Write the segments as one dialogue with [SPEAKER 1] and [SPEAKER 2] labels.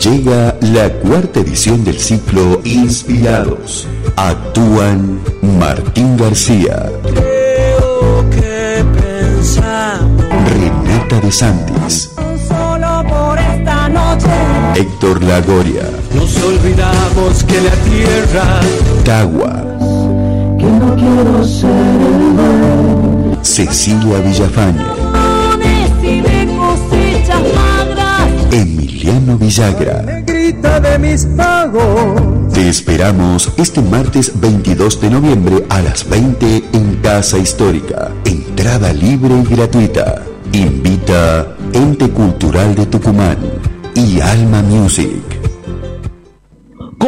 [SPEAKER 1] Llega la cuarta edición del ciclo Inspirados. Actúan Martín García.
[SPEAKER 2] Creo que pensamos
[SPEAKER 1] Renata de Santis.
[SPEAKER 3] Solo por esta noche.
[SPEAKER 1] Héctor Lagoria.
[SPEAKER 2] Nos olvidamos que la tierra
[SPEAKER 1] Tagua.
[SPEAKER 3] Que no quiero ser el
[SPEAKER 1] Cecilia Villafañe. Emiliano Villagra.
[SPEAKER 2] de mis pagos.
[SPEAKER 1] Te esperamos este martes 22 de noviembre a las 20 en Casa Histórica. Entrada libre y gratuita. Invita Ente Cultural de Tucumán y Alma Music.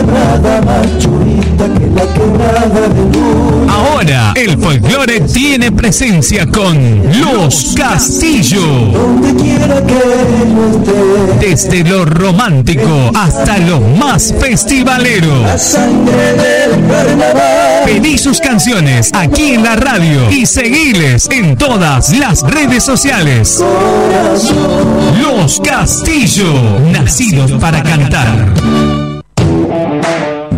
[SPEAKER 2] No hay quebrada más churita que la quebrada de luz.
[SPEAKER 4] Ahora el folclore tiene presencia con Los Castillo.
[SPEAKER 2] Donde quiera que
[SPEAKER 4] Desde lo romántico hasta lo más festivalero.
[SPEAKER 2] la sangre del carnaval.
[SPEAKER 4] Pedí sus canciones aquí en la radio y seguiles en todas las redes sociales. Los Castillo, nacidos para cantar.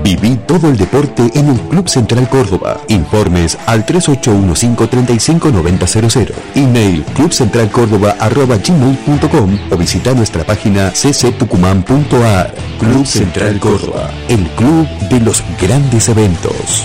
[SPEAKER 1] Viví todo el deporte en el Club Central Córdoba. Informes al 3815-359000. Email clubcentralcórdoba.gmail.com o visita nuestra página cctucumán.ar. Club Central Córdoba, el club de los grandes eventos.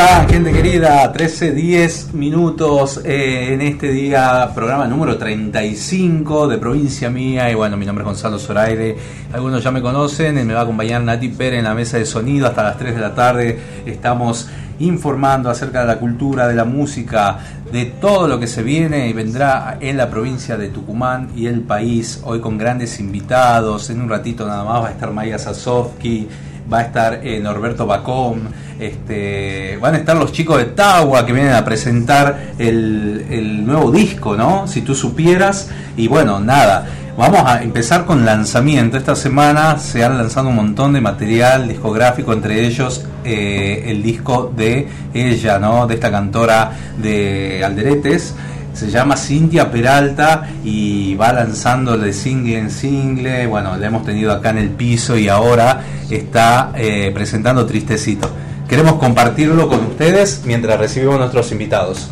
[SPEAKER 5] ¿Cómo estás, gente querida? 13, 10 minutos eh, en este día, programa número 35 de Provincia Mía. Y bueno, mi nombre es Gonzalo Zoraire. Algunos ya me conocen. Me va a acompañar Nati Pérez en la mesa de sonido hasta las 3 de la tarde. Estamos
[SPEAKER 6] informando acerca de la cultura, de la música, de todo lo que se viene y vendrá en la provincia de Tucumán y el país, hoy con grandes invitados, en un ratito nada más va a estar Maya Sasovsky, va a estar eh, Norberto Bacón, este, van a estar los chicos de Tawa que vienen a presentar el, el nuevo disco, ¿no? Si tú supieras, y bueno, nada. Vamos a empezar con lanzamiento. Esta semana se han lanzado un montón de material discográfico, entre ellos eh, el disco de ella, ¿no? De esta cantora de Alderetes. Se llama Cintia Peralta y va lanzando de single en single. Bueno, la hemos tenido acá en el piso y ahora está eh, presentando Tristecito. Queremos compartirlo con ustedes mientras recibimos nuestros invitados.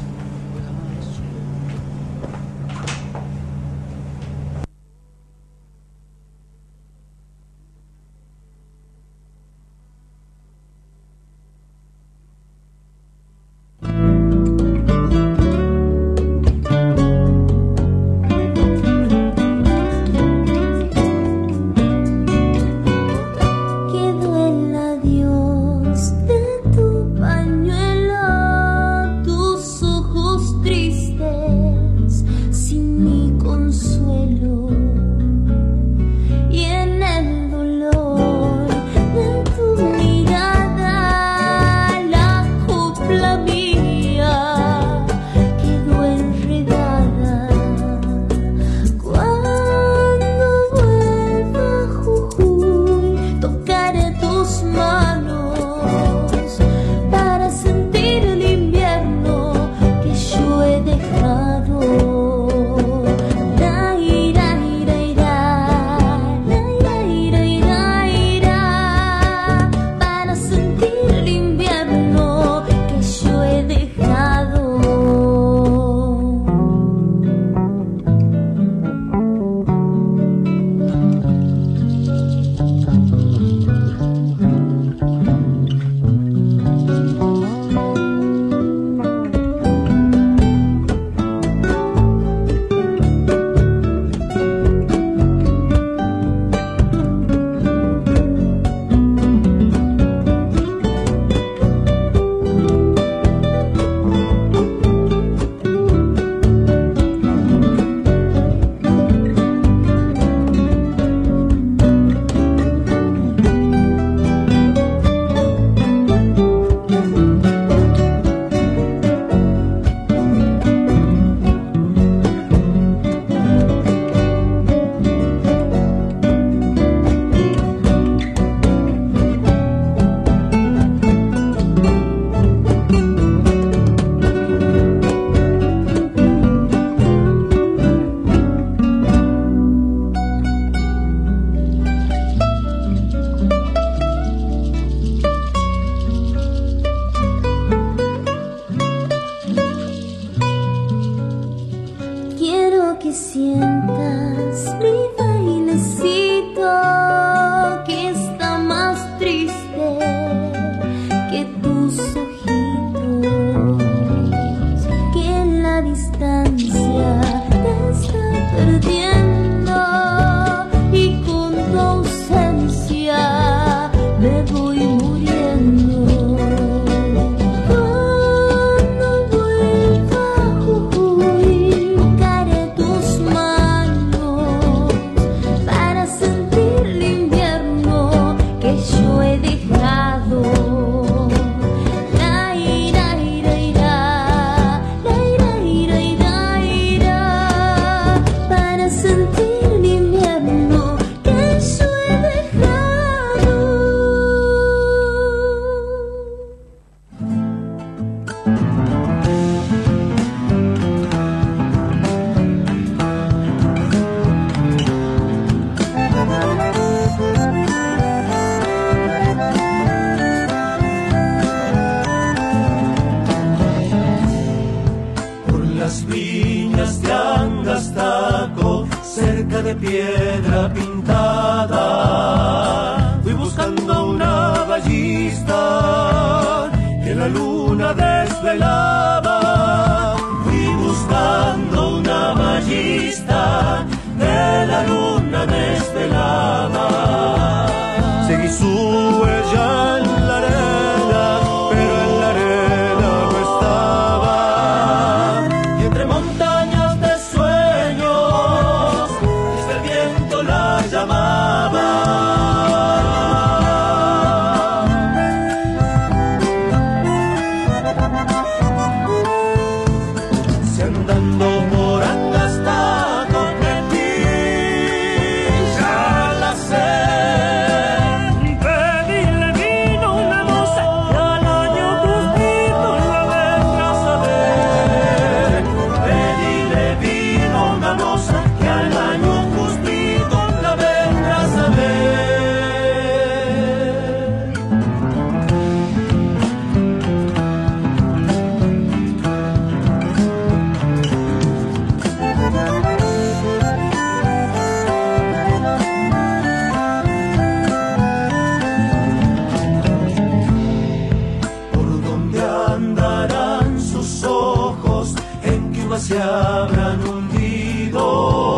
[SPEAKER 7] se habrán hundido.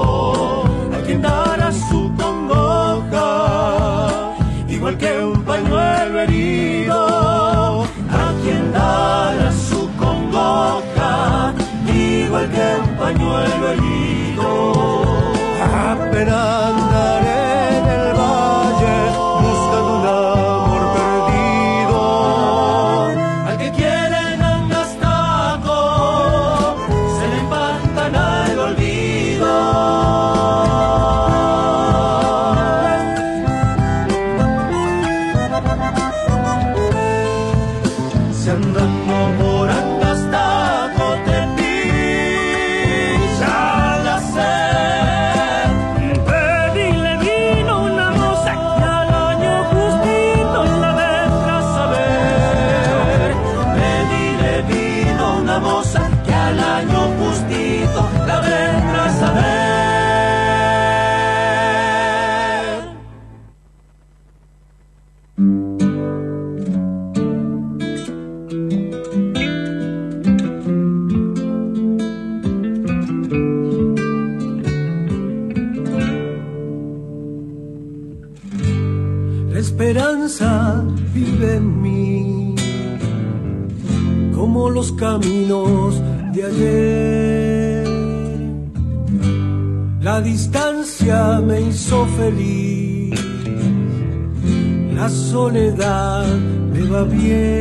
[SPEAKER 7] soledad
[SPEAKER 8] me va bien.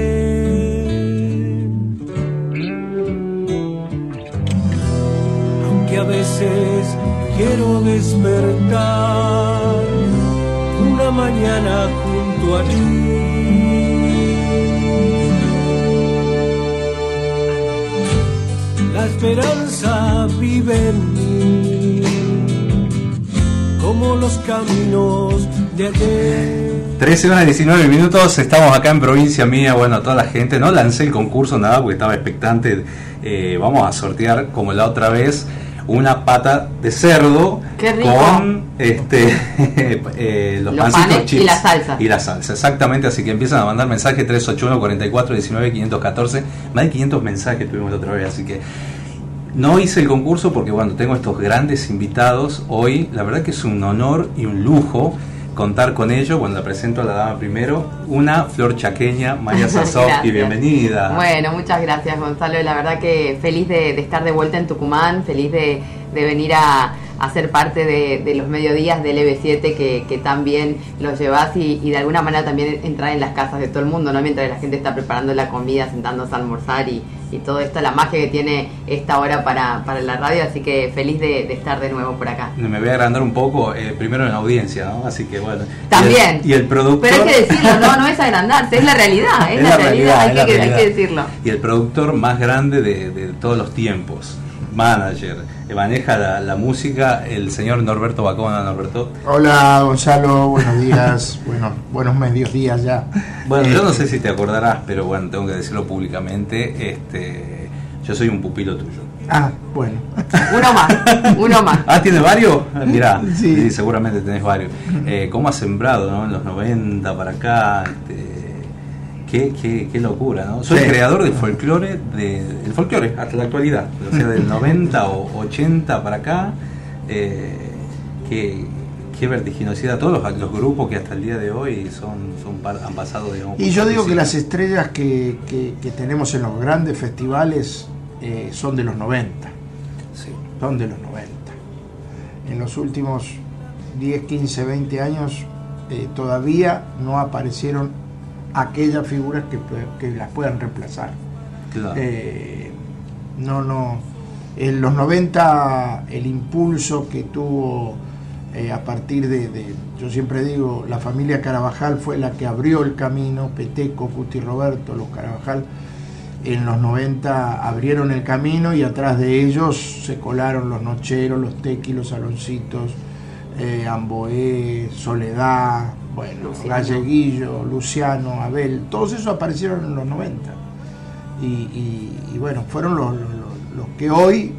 [SPEAKER 8] Aunque a veces quiero despertar una mañana junto a ti.
[SPEAKER 7] La esperanza vive en mí, como los caminos de ayer.
[SPEAKER 5] 13 horas 19 minutos, estamos acá en provincia mía, bueno, toda la gente, no lancé el concurso nada porque estaba expectante, eh, vamos a sortear como la otra vez una pata de cerdo con este
[SPEAKER 9] eh, los, pancitos y la salsa.
[SPEAKER 5] Y la salsa, exactamente, así que empiezan a mandar mensajes 381 44 19 514, más de 500 mensajes tuvimos la otra vez, así que no hice el concurso porque bueno, tengo estos grandes invitados hoy, la verdad que es un honor y un lujo contar con ello. Cuando la presento a la dama primero, una flor chaqueña, María y bienvenida.
[SPEAKER 9] Bueno, muchas gracias Gonzalo, la verdad que feliz de, estar de vuelta en Tucumán, feliz de, venir a, ser parte de, los mediodías del EB7 que, que tan bien los llevas y, y, de alguna manera también entrar en las casas de todo el mundo, ¿no? mientras la gente está preparando la comida, sentándose a almorzar y, y todo esto, la magia que tiene esta hora para, para la radio, así que feliz de, estar de nuevo por acá.
[SPEAKER 5] Me voy a agrandar un poco, eh, primero en la audiencia, ¿no? Así que bueno.
[SPEAKER 9] También.
[SPEAKER 5] Y el, productor...
[SPEAKER 9] Pero hay que decirlo, no, no es agrandarse, es la realidad, es, la, realidad, hay, que, hay, que, decirlo.
[SPEAKER 5] Y el productor más grande de, de todos los tiempos, manager, que maneja la, música, el señor Norberto Bacona. Norberto.
[SPEAKER 10] Hola Gonzalo, buenos días, bueno, buenos medios días ya.
[SPEAKER 5] Bueno, yo no sé si te acordarás, pero bueno, tengo que decirlo públicamente, este, yo soy un pupilo tuyo.
[SPEAKER 10] Ah, bueno.
[SPEAKER 9] Uno más, uno más.
[SPEAKER 5] Ah, ¿tiene varios? Mirá, sí. seguramente tenés varios. Eh, ¿Cómo has sembrado ¿no? en los 90 para acá? Este, Qué, qué, locura, ¿no? Soy creador del folclore, de, del folclore hasta la actualidad, o sea, del 90 o 80 para acá, eh, qué, qué, vertiginosidad. Todos los, grupos que hasta el día de hoy son, son han pasado, digamos.
[SPEAKER 10] Y yo digo que las estrellas que, que, tenemos en los grandes festivales eh, son de los 90. Sí. Son de los 90. En los últimos 10, 15, 20 años eh, todavía no aparecieron aquellas figuras que, que las puedan reemplazar. Eh, no, no. En los 90 el impulso que tuvo eh, a partir de, yo siempre digo, la familia Carabajal fue la que abrió el camino, Peteco, Cuti Roberto, los Carabajal, en los 90 abrieron el camino y atrás de ellos se colaron los Nocheros, los Tequi, los Saloncitos, eh, Amboé, Soledad, bueno, Galleguillo, Luciano, Abel, todos esos aparecieron en los 90. Y, bueno, fueron los, que hoy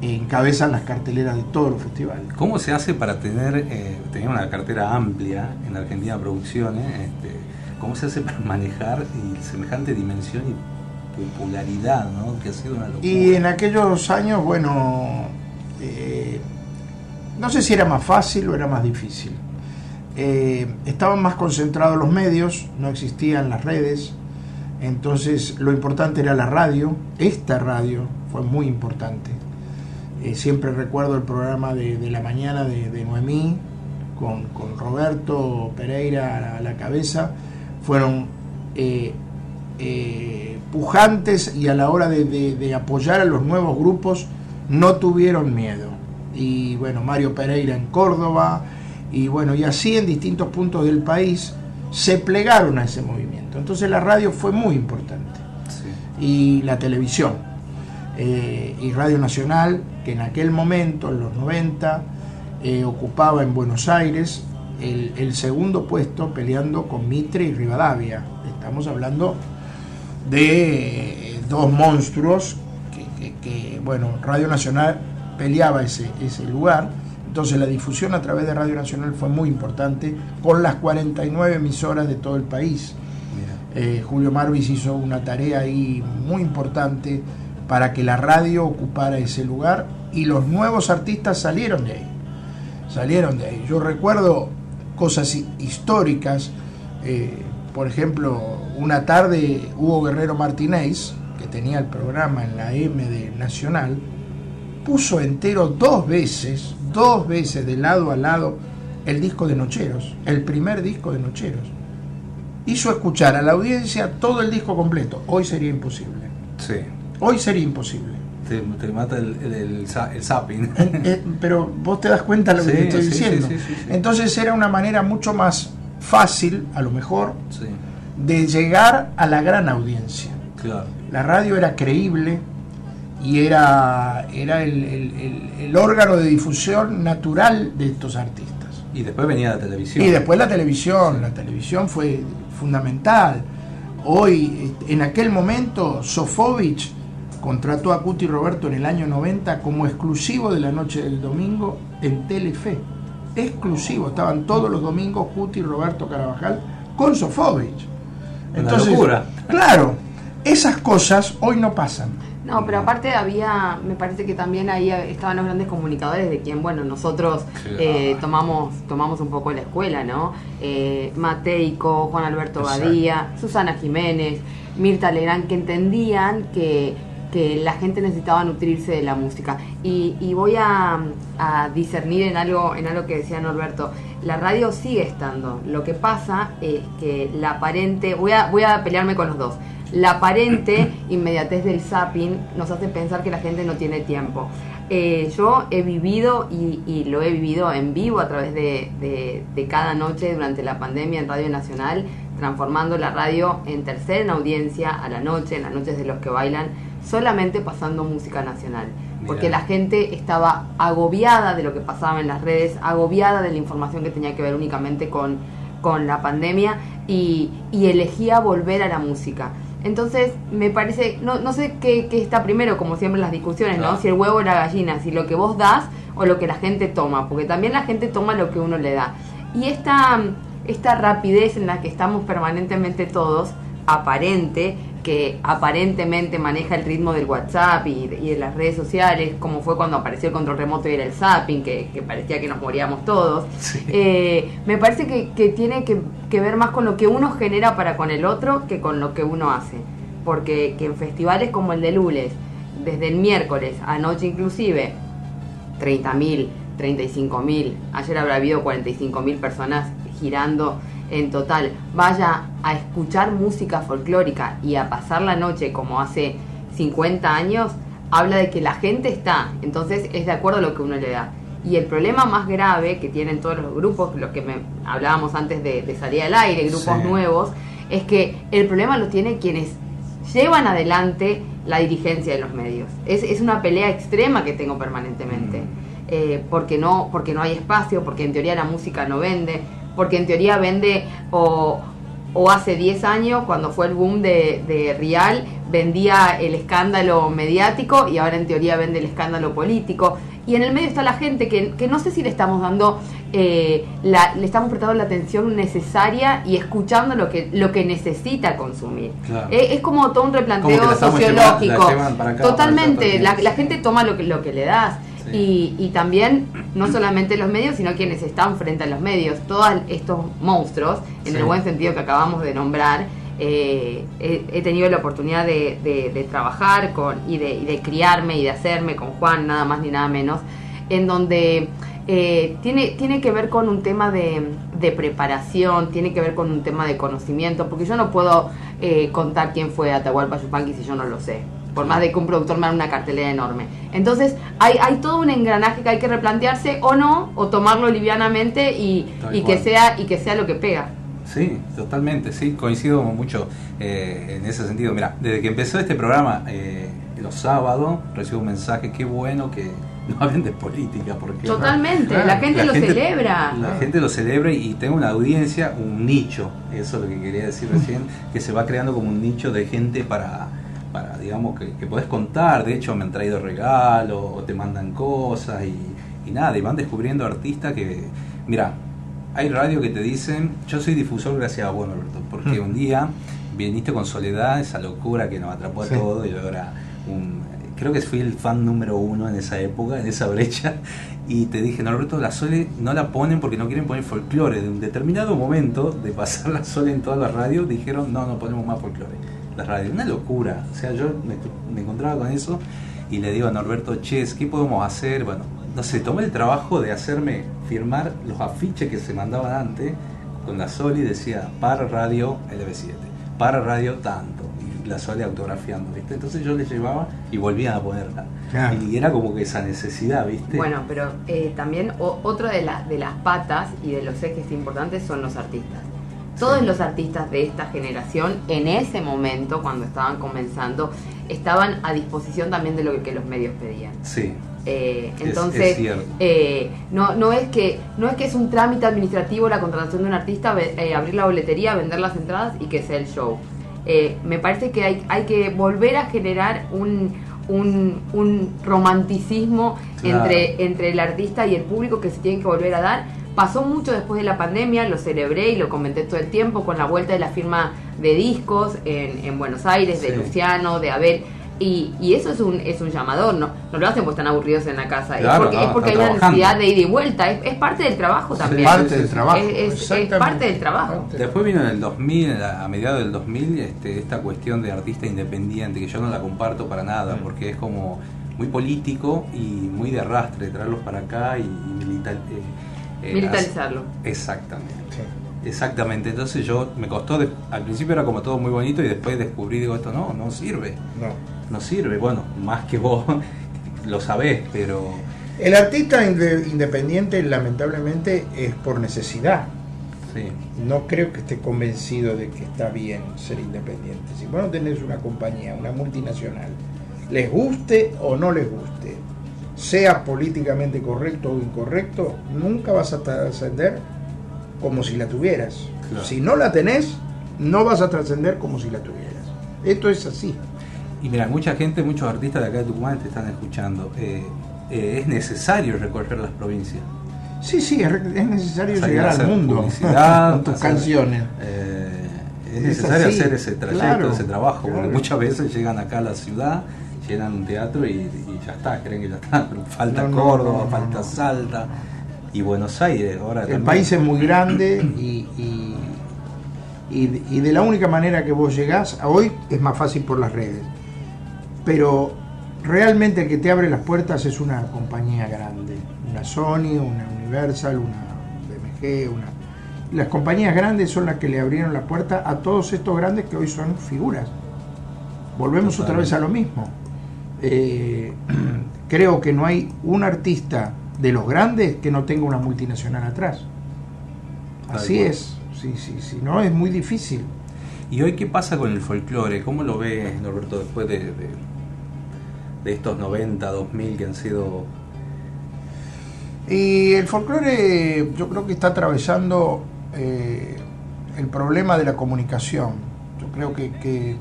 [SPEAKER 10] encabezan las carteleras de todos los festivales.
[SPEAKER 5] ¿Cómo se hace para tener, eh, tener una cartera amplia en Argentina Producciones? Este, ¿Cómo se hace para manejar semejante dimensión y popularidad, ¿no? que ha sido una locura?
[SPEAKER 10] Y en aquellos años, bueno, eh, no sé si era más fácil o era más difícil. Eh, estaban más concentrados los medios, no existían las redes, entonces lo importante era la radio, esta radio fue muy importante. Eh, siempre recuerdo el programa de, la mañana de, Noemí, con, Roberto Pereira a la, cabeza, fueron eh, pujantes y a la hora de apoyar a los nuevos grupos no tuvieron miedo. Y bueno, Mario Pereira en Córdoba, y bueno, y así en distintos puntos del país se plegaron a ese movimiento. Entonces la radio fue muy importante. Y la televisión. Eh, y Radio Nacional, que en aquel momento, en los 90, eh, ocupaba en Buenos Aires el, segundo puesto peleando con Mitre y Rivadavia. Estamos hablando de eh, dos monstruos que, bueno, Radio Nacional peleaba ese, ese lugar entonces la difusión a través de Radio Nacional fue muy importante con las 49 emisoras de todo el país. Eh, Julio Marvis hizo una tarea ahí muy importante para que la radio ocupara ese lugar y los nuevos artistas salieron de ahí. Salieron de ahí. Yo recuerdo cosas históricas, eh, por ejemplo, una tarde Hugo Guerrero Martínez, que tenía el programa en la M de Nacional, puso entero dos veces dos veces de lado a lado el disco de Nocheros, el primer disco de Nocheros. Hizo escuchar a la audiencia todo el disco completo. Hoy sería imposible.
[SPEAKER 5] Sí.
[SPEAKER 10] Hoy sería imposible.
[SPEAKER 5] Te, mata el, el, zapping.
[SPEAKER 10] Eh, eh, pero vos te das cuenta de lo que te estoy diciendo. Entonces era una manera mucho más fácil, a lo mejor, de llegar a la gran audiencia.
[SPEAKER 5] Claro.
[SPEAKER 10] La radio era creíble, y era, era el, órgano de difusión natural de estos artistas.
[SPEAKER 5] Y después venía la televisión.
[SPEAKER 10] Y después la televisión, la televisión fue fundamental. Hoy, en aquel momento, Sofovich contrató a Cuti Roberto en el año 90 como exclusivo de la noche del domingo en Telefe. Exclusivo, estaban todos los domingos Cuti y Roberto Carabajal con Sofovich.
[SPEAKER 5] Entonces, locura.
[SPEAKER 10] claro, esas cosas hoy no pasan.
[SPEAKER 9] No, pero aparte había, me parece que también ahí estaban los grandes comunicadores de quien, bueno, nosotros eh, tomamos tomamos un poco la escuela, ¿no? Eh, Mateico, Juan Alberto Badía, Susana Jiménez, Mirta Legrand, que entendían que, la gente necesitaba nutrirse de la música. Y, voy a, discernir en algo, en algo que decía Norberto. La radio sigue estando. Lo que pasa es que la aparente. Voy a, voy a pelearme con los dos la aparente inmediatez del zapping nos hace pensar que la gente no tiene tiempo. Eh, yo he vivido y, lo he vivido en vivo a través de, cada noche durante la pandemia en Radio Nacional, transformando la radio en tercera en audiencia a la noche, en las noches de los que bailan, solamente pasando música nacional. Porque la gente estaba agobiada de lo que pasaba en las redes, agobiada de la información que tenía que ver únicamente con, con la pandemia y elegía volver a la música. Entonces, me parece, no, no sé qué, está primero, como siempre en las discusiones, ¿no? Si el huevo o la gallina, si lo que vos das o lo que la gente toma, porque también la gente toma lo que uno le da. Y esta, esta rapidez en la que estamos permanentemente todos, aparente, que aparentemente maneja el ritmo del WhatsApp y de, las redes sociales, como fue cuando apareció el control remoto y era el zapping, que, parecía que nos moríamos todos, eh, me parece que, tiene que, ver más con lo que uno genera para con el otro que con lo que uno hace. Porque que en festivales como el de Lules, desde el miércoles, anoche inclusive, 30.000, 35.000, ayer habrá habido 45.000 personas girando en total vaya a escuchar música folclórica y a pasar la noche como hace 50 años, habla de que la gente está, entonces es de acuerdo a lo que uno le da. Y el problema más grave que tienen todos los grupos, lo que me, hablábamos antes de, de salir al aire, grupos
[SPEAKER 5] Sí.
[SPEAKER 9] nuevos, es que el problema lo tienen quienes llevan adelante la dirigencia de los medios. Es, es una pelea extrema que tengo permanentemente. Eh, porque, no, porque no hay espacio, porque en teoría la música no vende, porque en teoría vende o, o hace 10 años, cuando fue el boom de, de Rial, vendía el escándalo mediático y ahora en teoría vende el escándalo político. Y en el medio está la gente que, que no sé si le estamos dando, eh, la- le estamos prestando la atención necesaria y escuchando lo que, lo que necesita consumir.
[SPEAKER 5] Claro.
[SPEAKER 9] Eh, es como todo un replanteo sociológico.
[SPEAKER 5] llevando- la llevan para acá,
[SPEAKER 9] Totalmente,
[SPEAKER 5] para
[SPEAKER 9] la, la gente toma lo que, lo que le das. Y, y también, no solamente los medios, sino quienes están frente a los medios. Todos estos monstruos, en
[SPEAKER 5] Sí.
[SPEAKER 9] el buen sentido que acabamos de nombrar, eh, he, he tenido la oportunidad de, de- de trabajar con, y, de, y de criarme y de hacerme con Juan, nada más ni nada menos, en donde eh, tiene, tiene que ver con un tema de, de preparación, tiene que ver con un tema de conocimiento, porque yo no puedo eh, contar quién fue Atahualpa Yupanqui si yo no lo sé por más de que un productor me haga una cartelera enorme. Entonces, hay, hay todo un engranaje que hay que replantearse o no, o tomarlo livianamente y, y que sea y que sea lo que pega.
[SPEAKER 5] Sí, totalmente, sí, coincido mucho eh, en ese sentido. Mira, desde que empezó este programa, eh, los sábados, recibo un mensaje, qué bueno que no hablen de política, porque...
[SPEAKER 9] Totalmente, la gente lo celebra.
[SPEAKER 5] La gente lo celebra y tengo una audiencia, un nicho, eso es lo que quería decir recién, que se va creando como un nicho de gente para, para digamos, que, que podés contar. De hecho, me han traído regalos o te mandan cosas y, y nada, y van descubriendo artistas que, mira, hay radio que te dicen, yo soy difusor gracias a vos, Alberto, porque
[SPEAKER 10] Mm.
[SPEAKER 5] un día viniste con Soledad, esa locura que nos atrapó a
[SPEAKER 10] Sí.
[SPEAKER 5] todos, y yo era un, creo que fui el fan número uno en esa época, en esa brecha, y te dije, Norberto, la Sole no la ponen porque no quieren poner folclore. De un determinado momento de pasar la Sole en todas las radios, dijeron, no, no ponemos más folclore. Radio, una locura. O sea, yo me, me encontraba con eso y le digo a Norberto, Ches, ¿qué podemos hacer? Bueno, no sé, tomé el trabajo de hacerme firmar los afiches que se mandaban antes con la Sole y decía, para radio LB7, para radio tanto. Y la Sole autografiando, ¿viste? Entonces yo le llevaba y volvían a ponerla.
[SPEAKER 10] Claro.
[SPEAKER 5] Y era como que esa necesidad, ¿viste?
[SPEAKER 9] Bueno, pero eh, también o- otra de, las de las patas y de los ejes importantes son los artistas. Todos los artistas de esta generación, en ese momento, cuando estaban comenzando, estaban a disposición también de lo que los medios pedían.
[SPEAKER 5] Sí.
[SPEAKER 9] Eh,
[SPEAKER 5] Es-
[SPEAKER 9] entonces,
[SPEAKER 5] es
[SPEAKER 9] eh, no, no, es que, no es que es un trámite administrativo la contratación de un artista, eh, abrir la boletería, vender las entradas y que sea el show. Me parece que hay, hay que volver a generar un, un, un romanticismo
[SPEAKER 5] Claro.
[SPEAKER 9] entre, entre el artista y el público que se tienen que volver a dar. Pasó mucho después de la pandemia, lo celebré y lo comenté todo el tiempo con la vuelta de la firma de discos en, en Buenos Aires, de
[SPEAKER 5] Sí.
[SPEAKER 9] Luciano, de Abel. Y, y eso es un, es un llamador, no, no lo hacen porque están aburridos en la casa,
[SPEAKER 5] Claro,
[SPEAKER 9] es porque,
[SPEAKER 5] no,
[SPEAKER 9] es porque hay una necesidad de ida y vuelta, es, es parte del trabajo también.
[SPEAKER 10] Parte del trabajo.
[SPEAKER 9] Es, es- es parte del trabajo.
[SPEAKER 5] Después vino en el 2000, a a mediados del 2000, este, esta cuestión de artista independiente, que yo no la comparto para nada,
[SPEAKER 10] Mm.
[SPEAKER 5] porque es como muy político y muy de arrastre, traerlos para acá y, y militar- eh, eh,
[SPEAKER 9] Militarizarlo.
[SPEAKER 5] hace- Exactamente. Exactamente, entonces yo me costó, de- al principio era como todo muy bonito y después descubrí, digo, esto no, no sirve,
[SPEAKER 10] No.
[SPEAKER 5] no sirve, bueno, más que vos lo sabés, pero
[SPEAKER 10] El artista inde- independiente, lamentablemente, es por necesidad.
[SPEAKER 5] sí,
[SPEAKER 10] No creo que esté convencido de que está bien ser independiente. Si vos no tenés una compañía, una multinacional, les guste o no les guste, sea políticamente correcto o incorrecto, nunca vas a trascender como si la tuvieras.
[SPEAKER 5] Claro.
[SPEAKER 10] Si no la tenés, no vas a trascender como si la tuvieras. Esto es así.
[SPEAKER 5] Y mira, mucha gente, muchos artistas de acá de Tucumán te están escuchando. Eh, eh, es necesario recorrer las provincias.
[SPEAKER 10] Sí, sí, es necesario
[SPEAKER 5] Salir
[SPEAKER 10] llegar al mundo con tus
[SPEAKER 5] hacer-
[SPEAKER 10] canciones.
[SPEAKER 5] Eh, es
[SPEAKER 10] Es
[SPEAKER 5] necesario hacer ese trayecto,
[SPEAKER 10] claro,
[SPEAKER 5] ese trabajo, porque muchas veces llegan acá a la ciudad, llenan un teatro y, y ya está, creen que ya está. Pero falta
[SPEAKER 10] No,
[SPEAKER 5] Córdoba,
[SPEAKER 10] no,
[SPEAKER 5] falta. Salta y Buenos Aires. Ahora
[SPEAKER 10] El
[SPEAKER 5] también.
[SPEAKER 10] país es muy grande y, y, y- y de la única manera que vos llegás, a hoy es más fácil por las redes, pero realmente el que te abre las puertas es una compañía grande, una Sony, una Universal, una BMG, una... Las compañías grandes son las que le abrieron la puerta a todos estos grandes que hoy son figuras. Volvemos otra vez a lo mismo. Eh, creo que no hay un artista de los grandes que no tenga una multinacional atrás. Así es, sí, sí, sí, no, es muy difícil.
[SPEAKER 5] ¿Y hoy qué pasa con el folclore? ¿Cómo lo ves, Norberto, después de, de, de estos 90, 2000 que han sido...
[SPEAKER 10] Y el folclore yo creo que está atravesando eh, el problema de la comunicación. Yo creo que, que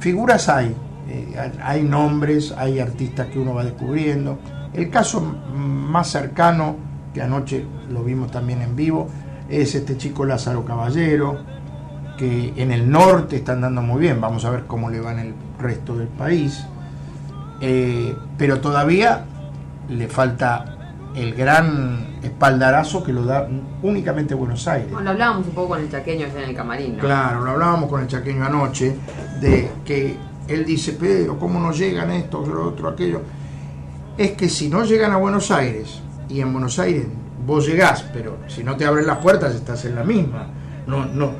[SPEAKER 10] figuras hay, eh, hay nombres, hay artistas que uno va descubriendo. El caso más cercano, que anoche lo vimos también en vivo, es este chico Lázaro Caballero, que en el norte está andando muy bien, vamos a ver cómo le va en el resto del país. Eh, pero todavía le falta el gran espaldarazo que lo da únicamente Buenos Aires.
[SPEAKER 9] Bueno, lo hablábamos un poco con el chaqueño allá en el camarín, ¿no?
[SPEAKER 10] Claro, lo hablábamos con el chaqueño anoche, de que él dice, pero ¿cómo no llegan esto, lo otro, aquello? Es que si no llegan a Buenos Aires, y en Buenos Aires vos llegás, pero si no te abren las puertas estás en la misma. No, no,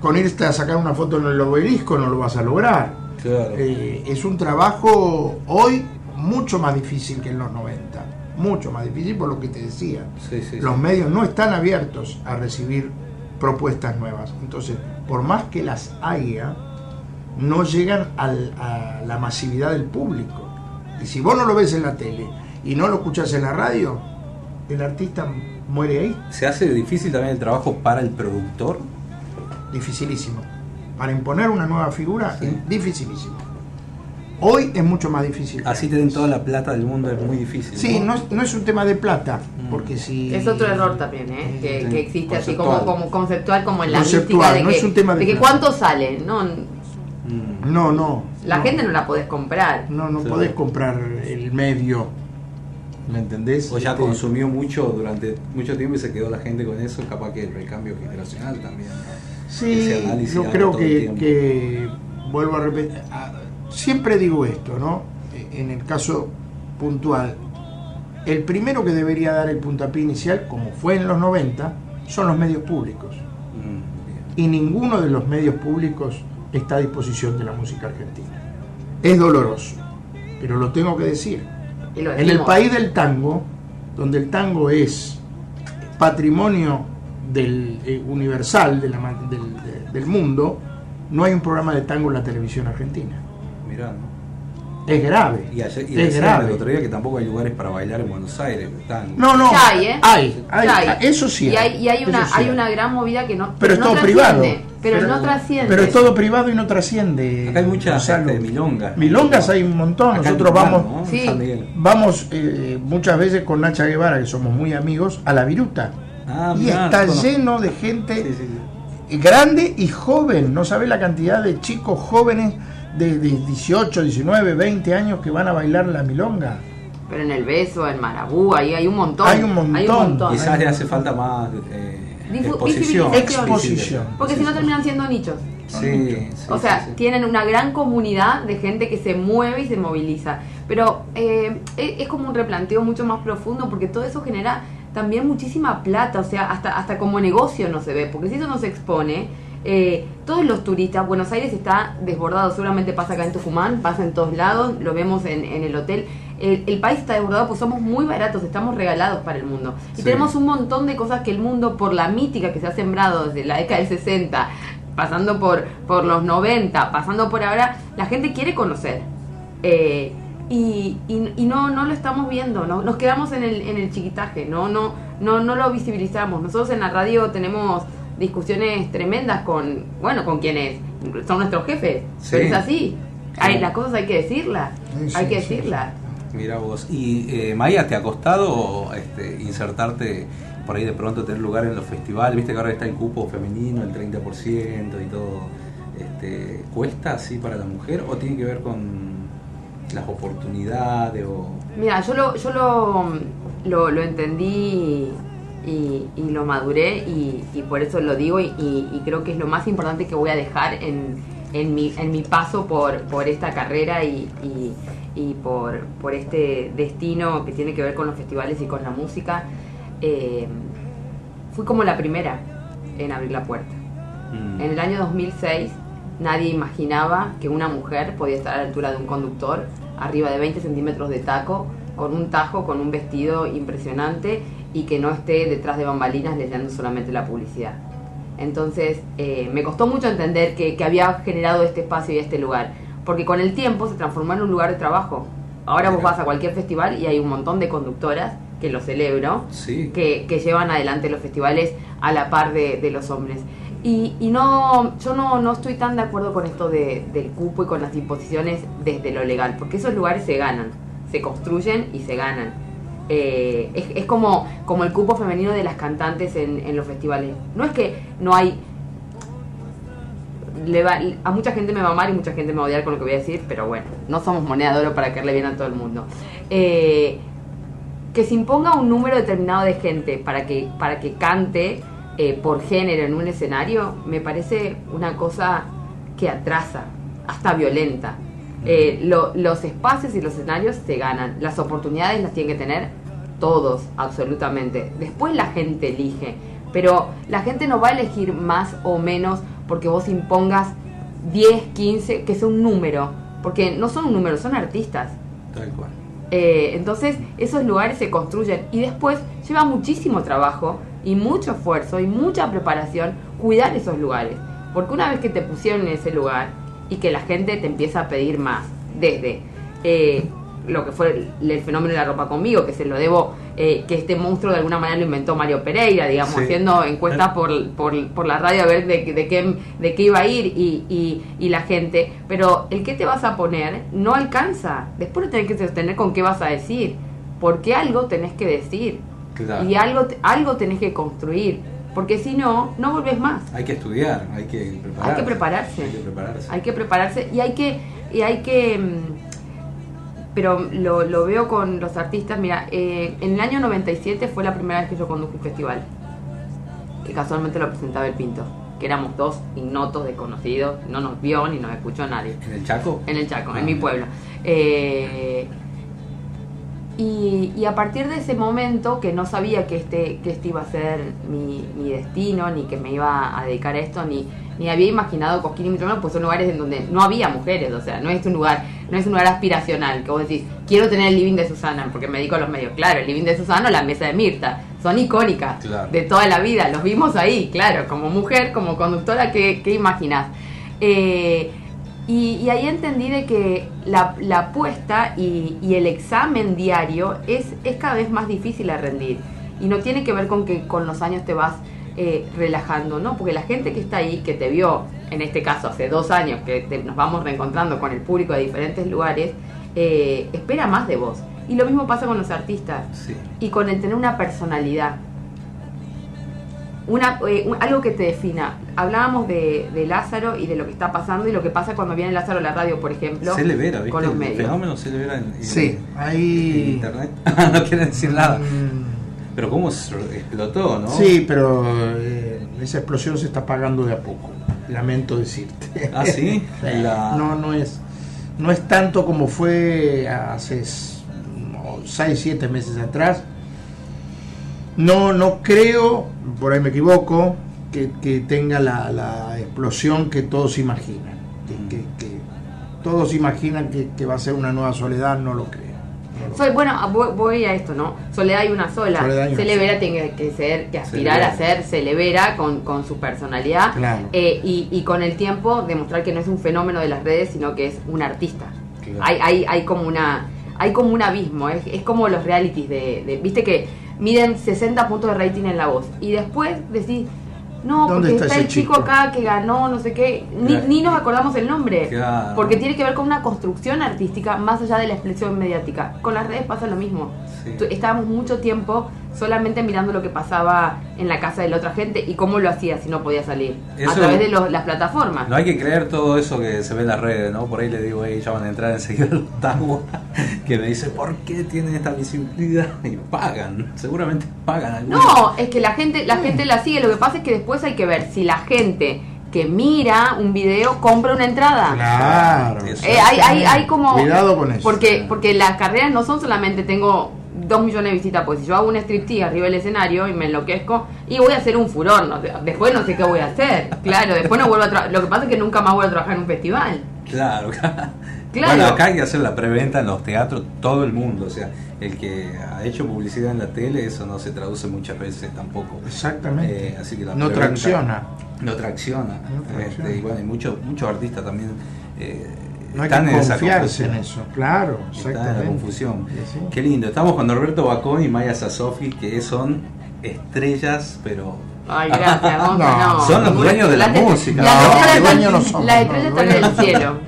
[SPEAKER 10] con irte a sacar una foto en el obelisco no lo vas a lograr.
[SPEAKER 5] Claro.
[SPEAKER 10] Eh, es un trabajo hoy mucho más difícil que en los 90. Mucho más difícil por lo que te decía.
[SPEAKER 5] Sí, sí,
[SPEAKER 10] los
[SPEAKER 5] sí.
[SPEAKER 10] medios no están abiertos a recibir propuestas nuevas. Entonces, por más que las haya, no llegan al- a la masividad del público. Y si vos no lo ves en la tele y no lo escuchás en la radio, el artista muere ahí.
[SPEAKER 5] ¿Se hace difícil también el trabajo para el productor?
[SPEAKER 10] Dificilísimo. Para imponer una nueva figura,
[SPEAKER 5] Sí.
[SPEAKER 10] es dificilísimo. Hoy es mucho más difícil.
[SPEAKER 5] Así te den toda la plata del mundo es muy difícil.
[SPEAKER 10] Sí,
[SPEAKER 5] ¿no?
[SPEAKER 10] no es, no es un tema de plata,
[SPEAKER 5] Mm.
[SPEAKER 10] porque si...
[SPEAKER 9] Es otro error también, ¿eh? Que,
[SPEAKER 5] Sí,
[SPEAKER 9] que existe así como,
[SPEAKER 5] conceptual.
[SPEAKER 9] como conceptual, como en la
[SPEAKER 10] Conceptual,
[SPEAKER 9] mística de
[SPEAKER 10] no
[SPEAKER 9] que,
[SPEAKER 10] es un tema de
[SPEAKER 9] de que
[SPEAKER 10] plata.
[SPEAKER 9] cuánto sale. No.
[SPEAKER 10] No, no.
[SPEAKER 9] la
[SPEAKER 10] no.
[SPEAKER 9] gente no la podés comprar.
[SPEAKER 10] No, no
[SPEAKER 5] Sí.
[SPEAKER 10] podés comprar el medio. ¿Me entendés?
[SPEAKER 5] O ya
[SPEAKER 10] Este,
[SPEAKER 5] consumió mucho durante mucho tiempo y se quedó la gente con eso, capaz que el recambio generacional también. ¿no?
[SPEAKER 10] Sí, yo creo que, vuelvo a repetir. a- Siempre digo esto, ¿no? E- En el caso puntual, el primero que debería dar el puntapié inicial, como fue en los 90, son los medios públicos.
[SPEAKER 5] Mm,
[SPEAKER 10] y ninguno de los medios públicos está a disposición de la música argentina. Es doloroso, pero lo tengo que decir. En el país del tango, donde el tango es patrimonio del, eh, universal de la ma- del, de- del mundo, no hay un programa de tango en la televisión argentina.
[SPEAKER 5] Mirá, ¿no?
[SPEAKER 10] Es grave.
[SPEAKER 5] Y ayer y
[SPEAKER 10] es grave.
[SPEAKER 5] el otro día que tampoco hay lugares para bailar en Buenos Aires. tango.
[SPEAKER 10] No, no.
[SPEAKER 9] Ya hay, ¿eh?
[SPEAKER 10] Hay, hay,
[SPEAKER 9] hay.
[SPEAKER 10] eso sí.
[SPEAKER 9] Y hay, y hay una,
[SPEAKER 10] sí
[SPEAKER 9] hay una gran movida que no,
[SPEAKER 10] Pero es
[SPEAKER 9] no
[SPEAKER 10] todo privado.
[SPEAKER 9] trasciende, Pero, no trasciende.
[SPEAKER 10] Pero es todo privado y no trasciende.
[SPEAKER 5] Acá hay muchas
[SPEAKER 10] Gonzalo.
[SPEAKER 5] este, milongas.
[SPEAKER 10] Milongas hay un montón.
[SPEAKER 5] Acá
[SPEAKER 10] Nosotros vamos,
[SPEAKER 5] ¿no?
[SPEAKER 9] Sí.
[SPEAKER 10] Vamos eh, muchas veces con Nacha Guevara, que somos muy amigos, a la viruta.
[SPEAKER 5] Ah,
[SPEAKER 10] y
[SPEAKER 5] mirá,
[SPEAKER 10] está lleno de gente
[SPEAKER 5] Sí, sí, sí.
[SPEAKER 10] grande y joven. No sabe la cantidad de chicos jóvenes de, de 18, 19, 20 años que van a bailar la milonga.
[SPEAKER 9] Pero en el beso, en Marabú, ahí hay un montón.
[SPEAKER 10] Hay un montón.
[SPEAKER 5] Quizás le hace falta más eh,
[SPEAKER 9] Difu-
[SPEAKER 5] exposición.
[SPEAKER 10] Exposición.
[SPEAKER 9] Porque si no terminan siendo nichos.
[SPEAKER 5] Sí, sí,
[SPEAKER 9] O sea,
[SPEAKER 5] sí, sí.
[SPEAKER 9] tienen una gran comunidad de gente que se mueve y se moviliza. Pero eh, es, es como un replanteo mucho más profundo porque todo eso genera también muchísima plata. O sea, hasta, hasta como negocio no se ve. Porque si eso no se expone, eh, todos los turistas, Buenos Aires está desbordado. Seguramente pasa acá en Tucumán, pasa en todos lados, lo vemos en, en el hotel. El, el país está desbordado porque somos muy baratos, estamos regalados para el mundo. Y
[SPEAKER 5] Sí.
[SPEAKER 9] tenemos un montón de cosas que el mundo, por la mítica que se ha sembrado desde la década del 60, pasando por, por los 90, pasando por ahora, la gente quiere conocer. Eh, y, y- y no, no lo estamos viendo, ¿no? nos quedamos en el, en el chiquitaje, no, no, no, no lo visibilizamos. Nosotros en la radio tenemos discusiones tremendas con, bueno, con quienes son nuestros jefes,
[SPEAKER 5] Sí.
[SPEAKER 9] pero es así. Hay, las cosas hay que decirlas,
[SPEAKER 10] Sí, sí,
[SPEAKER 9] hay que
[SPEAKER 10] sí,
[SPEAKER 9] decirlas.
[SPEAKER 5] Mira vos. ¿Y eh, Maya, te ha costado este, insertarte por ahí de pronto, tener lugar en los festivales? Viste que ahora está el cupo femenino, el 30% y todo. Este, ¿Cuesta así para la mujer o tiene que ver con las oportunidades? O...
[SPEAKER 9] Mira, yo lo, yo lo, lo, lo entendí y, y lo maduré y, y por eso lo digo y, creo que es lo más importante que voy a dejar en, en, mi, en mi paso por, por esta carrera y, y- y por, por este destino que tiene que ver con los festivales y con la música. Eh, fui como la primera en abrir la puerta.
[SPEAKER 5] Mm,
[SPEAKER 9] En el año 2006 nadie imaginaba que una mujer podía estar a la altura de un conductor arriba de 20 centímetros de taco, con un tajo, con un vestido impresionante y que no esté detrás de bambalinas leyendo solamente la publicidad. Entonces eh, me costó mucho entender que, que había generado este espacio y este lugar, porque con el tiempo se transformó en un lugar de trabajo. Ahora vos vas a cualquier festival y hay un montón de conductoras, que lo celebro,
[SPEAKER 5] Sí.
[SPEAKER 9] que, que llevan adelante los festivales a la par de, de los hombres. Y, y no, yo no, no estoy tan de acuerdo con esto de- del cupo y con las imposiciones desde lo legal, porque esos lugares se ganan, se construyen y se ganan. Eh, es, como, como el cupo femenino de las cantantes en, los festivales. No es que no hay le a mucha gente me va a amar y mucha gente me va a odiar con lo que voy a decir, pero bueno, no somos moneda de oro para caerle bien a todo el mundo. Eh, que se imponga un número determinado de gente para que, para que cante eh, por género en un escenario, me parece una cosa que atrasa, hasta violenta. Eh, lo- los espacios y los escenarios se ganan, las oportunidades las tienen que tener todos, absolutamente. Después la gente elige, pero la gente no va a elegir más o menos porque vos impongas 10, 15, que sea un número, porque no son un número, son artistas.
[SPEAKER 5] Tal cual.
[SPEAKER 9] Eh, entonces esos lugares se construyen y después lleva muchísimo trabajo y mucho esfuerzo y mucha preparación cuidar esos lugares. Porque una vez que te pusieron en ese lugar y que la gente te empieza a pedir más, desde eh, lo que fue el, el fenómeno de la ropa conmigo, que se lo debo, eh, que este monstruo de alguna manera lo inventó Mario Pereira, digamos,
[SPEAKER 5] Sí.
[SPEAKER 9] haciendo encuestas por, por, por la radio a ver de, de qué, de qué iba a ir y, y, y la gente. Pero el que te vas a poner no alcanza. Después lo tenés que sostener con qué vas a decir. Porque algo tenés que decir.
[SPEAKER 5] Claro.
[SPEAKER 9] Y algo, algo tenés que construir. Porque si no, no volvés más.
[SPEAKER 5] Hay que estudiar, hay que prepararse.
[SPEAKER 9] Hay que prepararse.
[SPEAKER 5] Hay que prepararse.
[SPEAKER 9] Hay que prepararse y hay que, y hay que mm, pero lo, lo veo con los artistas, mira, eh, en el año 97 fue la primera vez que yo conduje un festival, que casualmente lo presentaba el Pinto, que éramos dos ignotos desconocidos, no nos vio ni nos escuchó nadie.
[SPEAKER 5] ¿En el Chaco?
[SPEAKER 9] En el Chaco,
[SPEAKER 5] Ah,
[SPEAKER 9] en mi
[SPEAKER 5] mira.
[SPEAKER 9] pueblo. Eh, y, y a partir de ese momento, que no sabía que este, que este iba a ser mi, mi destino, ni que me iba a dedicar a esto, ni, ni había imaginado Cosquín y menos, pues son lugares en donde no había mujeres, o sea, no es un lugar, no es un lugar aspiracional, que vos decís, quiero tener el living de Susana, porque me dedico a los medios. Claro, el living de Susana o la mesa de Mirta, son icónicas
[SPEAKER 5] Claro.
[SPEAKER 9] de toda la vida, los vimos ahí, claro, como mujer, como conductora, ¿qué, qué imaginás? Eh, y, y ahí entendí de que la, la apuesta y, y el examen diario es, es cada vez más difícil a rendir. Y no tiene que ver con que con los años te vas eh, relajando, ¿no? Porque la gente que está ahí, que te vio, en este caso hace dos años, que te- nos vamos reencontrando con el público de diferentes lugares, eh, espera más de vos. Y lo mismo pasa con los artistas
[SPEAKER 5] Sí.
[SPEAKER 9] y con el tener una personalidad. Una, eh, un- algo que te defina. Hablábamos de, de Lázaro y de lo que está pasando y lo que pasa cuando viene Lázaro a la radio, por ejemplo,
[SPEAKER 5] Se le vera, ¿viste?
[SPEAKER 9] con los
[SPEAKER 5] El
[SPEAKER 9] medios.
[SPEAKER 5] fenómeno se le vera en, en-
[SPEAKER 10] Sí,
[SPEAKER 5] en
[SPEAKER 10] ahí.
[SPEAKER 5] internet. no quieren decir nada.
[SPEAKER 10] Mm,
[SPEAKER 5] Pero cómo explotó, ¿no?
[SPEAKER 10] Sí, pero eh, esa explosión se está apagando de a poco. Lamento decirte.
[SPEAKER 5] Ah, ¿sí? La-
[SPEAKER 10] No, no es, no es tanto como fue hace 6, 7 meses atrás. No, no creo, por ahí me equivoco, que, que tenga la, la explosión que todos imaginan. Que, que- que todos imaginan que, que va a ser una nueva soledad, no lo creo. no lo
[SPEAKER 9] bueno, a- voy, a esto, ¿no? Soledad hay una sola.
[SPEAKER 10] Soledad hay una
[SPEAKER 9] Celevera
[SPEAKER 10] sola.
[SPEAKER 9] tiene que ser, que aspirar a ser Celevera con, con su personalidad
[SPEAKER 10] Claro.
[SPEAKER 9] eh, y, y con el tiempo demostrar que no es un fenómeno de las redes, sino que es un artista.
[SPEAKER 5] Claro.
[SPEAKER 9] Hay, hay, hay como una hay como un abismo, es, es como los realities de, de- viste que miden 60 puntos de rating en la voz y después decís no,
[SPEAKER 10] ¿Dónde
[SPEAKER 9] porque
[SPEAKER 10] está
[SPEAKER 9] el chico,
[SPEAKER 10] chico?
[SPEAKER 9] acá que ganó, no sé qué, ni,
[SPEAKER 5] Claro.
[SPEAKER 9] ni nos acordamos el nombre.
[SPEAKER 5] Claro.
[SPEAKER 9] Porque tiene que ver con una construcción artística más allá de la expresión mediática. Con las redes pasa lo mismo.
[SPEAKER 5] Sí.
[SPEAKER 9] Tu- Estábamos mucho tiempo solamente mirando lo que pasaba en la casa de la otra gente y cómo lo hacía si no podía salir.
[SPEAKER 5] Eso-
[SPEAKER 9] a través de los- las plataformas.
[SPEAKER 5] No hay que creer todo eso que se ve en las redes, ¿no? Por ahí le digo, hey, ya van a entrar enseguida los que me dice, ¿por qué tienen esta visibilidad? Y pagan, seguramente pagan. algunos.
[SPEAKER 9] No, es que la gente, la gente la sigue. Lo que pasa es que después hay que ver si la gente que mira un video compra una entrada.
[SPEAKER 10] Claro.
[SPEAKER 9] Eh, hay, hay, hay como.
[SPEAKER 10] Cuidado con eso.
[SPEAKER 9] Porque, porque las carreras no son solamente tengo dos millones de visitas, pues si yo hago un striptease arriba del escenario y me enloquezco y voy a hacer un furor, no sé, después no sé qué voy a hacer. Claro, después no vuelvo a trabajar. Lo que pasa es que nunca más vuelvo a trabajar en un festival.
[SPEAKER 5] Claro, Bueno, acá hay que hacer la preventa en los teatros, todo el mundo. O sea, el que ha hecho publicidad en la tele, eso no se traduce muchas veces tampoco.
[SPEAKER 10] Exactamente.
[SPEAKER 5] Eh, así que la
[SPEAKER 10] no tracciona.
[SPEAKER 5] No tracciona.
[SPEAKER 10] No tracciona.
[SPEAKER 5] Este, y bueno, hay muchos, muchos artistas también. eh,
[SPEAKER 10] No hay
[SPEAKER 5] están
[SPEAKER 10] que
[SPEAKER 5] en esa
[SPEAKER 10] confiarse en
[SPEAKER 5] confusión.
[SPEAKER 10] eso, claro,
[SPEAKER 5] Están en la
[SPEAKER 10] exactamente.
[SPEAKER 5] confusión.
[SPEAKER 10] Sí.
[SPEAKER 5] Qué lindo. Estamos con Norberto Bacón y Maya Sasofi, que son estrellas, pero
[SPEAKER 9] Ay, gracias, Gonza,
[SPEAKER 10] No,
[SPEAKER 9] no.
[SPEAKER 5] son los dueños de la
[SPEAKER 9] Las-
[SPEAKER 5] música.
[SPEAKER 9] Las
[SPEAKER 10] No, dueños no somos,
[SPEAKER 9] Las
[SPEAKER 10] no,
[SPEAKER 9] estrellas están en el
[SPEAKER 10] dueños.
[SPEAKER 9] cielo.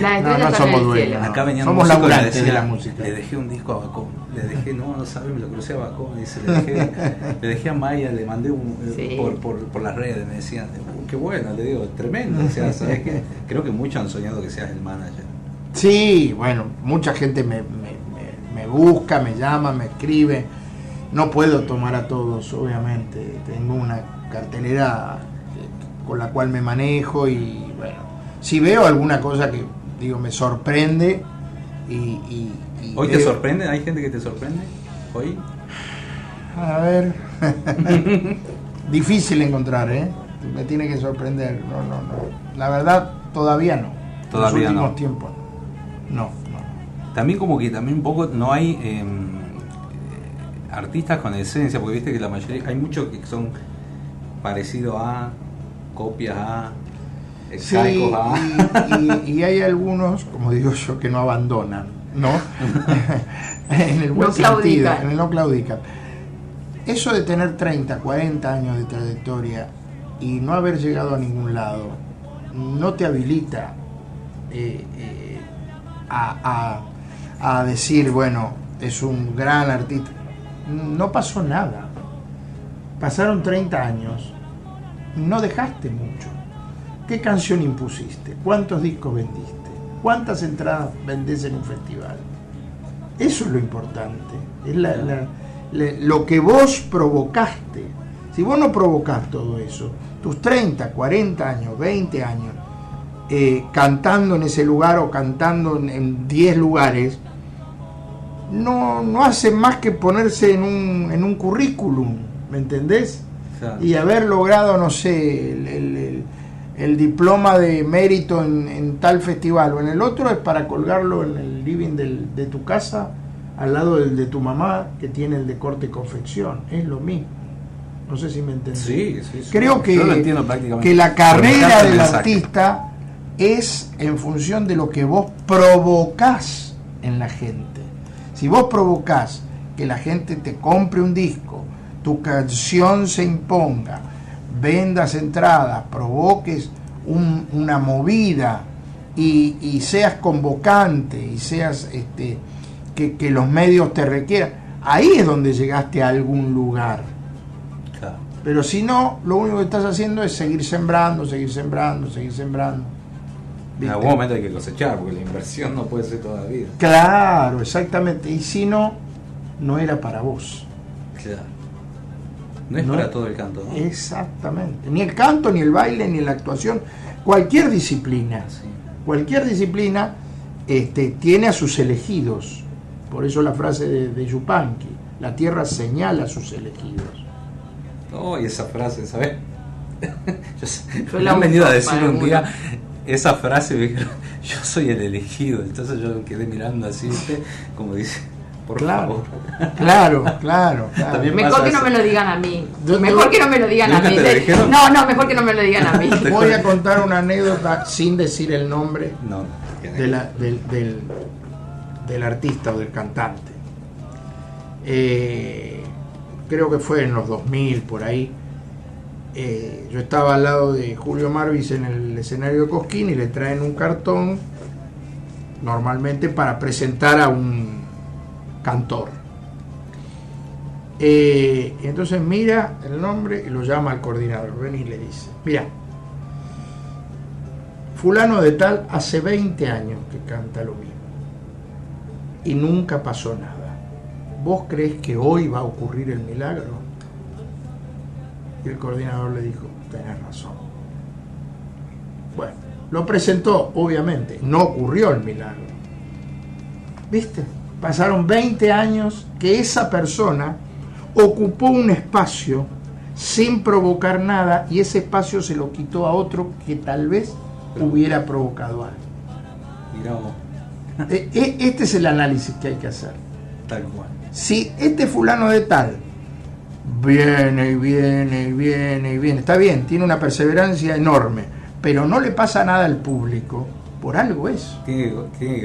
[SPEAKER 9] Las estrellas
[SPEAKER 10] No, no
[SPEAKER 9] están
[SPEAKER 10] somos
[SPEAKER 9] en el
[SPEAKER 10] dueños,
[SPEAKER 9] cielo.
[SPEAKER 5] Acá venían
[SPEAKER 10] Somos
[SPEAKER 5] músicos le
[SPEAKER 10] laburantes de la música.
[SPEAKER 5] Le dejé un disco a Bacón, le dejé, no, no sabes, me lo crucé a Bacón, dice, le dejé, le dejé a Maya, le mandé un, eh,
[SPEAKER 9] Sí.
[SPEAKER 5] por, por, por las redes, me decían, "Uh, qué bueno, le digo, tremendo, o sea, sabes que creo que muchos han soñado que seas el manager.
[SPEAKER 10] Sí, bueno, mucha gente me, me- me- me busca, me llama, me escribe. No puedo tomar a todos, obviamente. Tengo una cartelera con la cual me manejo y bueno, si veo alguna cosa que digo me sorprende y
[SPEAKER 5] ¿Hoy te
[SPEAKER 10] veo-
[SPEAKER 5] sorprende? ¿Hay gente que te sorprende? ¿Hoy?
[SPEAKER 10] A ver. Difícil encontrar, ¿eh? Me tiene que sorprender. No, no, no. La verdad, todavía no.
[SPEAKER 5] Todavía
[SPEAKER 10] En los últimos
[SPEAKER 5] no.
[SPEAKER 10] tiempos. No, no.
[SPEAKER 5] También como que también un poco no hay eh, eh, artistas con esencia, porque viste que la mayoría, hay muchos que son parecidos a, copias a,
[SPEAKER 10] Sí, y- y hay algunos, como digo yo, que no abandonan, ¿no? en el buen
[SPEAKER 9] No
[SPEAKER 10] sentido, en el no claudican. Eso de tener 30, 40 años de trayectoria y no haber llegado a ningún lado, no te habilita eh, eh, a, a- a decir, bueno, es un gran artista. No pasó nada. Pasaron 30 años, no dejaste mucho. ¿Qué canción impusiste? ¿Cuántos discos vendiste? ¿Cuántas entradas vendés en un festival? Eso es lo importante. Es la- la- la- lo que vos provocaste. Si vos no provocás todo eso, tus 30, 40 años, 20 años, eh, cantando en ese lugar o cantando en- en 10 lugares, no, no hacen más que ponerse en un, en un currículum, ¿me entendés?
[SPEAKER 5] Claro.
[SPEAKER 10] y haber logrado, no sé, el, el- el- el diploma de mérito en, en tal festival o en el otro es para colgarlo en el living del- de tu casa al lado del de tu mamá que tiene el de corte y confección. Es lo mismo. No sé si me entendés.
[SPEAKER 5] Sí, sí, sí.
[SPEAKER 10] Creo que,
[SPEAKER 5] entiendo
[SPEAKER 10] que la carrera del artista es en función de lo que vos provocás en la gente. Si vos provocás que la gente te compre un disco, tu canción se imponga, vendas entradas, provoques un- una movida y, y seas convocante y seas este, que, que los medios te requieran, ahí es donde llegaste a algún lugar.
[SPEAKER 5] Claro.
[SPEAKER 10] Pero si no, lo único que estás haciendo es seguir sembrando, seguir sembrando, seguir sembrando.
[SPEAKER 5] En algún momento hay que cosechar, porque la inversión no puede ser toda la vida.
[SPEAKER 10] Claro, exactamente. Y si no, no era para vos.
[SPEAKER 5] Claro. No es
[SPEAKER 10] No.
[SPEAKER 5] para todo el canto, ¿no?
[SPEAKER 10] Exactamente. Ni el canto, ni el baile, ni la actuación. Cualquier disciplina.
[SPEAKER 5] Sí.
[SPEAKER 10] Cualquier disciplina este, tiene a sus elegidos. Por eso la frase de, de Yupanqui. La tierra señala a sus elegidos.
[SPEAKER 5] No, y esa frase, ¿sabes? Yo,
[SPEAKER 9] Yo la
[SPEAKER 5] han venido a decir un día esa frase, me dijeron, yo soy el elegido. Entonces yo quedé mirando así, ¿viste? Como dice, por
[SPEAKER 10] Claro,
[SPEAKER 5] favor.
[SPEAKER 10] claro, claro. claro.
[SPEAKER 9] Mejor que no me lo digan a mí.
[SPEAKER 10] Yo-
[SPEAKER 9] Mejor que no me lo digan a
[SPEAKER 5] ¿Nunca
[SPEAKER 9] mí. No, no, mejor que no me lo digan a mí.
[SPEAKER 10] Voy a contar una anécdota sin decir el nombre
[SPEAKER 5] No, no. tiene
[SPEAKER 10] de
[SPEAKER 5] que-
[SPEAKER 10] la- del, del- del artista o del cantante. Eh, creo que fue en los 2000 por ahí. Eh, yo estaba al lado de Julio Marvis en el escenario de Cosquín y le traen un cartón normalmente para presentar a un cantor. Eh, entonces mira el nombre y lo llama al coordinador, ven y le dice, mira, fulano de tal hace 20 años que canta lo mismo y nunca pasó nada. ¿Vos crees que hoy va a ocurrir el milagro? Y el coordinador le dijo, tenés razón. Bueno, lo presentó, obviamente, no ocurrió el milagro. ¿Viste? Pasaron 20 años que esa persona ocupó un espacio sin provocar nada y ese espacio se lo quitó a otro que tal vez hubiera provocado algo.
[SPEAKER 5] Mirá vos.
[SPEAKER 10] Eh, eh, este es el análisis que hay que hacer.
[SPEAKER 5] Tal cual.
[SPEAKER 10] Si este fulano de tal viene y viene y viene y viene, está bien, tiene una perseverancia enorme, pero no le pasa nada al público, por algo es.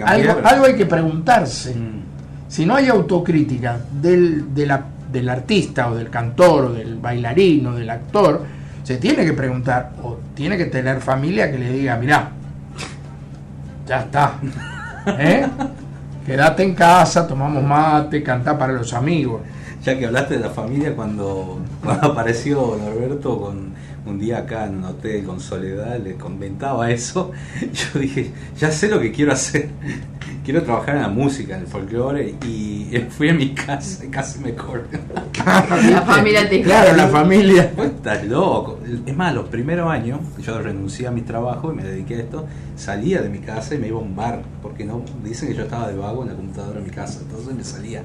[SPEAKER 10] Algo, algo hay que preguntarse.
[SPEAKER 5] Mm.
[SPEAKER 10] Si no hay autocrítica del, de la- del artista o del cantor o del bailarín o del actor, se tiene que preguntar o tiene que tener familia que le diga, mirá, ya está. ¿eh? Quédate en casa, tomamos mate, cantá para los amigos.
[SPEAKER 5] Ya que hablaste de la familia, cuando, cuando apareció Norberto con un día acá en un hotel con Soledad, le comentaba eso, yo dije, ya sé lo que quiero hacer. Quiero trabajar en la música, en el folclore, y fui a mi casa y casi me corren.
[SPEAKER 9] La familia te
[SPEAKER 10] Claro, la familia.
[SPEAKER 5] Estás loco. Es más, los primeros años, yo renuncié a mi trabajo y me dediqué a esto, salía de mi casa y me iba a un bar, porque no dicen que yo estaba de vago en la computadora de mi casa, entonces me salía.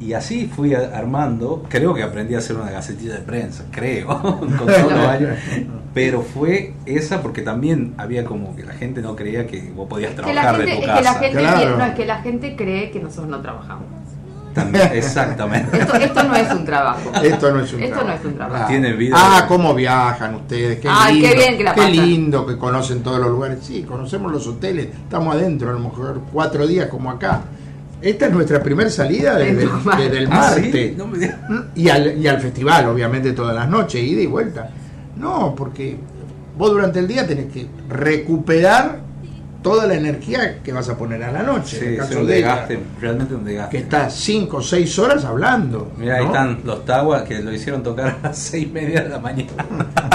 [SPEAKER 5] Y así fui armando, creo que aprendí a hacer una gacetilla de prensa, creo, con todos los años. Pero fue esa porque también había como que la gente no creía que vos podías trabajar
[SPEAKER 9] gente,
[SPEAKER 5] de tu
[SPEAKER 9] es que la
[SPEAKER 5] casa.
[SPEAKER 9] gente,
[SPEAKER 10] Claro.
[SPEAKER 9] no, es que la gente cree que nosotros no trabajamos.
[SPEAKER 5] También, exactamente.
[SPEAKER 9] Esto, esto no es un trabajo.
[SPEAKER 10] Esto no es un
[SPEAKER 9] Esto
[SPEAKER 10] trabajo.
[SPEAKER 9] no es un trabajo.
[SPEAKER 5] Tiene vida.
[SPEAKER 10] Ah, cómo viajan ustedes, qué
[SPEAKER 9] Ay,
[SPEAKER 10] lindo.
[SPEAKER 9] qué bien que la
[SPEAKER 10] qué
[SPEAKER 9] pasan.
[SPEAKER 10] lindo que conocen todos los lugares. Sí, conocemos los hoteles, estamos adentro, a lo mejor cuatro días como acá. Esta es nuestra primera salida desde, el-
[SPEAKER 9] Normal.
[SPEAKER 10] desde el
[SPEAKER 5] Ah, ¿sí?
[SPEAKER 10] martes.
[SPEAKER 5] No me digas.
[SPEAKER 10] Y al, y al festival, obviamente, todas las noches, ida y vuelta. No, porque vos durante el día tenés que recuperar toda la energía que vas a poner a la noche. en
[SPEAKER 5] Sí,
[SPEAKER 10] el
[SPEAKER 5] es
[SPEAKER 10] caso
[SPEAKER 5] un
[SPEAKER 10] de ella,
[SPEAKER 5] desgaste, realmente un desgaste.
[SPEAKER 10] que está cinco o seis horas hablando.
[SPEAKER 5] Mira, ahí están los Taguas que lo hicieron tocar a las seis y media de la mañana.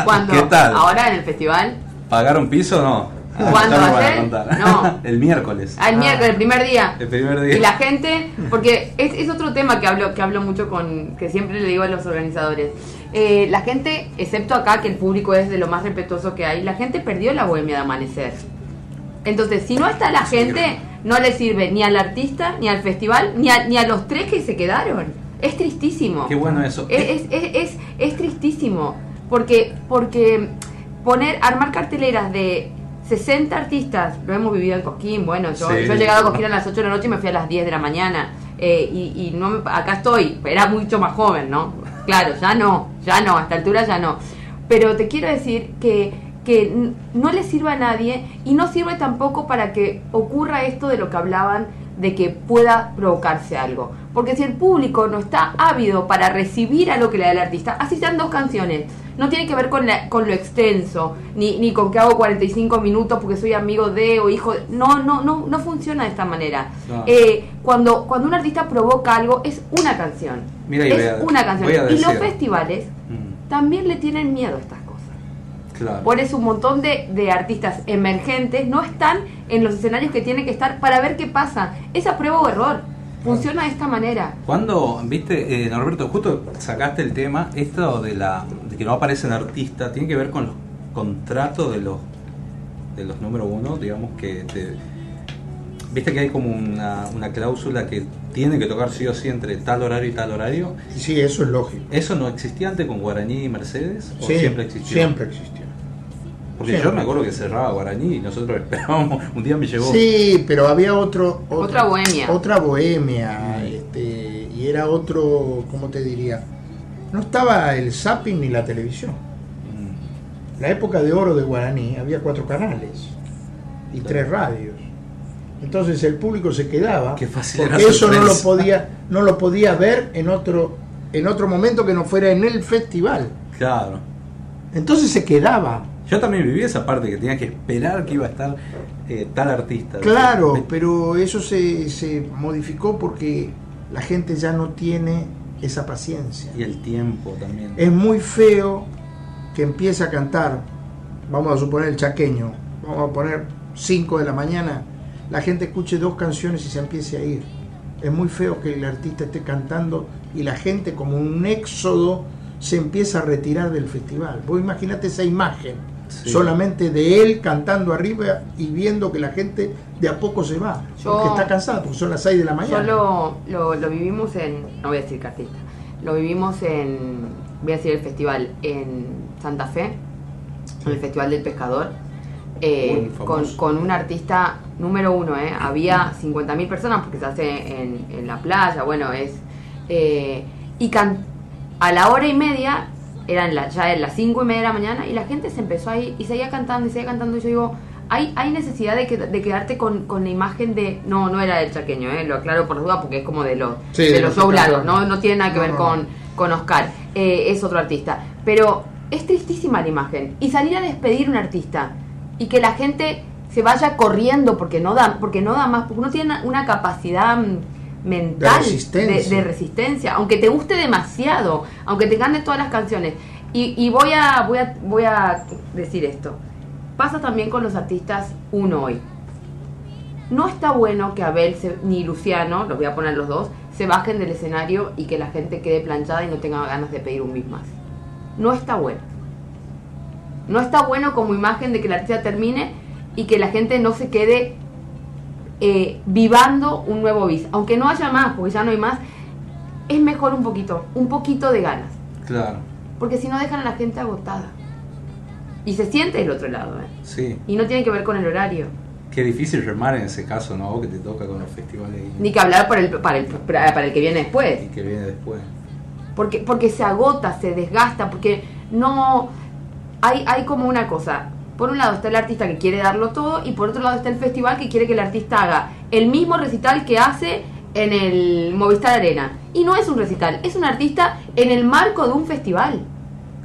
[SPEAKER 9] Cuando,
[SPEAKER 5] ¿Qué tal?
[SPEAKER 9] Ahora en el festival,
[SPEAKER 5] ¿Pagaron piso o no? Ah,
[SPEAKER 9] ¿Cuándo
[SPEAKER 5] van a contar.
[SPEAKER 9] No.
[SPEAKER 5] el miércoles.
[SPEAKER 10] Ah.
[SPEAKER 9] miércoles, el primer día.
[SPEAKER 5] El primer día.
[SPEAKER 9] Y la gente, porque es, es otro tema que hablo, que hablo mucho con, que siempre le digo a los organizadores. Eh, la gente, excepto acá, que el público es de lo más respetuoso que hay, la gente perdió la bohemia de amanecer. Entonces, si no está la gente, no le sirve ni al artista, ni al festival, ni a, ni a los tres que se quedaron. Es tristísimo.
[SPEAKER 5] Qué bueno eso.
[SPEAKER 9] Es, es, es, es, es tristísimo. Porque, porque poner, armar carteleras de 60 artistas, lo hemos vivido en Cosquín, bueno, yo,
[SPEAKER 5] Sí.
[SPEAKER 9] yo he llegado a Cosquín a las 8 de la noche y me fui a las 10 de la mañana. eh, y y no me- acá estoy, era mucho más joven, ¿no? Claro, ya no, ya no, a esta altura ya no. Pero te quiero decir que, que no le sirve a nadie y no sirve tampoco para que ocurra esto de lo que hablaban de que pueda provocarse algo. Porque si el público no está ávido para recibir a lo que le da el artista, así sean dos canciones, no tiene que ver con, la- con lo extenso, ni, ni con que hago 45 minutos porque soy amigo de o hijo de... No, no, no, no funciona de esta manera.
[SPEAKER 5] No.
[SPEAKER 9] Eh, cuando, cuando un artista provoca algo, es una canción.
[SPEAKER 5] Mira,
[SPEAKER 9] es
[SPEAKER 5] a-
[SPEAKER 9] una canción. Y los festivales
[SPEAKER 5] Mm,
[SPEAKER 9] también le tienen miedo a estas cosas.
[SPEAKER 5] claro.
[SPEAKER 9] Por eso un montón de, de artistas emergentes no están en los escenarios que tienen que estar para ver qué pasa. Esa prueba o error. Funciona de esta manera.
[SPEAKER 5] Cuando, viste, eh, Norberto, justo sacaste el tema, esto de la de que no aparecen artistas, tiene que ver con los contratos de los de los número uno, digamos que te- viste que hay como una, una cláusula que tiene que tocar sí o sí entre tal horario y tal horario.
[SPEAKER 10] Sí, eso es lógico.
[SPEAKER 5] ¿Eso no existía antes con Guaraní y Mercedes? ¿O
[SPEAKER 10] Sí,
[SPEAKER 5] siempre existió?
[SPEAKER 10] Siempre existió.
[SPEAKER 5] Porque
[SPEAKER 10] siempre.
[SPEAKER 5] yo me acuerdo que cerraba Guaraní y nosotros esperábamos, un día me llegó...
[SPEAKER 10] Sí, pero había otro, otro-
[SPEAKER 9] Otra bohemia.
[SPEAKER 10] Otra bohemia, este, y era otro, ¿cómo te diría? No estaba el zapping ni la televisión.
[SPEAKER 5] Mm,
[SPEAKER 10] La época de oro de Guaraní había cuatro canales y
[SPEAKER 5] Claro.
[SPEAKER 10] tres radios. Entonces el público se quedaba
[SPEAKER 5] Qué fácil
[SPEAKER 10] porque
[SPEAKER 5] era
[SPEAKER 10] eso no lo podía no lo podía ver en otro en otro momento que no fuera en el festival.
[SPEAKER 5] Claro.
[SPEAKER 10] Entonces se quedaba.
[SPEAKER 5] Yo también viví esa parte que tenía que esperar que iba a estar eh, tal artista.
[SPEAKER 10] Claro, pero eso se, se modificó porque la gente ya no tiene esa paciencia.
[SPEAKER 5] Y el tiempo también.
[SPEAKER 10] Es muy feo que empiece a cantar, vamos a suponer el chaqueño, vamos a poner 5 de la mañana, la gente escuche dos canciones y se empiece a ir. Es muy feo que el artista esté cantando y la gente como un éxodo se empieza a retirar del festival. Vos imaginate esa imagen,
[SPEAKER 5] Sí.
[SPEAKER 10] solamente de él cantando arriba y viendo que la gente de a poco se va,
[SPEAKER 9] Yo-
[SPEAKER 10] porque está cansada, porque son las 6 de la
[SPEAKER 9] Yo
[SPEAKER 10] mañana.
[SPEAKER 9] lo, lo, lo vivimos en, no voy a decir cartista, lo vivimos en, voy a decir el festival, en Santa Fe, en el Festival del Pescador. eh, con, con un artista número uno, ¿eh? había 50.000 personas porque se hace en, en la playa, bueno, es... eh, y can- a la hora y media, eran la- ya en las 5 y media de la mañana, y la gente se empezó ahí y seguía cantando y seguía cantando, y yo digo, hay, hay necesidad de, que- de quedarte con, con la imagen de... No, no era del chaqueño, ¿eh? lo aclaro por duda porque es como de los,
[SPEAKER 10] Sí,
[SPEAKER 9] de
[SPEAKER 10] de
[SPEAKER 9] los
[SPEAKER 10] espectáculos.
[SPEAKER 9] ¿no? no tiene nada que
[SPEAKER 10] No,
[SPEAKER 9] ver
[SPEAKER 10] no,
[SPEAKER 9] con, con Oscar, eh, es otro artista. Pero es tristísima la imagen. Y salir a despedir un artista y que la gente se vaya corriendo porque no da, porque no da más, porque no tiene una, una capacidad mm, mental
[SPEAKER 10] De resistencia.
[SPEAKER 9] de- de resistencia, aunque te guste demasiado, aunque te canten todas las canciones. Y, y voy a, voy a, voy a decir esto. Pasa también con los artistas uno hoy. No está bueno que Abel se- ni Luciano, los voy a poner los dos, se bajen del escenario y que la gente quede planchada y no tenga ganas de pedir un bis más. No está bueno. No está bueno como imagen de que la artista termine y que la gente no se quede eh, vivando un nuevo bis. Aunque no haya más, porque ya no hay más, es mejor un poquito, un poquito de ganas.
[SPEAKER 5] Claro,
[SPEAKER 9] Porque si no dejan a la gente agotada. Y se siente del otro lado, ¿eh?
[SPEAKER 5] sí.
[SPEAKER 9] Y no tiene que ver con el horario.
[SPEAKER 5] Qué difícil remar en ese caso, ¿no? Que te toca con los festivales y,
[SPEAKER 9] Ni que hablar para el, para el, para el que viene después.
[SPEAKER 5] y que viene después.
[SPEAKER 9] porque porque se agota, se desgasta, porque no hay hay como una cosa. Por un lado está el artista que quiere darlo todo y por otro lado está el festival que quiere que el artista haga el mismo recital que hace en el Movistar Arena. Y no es un recital, es un artista en el marco de un festival.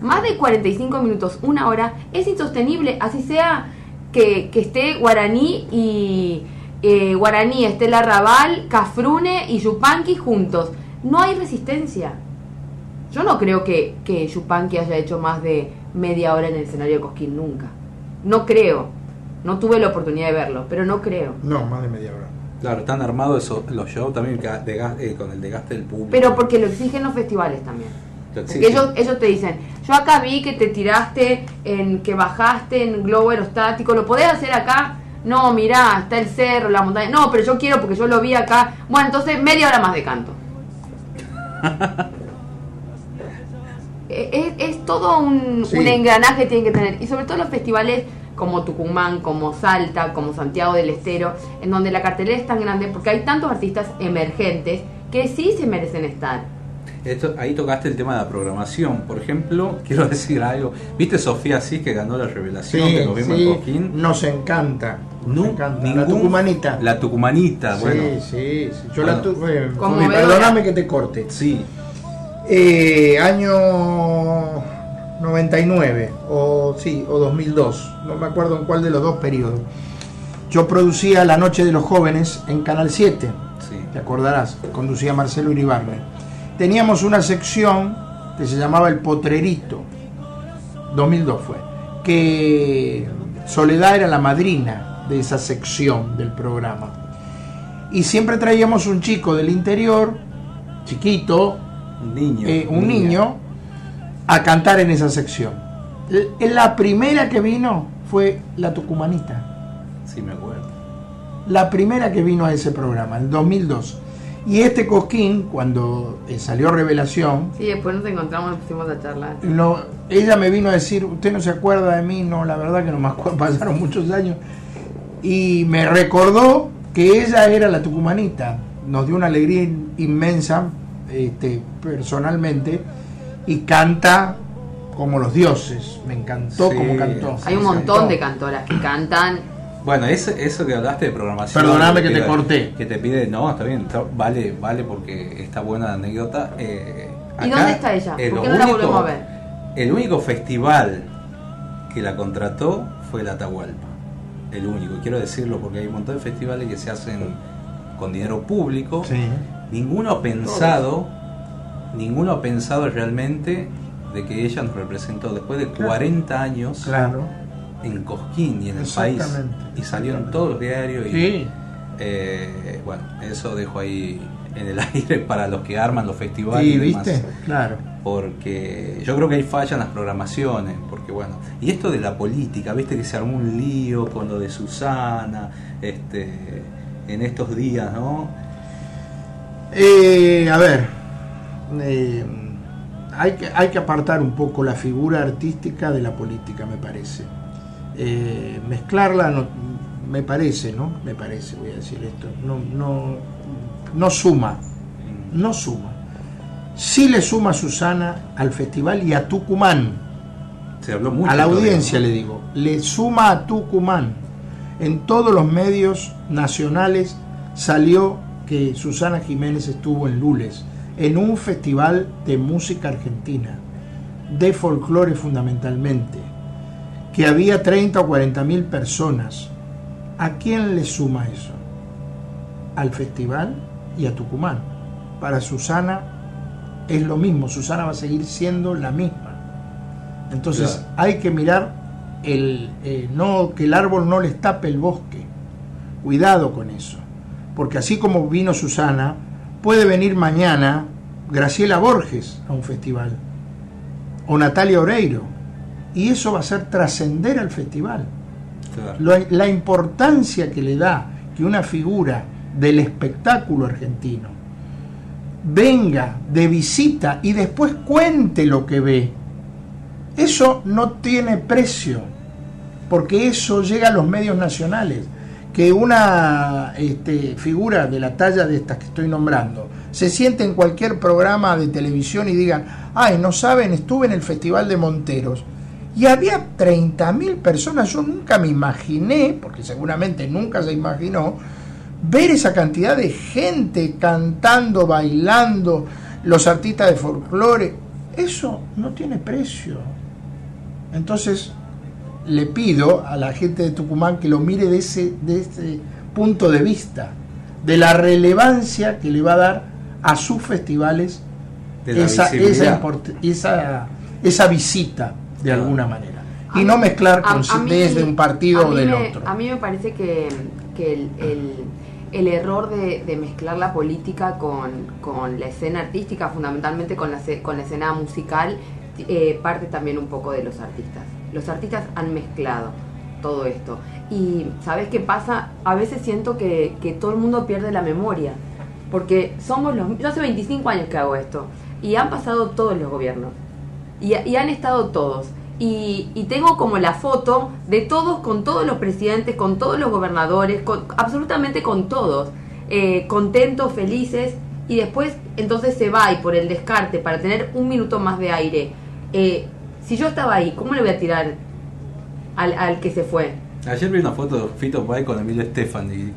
[SPEAKER 9] Más de 45 minutos, una hora, es insostenible, así sea que, que esté Guaraní y eh, Guaraní, Estela Raval, Cafrune y Yupanqui juntos. No hay resistencia. Yo no creo que, que Yupanqui haya hecho más de media hora en el escenario de Cosquín nunca. No creo. No tuve la oportunidad de verlo, pero no creo.
[SPEAKER 10] No, más de media hora.
[SPEAKER 5] Claro, están armados esos, los shows también que de gas- eh, con el desgaste del público.
[SPEAKER 9] Pero porque lo exigen los festivales también. Porque ellos, ellos te dicen, yo acá vi que te tiraste, en que bajaste en globo aerostático, ¿lo podés hacer acá? No, mirá, está el cerro, la montaña. No, pero yo quiero porque yo lo vi acá. Bueno, entonces media hora más de canto. Eh, es, es todo un,
[SPEAKER 10] Sí.
[SPEAKER 9] un engranaje que tienen que tener. Y sobre todo los festivales como Tucumán, como Salta, como Santiago del Estero, en donde la cartelera es tan grande porque hay tantos artistas emergentes que sí se merecen estar.
[SPEAKER 5] Esto, ahí tocaste el tema de la programación. Por ejemplo, quiero decir algo. ¿Viste Sofía Asís que ganó la revelación que nos vimos
[SPEAKER 10] sí,
[SPEAKER 5] en Coquín?
[SPEAKER 10] nos encanta. Nos
[SPEAKER 5] No,
[SPEAKER 10] encanta. La tucumanita.
[SPEAKER 5] La tucumanita,
[SPEAKER 10] sí,
[SPEAKER 5] bueno.
[SPEAKER 10] sí, sí. Yo
[SPEAKER 5] Bueno.
[SPEAKER 10] la tuve.
[SPEAKER 9] Conmovedora.
[SPEAKER 10] Perdóname que te corte.
[SPEAKER 5] Sí,
[SPEAKER 10] Eh, año 99 o sí, o 2002, no me acuerdo en cuál de los dos periodos. Yo producía La Noche de los Jóvenes en Canal 7,
[SPEAKER 5] sí.
[SPEAKER 10] te acordarás, conducía Marcelo Iribarne. Teníamos una sección que se llamaba El Potrerito, 2002 fue, que Soledad era la madrina de esa sección del programa. Y siempre traíamos un chico del interior, chiquito,
[SPEAKER 5] niño.
[SPEAKER 10] eh, un
[SPEAKER 5] niña.
[SPEAKER 10] niño a cantar en esa sección. L- La primera que vino fue la tucumanita.
[SPEAKER 5] Sí, me acuerdo.
[SPEAKER 10] La primera que vino a ese programa, en 2002. Y este Cosquín, cuando eh, salió Revelación,
[SPEAKER 9] Sí, después nos encontramos, nos pusimos a charlar.
[SPEAKER 10] no, ella me vino a decir, usted no se acuerda de mí, no, la verdad que no me acuerdo, pasaron muchos años. Y me recordó que ella era la tucumanita. Nos dio una alegría in- inmensa, este, personalmente, y canta como los dioses. Me encantó
[SPEAKER 5] Sí.
[SPEAKER 10] como cantó.
[SPEAKER 9] Hay un montón de cantoras que cantan.
[SPEAKER 5] Bueno, eso, eso que hablaste de programación.
[SPEAKER 10] Perdóname que te corté.
[SPEAKER 5] Que te pide, no, está bien, está- vale, vale porque está buena la anécdota. eh,
[SPEAKER 9] ¿Y dónde está ella?
[SPEAKER 5] eh,
[SPEAKER 9] ¿Por
[SPEAKER 5] lo
[SPEAKER 9] qué no la
[SPEAKER 5] único-
[SPEAKER 9] volvemos a ver?
[SPEAKER 5] El único festival que la contrató fue la Atahualpa. El único, quiero decirlo porque hay un montón de festivales que se hacen con dinero público.
[SPEAKER 10] Sí.
[SPEAKER 5] Ninguno ha pensado, ninguno ha pensado realmente de que ella nos representó después de 40 años
[SPEAKER 10] Claro.
[SPEAKER 5] en Cosquín y en el país. Y salió en todos los diarios. Y,
[SPEAKER 10] Sí.
[SPEAKER 5] eh, bueno, eso dejo ahí en el aire para los que arman los festivales.
[SPEAKER 10] Sí,
[SPEAKER 5] y demás.
[SPEAKER 10] ¿viste? Claro.
[SPEAKER 5] Porque yo creo que hay fallas en las programaciones. Porque bueno, y esto de la política, viste que se armó un lío con lo de Susana, este, en estos días, ¿no?
[SPEAKER 10] Eh, a ver, eh, hay, que, hay que apartar un poco la figura artística de la política, me parece. eh, mezclarla, no, me parece, ¿no? Me parece, voy a decir esto, no, no, no suma, no suma. Sí le suma Susana al festival y a Tucumán.
[SPEAKER 5] Se habló mucho.
[SPEAKER 10] A la audiencia le digo, le suma a Tucumán. En todos los medios nacionales salió que Susana Jiménez estuvo en Lules, en un festival de música argentina, de folclore fundamentalmente, que había 30 o 40 mil personas. ¿A quién le suma eso? Al festival y a Tucumán. Para Susana es lo mismo, Susana va a seguir siendo la misma. Entonces
[SPEAKER 5] Claro.
[SPEAKER 10] hay que mirar el, eh, no, que el árbol no les tape el bosque. Cuidado con eso. Porque así como vino Susana, puede venir mañana Graciela Borges a un festival. O Natalia Oreiro. Y eso va a hacer trascender al festival.
[SPEAKER 5] Claro.
[SPEAKER 10] La importancia que le da que una figura del espectáculo argentino venga de visita y después cuente lo que ve, eso no tiene precio, porque eso llega a los medios nacionales. Que una este, figura de la talla de estas que estoy nombrando se siente en cualquier programa de televisión y digan, ay, no saben, estuve en el Festival de Monteros y había 30.000 personas, yo nunca me imaginé, porque seguramente nunca se imaginó, ver esa cantidad de gente cantando, bailando, los artistas de folclore, eso no tiene precio. Entonces, le pido a la gente de Tucumán que lo mire de ese, de ese punto de vista, de la relevancia que le va a dar a sus festivales
[SPEAKER 5] De la
[SPEAKER 10] esa, esa, esa, esa visita de
[SPEAKER 5] Claro.
[SPEAKER 10] alguna manera. Y no mezclar con un partido o del
[SPEAKER 9] me-
[SPEAKER 10] otro.
[SPEAKER 9] A mí me parece que, que el, el- el error de, de mezclar la política con, con la escena artística, fundamentalmente con la, con la escena musical, eh, parte también un poco de los artistas. Los artistas han mezclado todo esto. Y ¿sabes qué pasa? A veces siento que, que todo el mundo pierde la memoria. Porque somos los... Yo hace 25 años que hago esto. Y han pasado todos los gobiernos y, han estado todos. Y, y tengo como la foto de todos, con todos los presidentes, con todos los gobernadores, con, absolutamente con todos, eh, contentos, felices, y después entonces se va y por el descarte, para tener un minuto más de aire, eh, si yo estaba ahí, ¿cómo le voy a tirar al, al que se fue?
[SPEAKER 5] Ayer vi una foto de Fito Páez con Emilio Estefan y,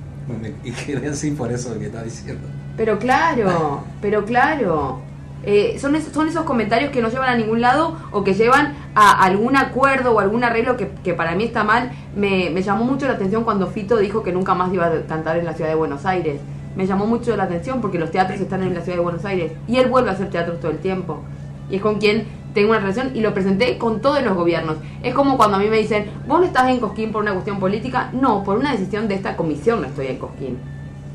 [SPEAKER 5] y quedé así por eso que está diciendo.
[SPEAKER 9] Pero claro, pero claro. Eh, son, esos, son esos comentarios que no llevan a ningún lado o que llevan a algún acuerdo o algún arreglo que, que para mí está mal. Me, me llamó mucho la atención cuando Fito dijo que nunca más iba a cantar en la ciudad de Buenos Aires. Me llamó mucho la atención porque los teatros están en la ciudad de Buenos Aires y él vuelve a hacer teatro todo el tiempo. Y es con quien tengo una relación y lo presenté con todos los gobiernos. Es como cuando a mí me dicen, vos no estás en Cosquín por una cuestión política. No, por una decisión de esta comisión no estoy en Cosquín.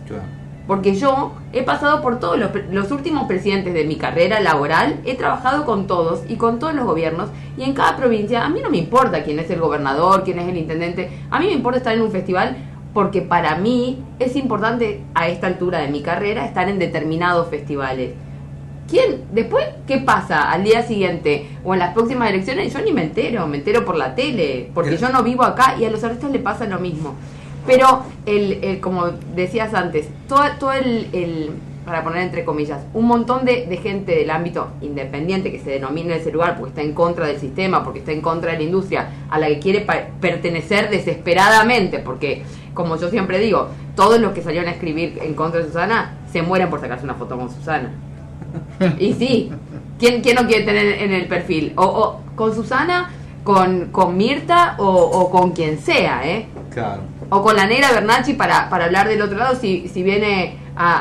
[SPEAKER 5] Claro.
[SPEAKER 9] Porque yo he pasado por todos los, los últimos presidentes de mi carrera laboral, he trabajado con todos y con todos los gobiernos y en cada provincia, a mí no me importa quién es el gobernador, quién es el intendente, a mí me importa estar en un festival porque para mí es importante a esta altura de mi carrera estar en determinados festivales. ¿Quién? Después, ¿qué pasa al día siguiente o en las próximas elecciones? Yo ni me entero, me entero por la tele, porque yo no vivo acá y a los artistas le pasa lo mismo. Pero, el, el- como decías antes, todo, todo el, el- para poner entre comillas, un montón de, de gente del ámbito independiente que se denomina ese lugar porque está en contra del sistema, porque está en contra de la industria, a la que quiere pertenecer desesperadamente, porque, como yo siempre digo, todos los que salieron a escribir en contra de Susana se mueren por sacarse una foto con Susana. Y sí, ¿quién, quién no quiere tener en el perfil? O, o con Susana, con, con Mirta o, o con quien sea, ¿eh?
[SPEAKER 5] Claro.
[SPEAKER 9] O con la negra Bernacci para, para hablar del otro lado si, si viene a,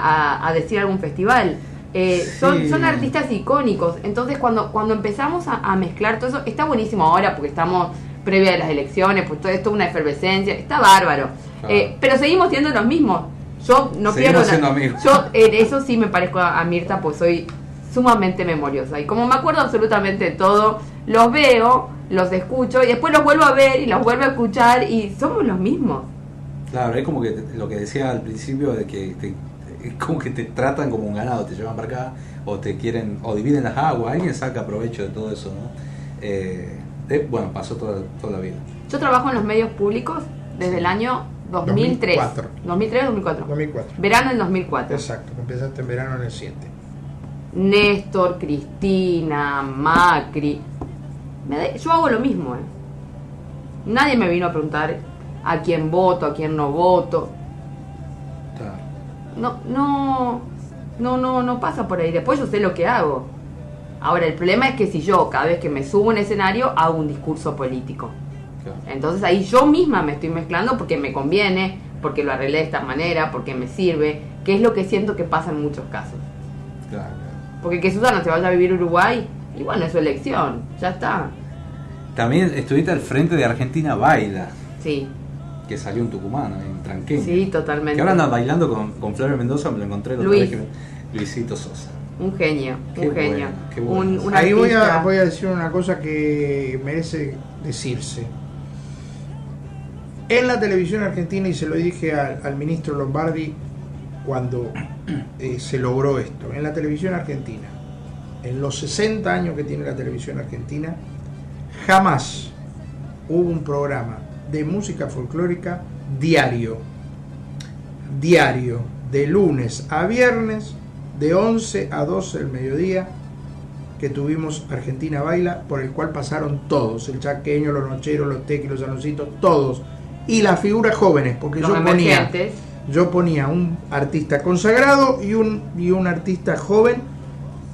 [SPEAKER 9] a- a decir algún festival. Eh, son,
[SPEAKER 5] Sí.
[SPEAKER 9] son artistas icónicos. Entonces cuando, cuando empezamos a, a mezclar todo eso, está buenísimo ahora porque estamos previa a las elecciones, pues todo esto es una efervescencia, está bárbaro.
[SPEAKER 5] Claro.
[SPEAKER 9] Eh, pero seguimos siendo los mismos. Yo no
[SPEAKER 5] Seguimos
[SPEAKER 9] pierdo
[SPEAKER 5] amigos.
[SPEAKER 9] Yo en eso sí me parezco a, a Mirta, pues soy sumamente memoriosa. Y como me acuerdo absolutamente de todo, los veo, los escucho y después los vuelvo a ver y los vuelvo a escuchar y somos los mismos.
[SPEAKER 5] Claro, es como que te- lo que decía al principio de que te- es como que te tratan como un ganado, te llevan para acá o te quieren o dividen las aguas, alguien saca provecho de todo eso, ¿no? Eh, eh, bueno, pasó toda, toda la vida.
[SPEAKER 9] Yo trabajo en los medios públicos desde el año 2003.
[SPEAKER 10] 2004.
[SPEAKER 9] 2003 2004.
[SPEAKER 10] 2004.
[SPEAKER 9] Verano del 2004.
[SPEAKER 10] Exacto, empezaste en verano en el 7.
[SPEAKER 9] Néstor, Cristina, Macri. Yo hago lo mismo, ¿eh? Nadie me vino a preguntar a quién voto, a quién no voto. No, no, no, no, no pasa por ahí. Después yo sé lo que hago. Ahora, el problema es que si yo, cada vez que me subo a un escenario, hago un discurso político. Entonces ahí yo misma me estoy mezclando porque me conviene, porque lo arreglé de esta manera, porque me sirve, que es lo que siento que pasa en muchos casos.
[SPEAKER 5] Claro.
[SPEAKER 9] Porque que Susana se vaya a vivir a Uruguay, y bueno, es su elección, ya está.
[SPEAKER 5] También estuviste al frente de Argentina Baila,
[SPEAKER 9] Sí,
[SPEAKER 5] que salió en Tucumán, en Tranqueño.
[SPEAKER 9] sí, totalmente.
[SPEAKER 5] Que ahora andan bailando con, con Flavio Mendoza, me lo encontré la otra
[SPEAKER 9] Luis.
[SPEAKER 5] vez que- Luisito Sosa.
[SPEAKER 9] Un genio,
[SPEAKER 5] Qué
[SPEAKER 9] un genio.
[SPEAKER 5] bueno.
[SPEAKER 9] Un, un
[SPEAKER 10] Ahí voy a, voy a decir una cosa que merece decirse. En la televisión argentina, y se lo dije al, ministro Lombardi cuando eh, se logró esto, en la televisión argentina, en los 60 años que tiene la televisión argentina, jamás hubo un programa de música folclórica diario, diario, de lunes a viernes, de 11 a 12 del mediodía, que tuvimos Argentina Baila, por el cual pasaron todos, el chaqueño, los nocheros, los tequis, los anoncitos, todos. Y las figuras jóvenes, porque
[SPEAKER 9] Los
[SPEAKER 10] yo ponía, yo ponía un artista consagrado y un, y un artista joven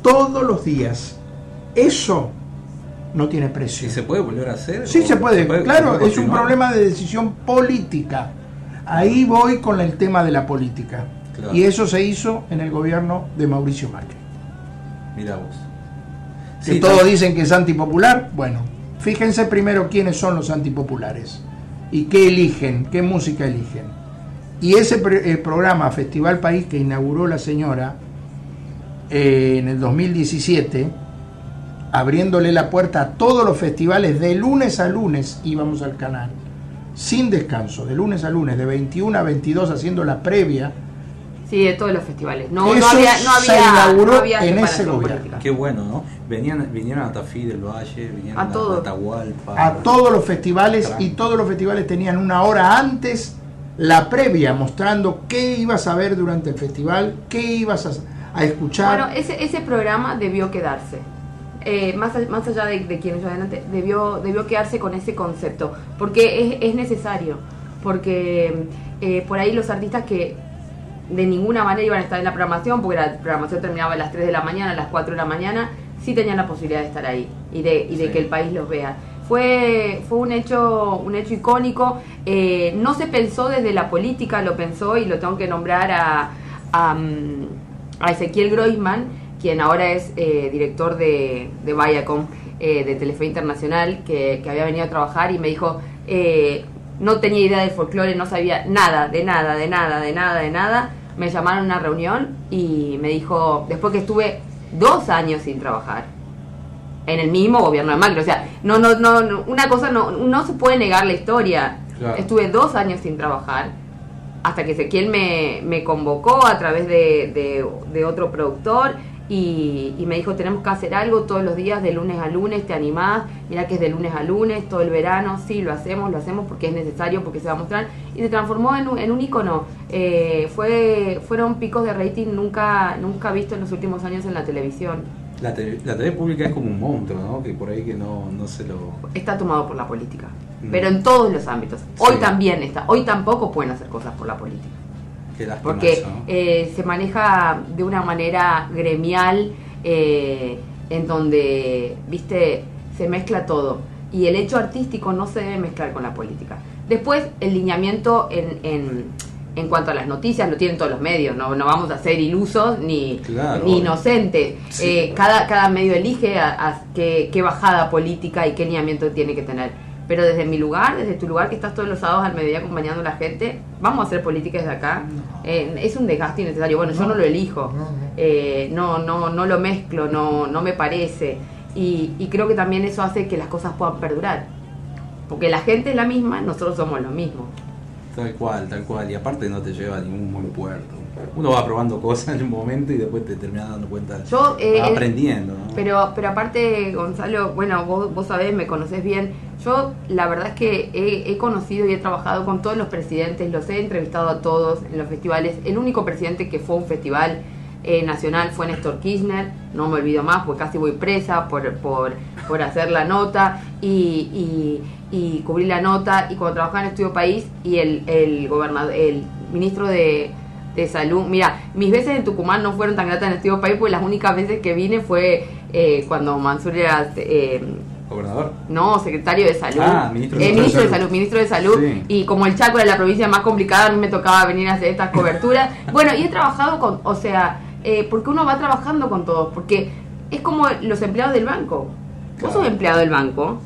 [SPEAKER 10] todos los días. Eso no tiene precio.
[SPEAKER 5] ¿Y se puede volver a hacer?
[SPEAKER 10] Sí
[SPEAKER 5] ¿O
[SPEAKER 10] se puede, claro,
[SPEAKER 5] se puede
[SPEAKER 10] es un problema de decisión política. Ahí voy con el tema de la política.
[SPEAKER 5] Claro.
[SPEAKER 10] Y eso se hizo en el gobierno de Mauricio Macri.
[SPEAKER 5] Mira vos.
[SPEAKER 10] Que
[SPEAKER 5] Sí,
[SPEAKER 10] todos dicen que es antipopular, bueno, fíjense primero quiénes son los antipopulares y qué eligen, qué música eligen. Y ese eh, programa Festival País que inauguró la señora eh, en el 2017, abriéndole la puerta a todos los festivales de lunes a lunes íbamos al canal, sin descanso, de lunes a lunes, de 21 a 22 haciendo la previa.
[SPEAKER 9] Sí, de todos los festivales. No, había, no
[SPEAKER 10] se
[SPEAKER 9] había,
[SPEAKER 10] inauguró
[SPEAKER 9] no había
[SPEAKER 10] en ese gobierno.
[SPEAKER 9] política.
[SPEAKER 5] Qué bueno, ¿no? Venían, vinieron a Tafí del Valle, vinieron
[SPEAKER 9] A
[SPEAKER 5] a,
[SPEAKER 9] todo.
[SPEAKER 5] Atahualpa.
[SPEAKER 10] a todos los festivales y todos los festivales tenían una hora antes la previa mostrando qué ibas a ver durante el festival, qué ibas a, a escuchar.
[SPEAKER 9] Bueno, ese, ese programa debió quedarse. Eh, más, más allá de, de quienes yo adelante, debió, debió quedarse con ese concepto. Porque es, es necesario. Porque eh, por ahí los artistas que de ninguna manera iban a estar en la programación, porque la programación terminaba a las 3 de la mañana, a las 4 de la mañana, sí tenían la posibilidad de estar ahí y de, y de
[SPEAKER 5] Sí.
[SPEAKER 9] que el país los vea. Fue, fue un hecho un hecho icónico. eh, no se pensó desde la política, lo pensó y lo tengo que nombrar a, a, mm, a Ezequiel Groisman, quien ahora es eh, director de, de Viacom, eh, de Telefe Internacional, que, que había venido a trabajar y me dijo, eh, no tenía idea del folclore, no sabía nada, de nada, de nada, de nada, de nada. Me llamaron a una reunión y me dijo, después que estuve dos años sin trabajar, en el mismo gobierno de Macri. O sea, no, no, no, no, una cosa no, no se puede negar la historia.
[SPEAKER 5] Claro.
[SPEAKER 9] Estuve dos años sin trabajar hasta que Ezequiel me, me convocó a través de, de- de otro productor y, y me dijo tenemos que hacer algo todos los días de lunes a lunes, te animás, mira que es de lunes a lunes, todo el verano, sí, lo hacemos, lo hacemos porque es necesario, porque se va a mostrar y se transformó en un, en un ícono. Eh, fue, fueron picos de rating nunca, nunca visto en los últimos años en la televisión.
[SPEAKER 5] La, tele, la TV pública es como un monstruo, ¿no? Que por ahí que no, no se lo...
[SPEAKER 9] está tomado por la política,
[SPEAKER 5] Mm.
[SPEAKER 9] pero en todos los ámbitos. Hoy
[SPEAKER 5] Sí.
[SPEAKER 9] también está, hoy tampoco pueden hacer cosas por la política, porque eh, se maneja de una manera gremial eh, en donde, viste, se mezcla todo y el hecho artístico no se debe mezclar con la política. Después, el lineamiento en, en, en cuanto a las noticias lo tienen todos los medios, no, no vamos a ser ilusos ni,
[SPEAKER 5] Claro,
[SPEAKER 9] ni inocentes.
[SPEAKER 5] Sí.
[SPEAKER 9] Eh, cada, cada medio elige a, a qué, qué bajada política y qué lineamiento tiene que tener. Pero desde mi lugar, desde tu lugar que estás todos los sábados al mediodía acompañando a la gente, vamos a hacer política desde acá. Eh, es un desgaste innecesario. Bueno, yo no lo elijo,
[SPEAKER 10] no, no.
[SPEAKER 9] Eh, no, no, no lo mezclo, no, no me parece. Y, y creo que también eso hace que las cosas puedan perdurar. Porque la gente es la misma, nosotros somos lo mismo.
[SPEAKER 5] Tal cual, tal cual. Y aparte no te lleva a ningún buen puerto. Uno va probando cosas en un momento y después te termina dando cuenta.
[SPEAKER 9] Yo, eh,
[SPEAKER 5] aprendiendo, ¿no?
[SPEAKER 9] Pero, pero aparte, Gonzalo, bueno, vos, vos sabés, me conocés bien. Yo, la verdad es que he, he conocido y he trabajado con todos los presidentes, los he entrevistado a todos en los festivales. El único presidente que fue a un festival eh, nacional fue Néstor Kirchner, no me olvido más, porque casi voy presa por, por, por hacer la nota y, y, y cubrir la nota. Y cuando trabajaba en Estudio País y el, el gobernador, el ministro de, de salud. Mira, mis veces en Tucumán no fueron tan gratas en Estudio País, porque las únicas veces que vine fue eh, cuando Mansur era eh,
[SPEAKER 5] ¿Gobernador?
[SPEAKER 9] no secretario de salud.
[SPEAKER 5] Ah, ministro de
[SPEAKER 9] Eh, ministro de
[SPEAKER 5] Salud.
[SPEAKER 9] salud, ministro de salud.
[SPEAKER 5] Sí.
[SPEAKER 9] Y como el Chaco era la provincia más complicada, a mí me tocaba venir a hacer estas coberturas. bueno, y he trabajado con, o sea, eh, porque uno va trabajando con todos, porque es como los empleados del banco. Vos sos empleado del banco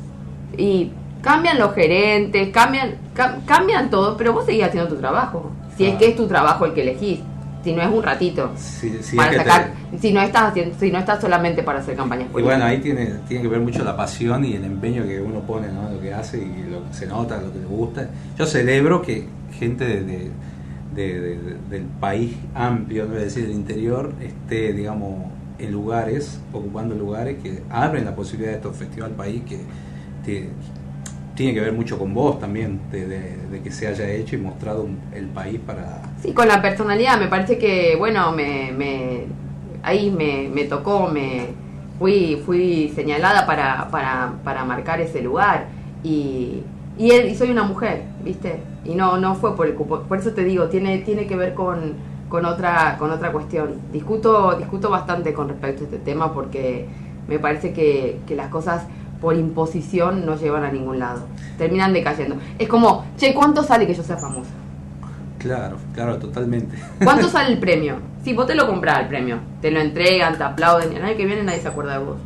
[SPEAKER 9] y cambian los gerentes, cambian, cam- cambian todo, pero vos seguís haciendo tu trabajo. Si es
[SPEAKER 5] Ah.
[SPEAKER 9] que es tu trabajo el que elegís, si no es un ratito.
[SPEAKER 5] Sí, sí,
[SPEAKER 9] para
[SPEAKER 5] es que
[SPEAKER 9] sacar,
[SPEAKER 5] te-
[SPEAKER 9] si no estás haciendo, si no estás solamente para hacer campañas
[SPEAKER 5] Y
[SPEAKER 9] políticas.
[SPEAKER 5] bueno, ahí tiene, tiene que ver mucho la pasión y el empeño que uno pone, ¿no? Lo que hace y lo que se nota, lo que le gusta. Yo celebro que gente de, de- de- de- del país amplio, no voy a decir del interior, esté, digamos, en lugares, ocupando lugares que abren la posibilidad de estos festival país que tiene que ver mucho con vos también, de, que se haya hecho y mostrado el país para...
[SPEAKER 9] Sí, con la personalidad, me parece que, bueno, me, me ahí me, me tocó, me fui, fui señalada para, para, para marcar ese lugar y, y, él- y soy una mujer, ¿viste? Y no, no fue por el cupo, por eso te digo, tiene, tiene que ver con, con otra, con otra cuestión. Discuto, discuto bastante con respecto a este tema porque me parece que, que las cosas por imposición no llevan a ningún lado, terminan decayendo. Es como, che, ¿cuánto sale que yo sea famosa?
[SPEAKER 5] Claro, claro, totalmente.
[SPEAKER 9] ¿Cuánto sale el premio? Si vos te lo comprás el premio, te lo entregan, te aplauden, y el año que viene nadie se acuerda de vos.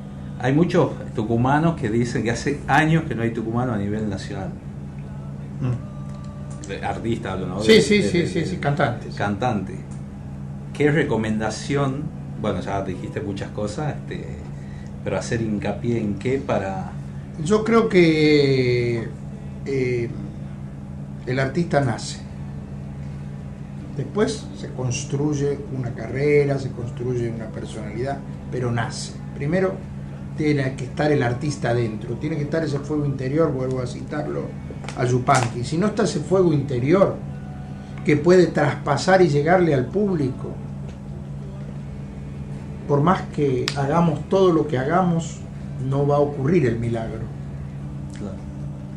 [SPEAKER 5] Hay muchos tucumanos que dicen que hace años que no hay tucumano a nivel nacional. De artista hablo, ¿no?
[SPEAKER 10] Sí,
[SPEAKER 5] De-
[SPEAKER 10] sí,
[SPEAKER 5] de-
[SPEAKER 10] sí,
[SPEAKER 5] de-
[SPEAKER 10] sí, sí, cantantes.
[SPEAKER 5] Cantante. ¿Qué recomendación? Bueno, ya dijiste muchas cosas, este, pero hacer hincapié en qué para...
[SPEAKER 10] Yo creo que eh, el artista nace. Después se construye una carrera, se construye una personalidad, pero nace. Primero tiene que estar el artista adentro, tiene que estar ese fuego interior, vuelvo a citarlo a Yupanqui. Si no está ese fuego interior que puede traspasar y llegarle al público, por más que hagamos todo lo que hagamos, no va a ocurrir el milagro.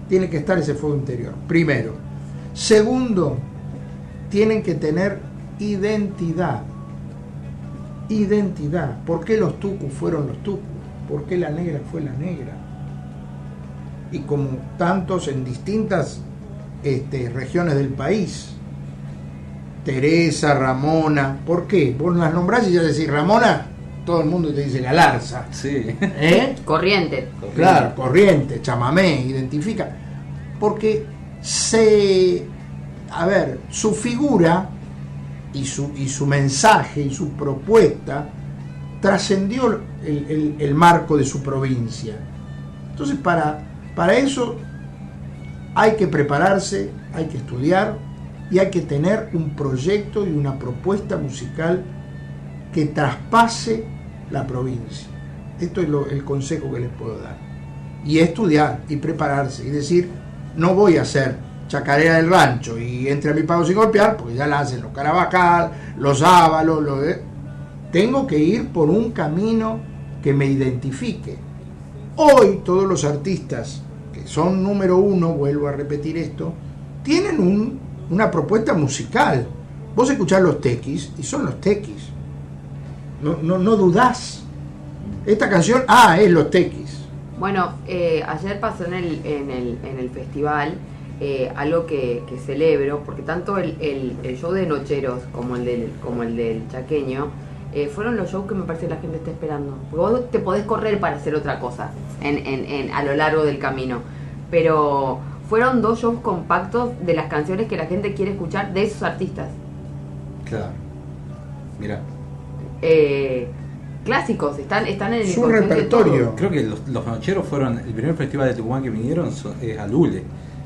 [SPEAKER 10] Tiene que estar ese fuego interior, primero. Segundo, tienen que tener identidad. Identidad. ¿Por qué los tucus fueron los tucus? ¿Por qué la negra fue la negra? Y como tantos en distintas este, regiones del país. Teresa, Ramona. ¿Por qué? Vos las nombrás y ya decís Ramona, todo el mundo te dice Galarza.
[SPEAKER 5] Sí.
[SPEAKER 10] ¿Eh?
[SPEAKER 9] Corriente.
[SPEAKER 10] Claro, corriente, chamamé, identifica. Porque se. A ver, su figura y su, y su mensaje y su propuesta trascendió el, el- el marco de su provincia. Entonces, para, para eso hay que prepararse, hay que estudiar y hay que tener un proyecto y una propuesta musical que traspase la provincia. Esto es lo- el consejo que les puedo dar. Y estudiar y prepararse y decir, no voy a hacer chacarera del rancho y entre a mi pago sin golpear, porque ya la hacen los Carabajal, los Ábalos, los Tengo que ir por un camino que me identifique. Hoy todos los artistas que son número uno, vuelvo a repetir esto, tienen un- una propuesta musical. Vos escuchás los tequis y son los tequis. No, no, no dudás. Esta canción, ah, es los tequis.
[SPEAKER 9] Bueno, eh, ayer pasó en el, en el, en el festival eh, algo que, que celebro, porque tanto el, el- el show de Nocheros como el del, como el del Chaqueño eh, fueron los shows que me parece que la gente está esperando. Porque vos te podés correr para hacer otra cosa en, en- en- a lo largo del camino. Pero fueron dos shows compactos de las canciones que la gente quiere escuchar de esos artistas.
[SPEAKER 5] Claro. Mira.
[SPEAKER 9] Eh, clásicos, están, están en el de todos.
[SPEAKER 5] Creo que los, los nocheros fueron, el primer festival de Tucumán que vinieron es a Lule.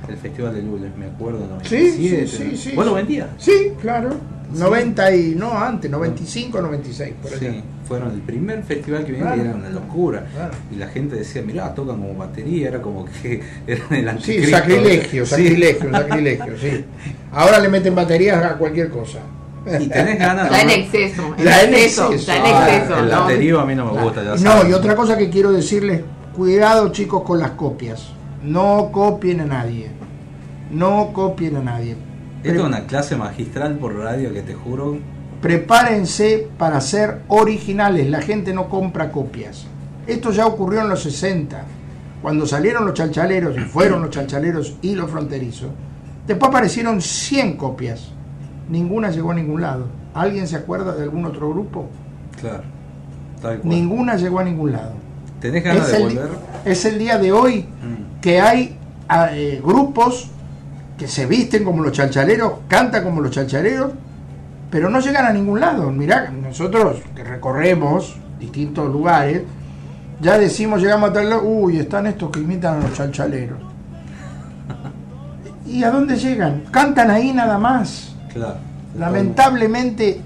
[SPEAKER 5] El Festival de Lules, me acuerdo,
[SPEAKER 10] Sí,
[SPEAKER 5] 97.
[SPEAKER 10] sí, sí, sí.
[SPEAKER 5] ¿Vos lo vendías?
[SPEAKER 10] Sí, claro. 90 y no antes, 95, 96, por allá.
[SPEAKER 5] Sí, fueron el primer festival que vinieron
[SPEAKER 10] Claro.
[SPEAKER 5] y era una locura.
[SPEAKER 10] Claro.
[SPEAKER 5] Y la gente decía, mirá, tocan como batería, era como que eran el
[SPEAKER 10] Sí,
[SPEAKER 5] anticristo.
[SPEAKER 10] sacrilegio,
[SPEAKER 5] Sí.
[SPEAKER 10] sacrilegio, sacrilegio, sí. Ahora le meten baterías a cualquier cosa.
[SPEAKER 5] Y tenés ganas
[SPEAKER 9] Está en
[SPEAKER 5] ¿no?
[SPEAKER 9] exceso. En
[SPEAKER 10] La en
[SPEAKER 9] exceso. Está en
[SPEAKER 5] Ah,
[SPEAKER 9] exceso.
[SPEAKER 5] el
[SPEAKER 9] ¿no?
[SPEAKER 5] baterío a mí no me gusta, ya
[SPEAKER 10] No,
[SPEAKER 5] sabes.
[SPEAKER 10] y otra cosa que quiero decirles, cuidado chicos con las copias. No copien a nadie. No copien a nadie.
[SPEAKER 5] Esto es una clase magistral por radio que te juro.
[SPEAKER 10] Prepárense para ser originales. La gente no compra copias. Esto ya ocurrió en los 60, cuando salieron los chalchaleros, y fueron los chalchaleros y los fronterizos. Después aparecieron 100 copias. Ninguna llegó a ningún lado. ¿Alguien se acuerda de algún otro grupo?
[SPEAKER 5] Claro. Tal cual.
[SPEAKER 10] Ninguna llegó a ningún lado.
[SPEAKER 5] ¿Tenés ganas
[SPEAKER 10] Es
[SPEAKER 5] de volver?
[SPEAKER 10] es el día de hoy
[SPEAKER 5] Mm.
[SPEAKER 10] que hay ah, eh, grupos que se visten como los chalchaleros, cantan como los chalchaleros, pero no llegan a ningún lado. Mirá, nosotros que recorremos distintos lugares, ya decimos, llegamos a tal lado, uy, están estos que imitan a los chalchaleros. ¿Y a dónde llegan? Cantan ahí nada más.
[SPEAKER 5] Claro.
[SPEAKER 10] Lamentablemente,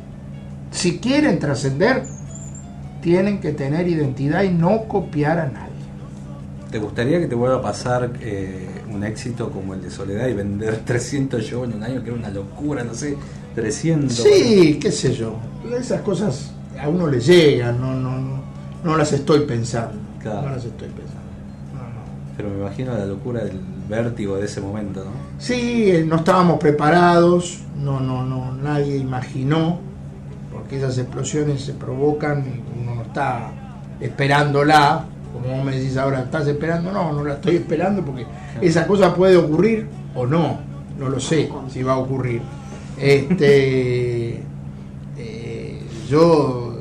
[SPEAKER 10] si quieren trascender, tienen que tener identidad y no copiar a nadie.
[SPEAKER 5] ¿Te gustaría que te vuelva a pasar eh, un éxito como el de Soledad y vender 300 shows en un año, que era una locura, no sé, 300?
[SPEAKER 10] Sí, qué sé yo. Esas cosas a uno le llegan, no, no, no, no las estoy pensando.
[SPEAKER 5] Claro.
[SPEAKER 10] No las estoy pensando. No, no.
[SPEAKER 5] Pero me imagino la locura del vértigo de ese momento, ¿no?
[SPEAKER 10] Sí, eh, no estábamos preparados, no, no, no, nadie imaginó, porque esas explosiones se provocan y uno no está esperándola, como vos me decís ahora, ¿estás esperando? No, no la estoy esperando porque esa cosa puede ocurrir o no, no lo sé si va a ocurrir. Este, eh, yo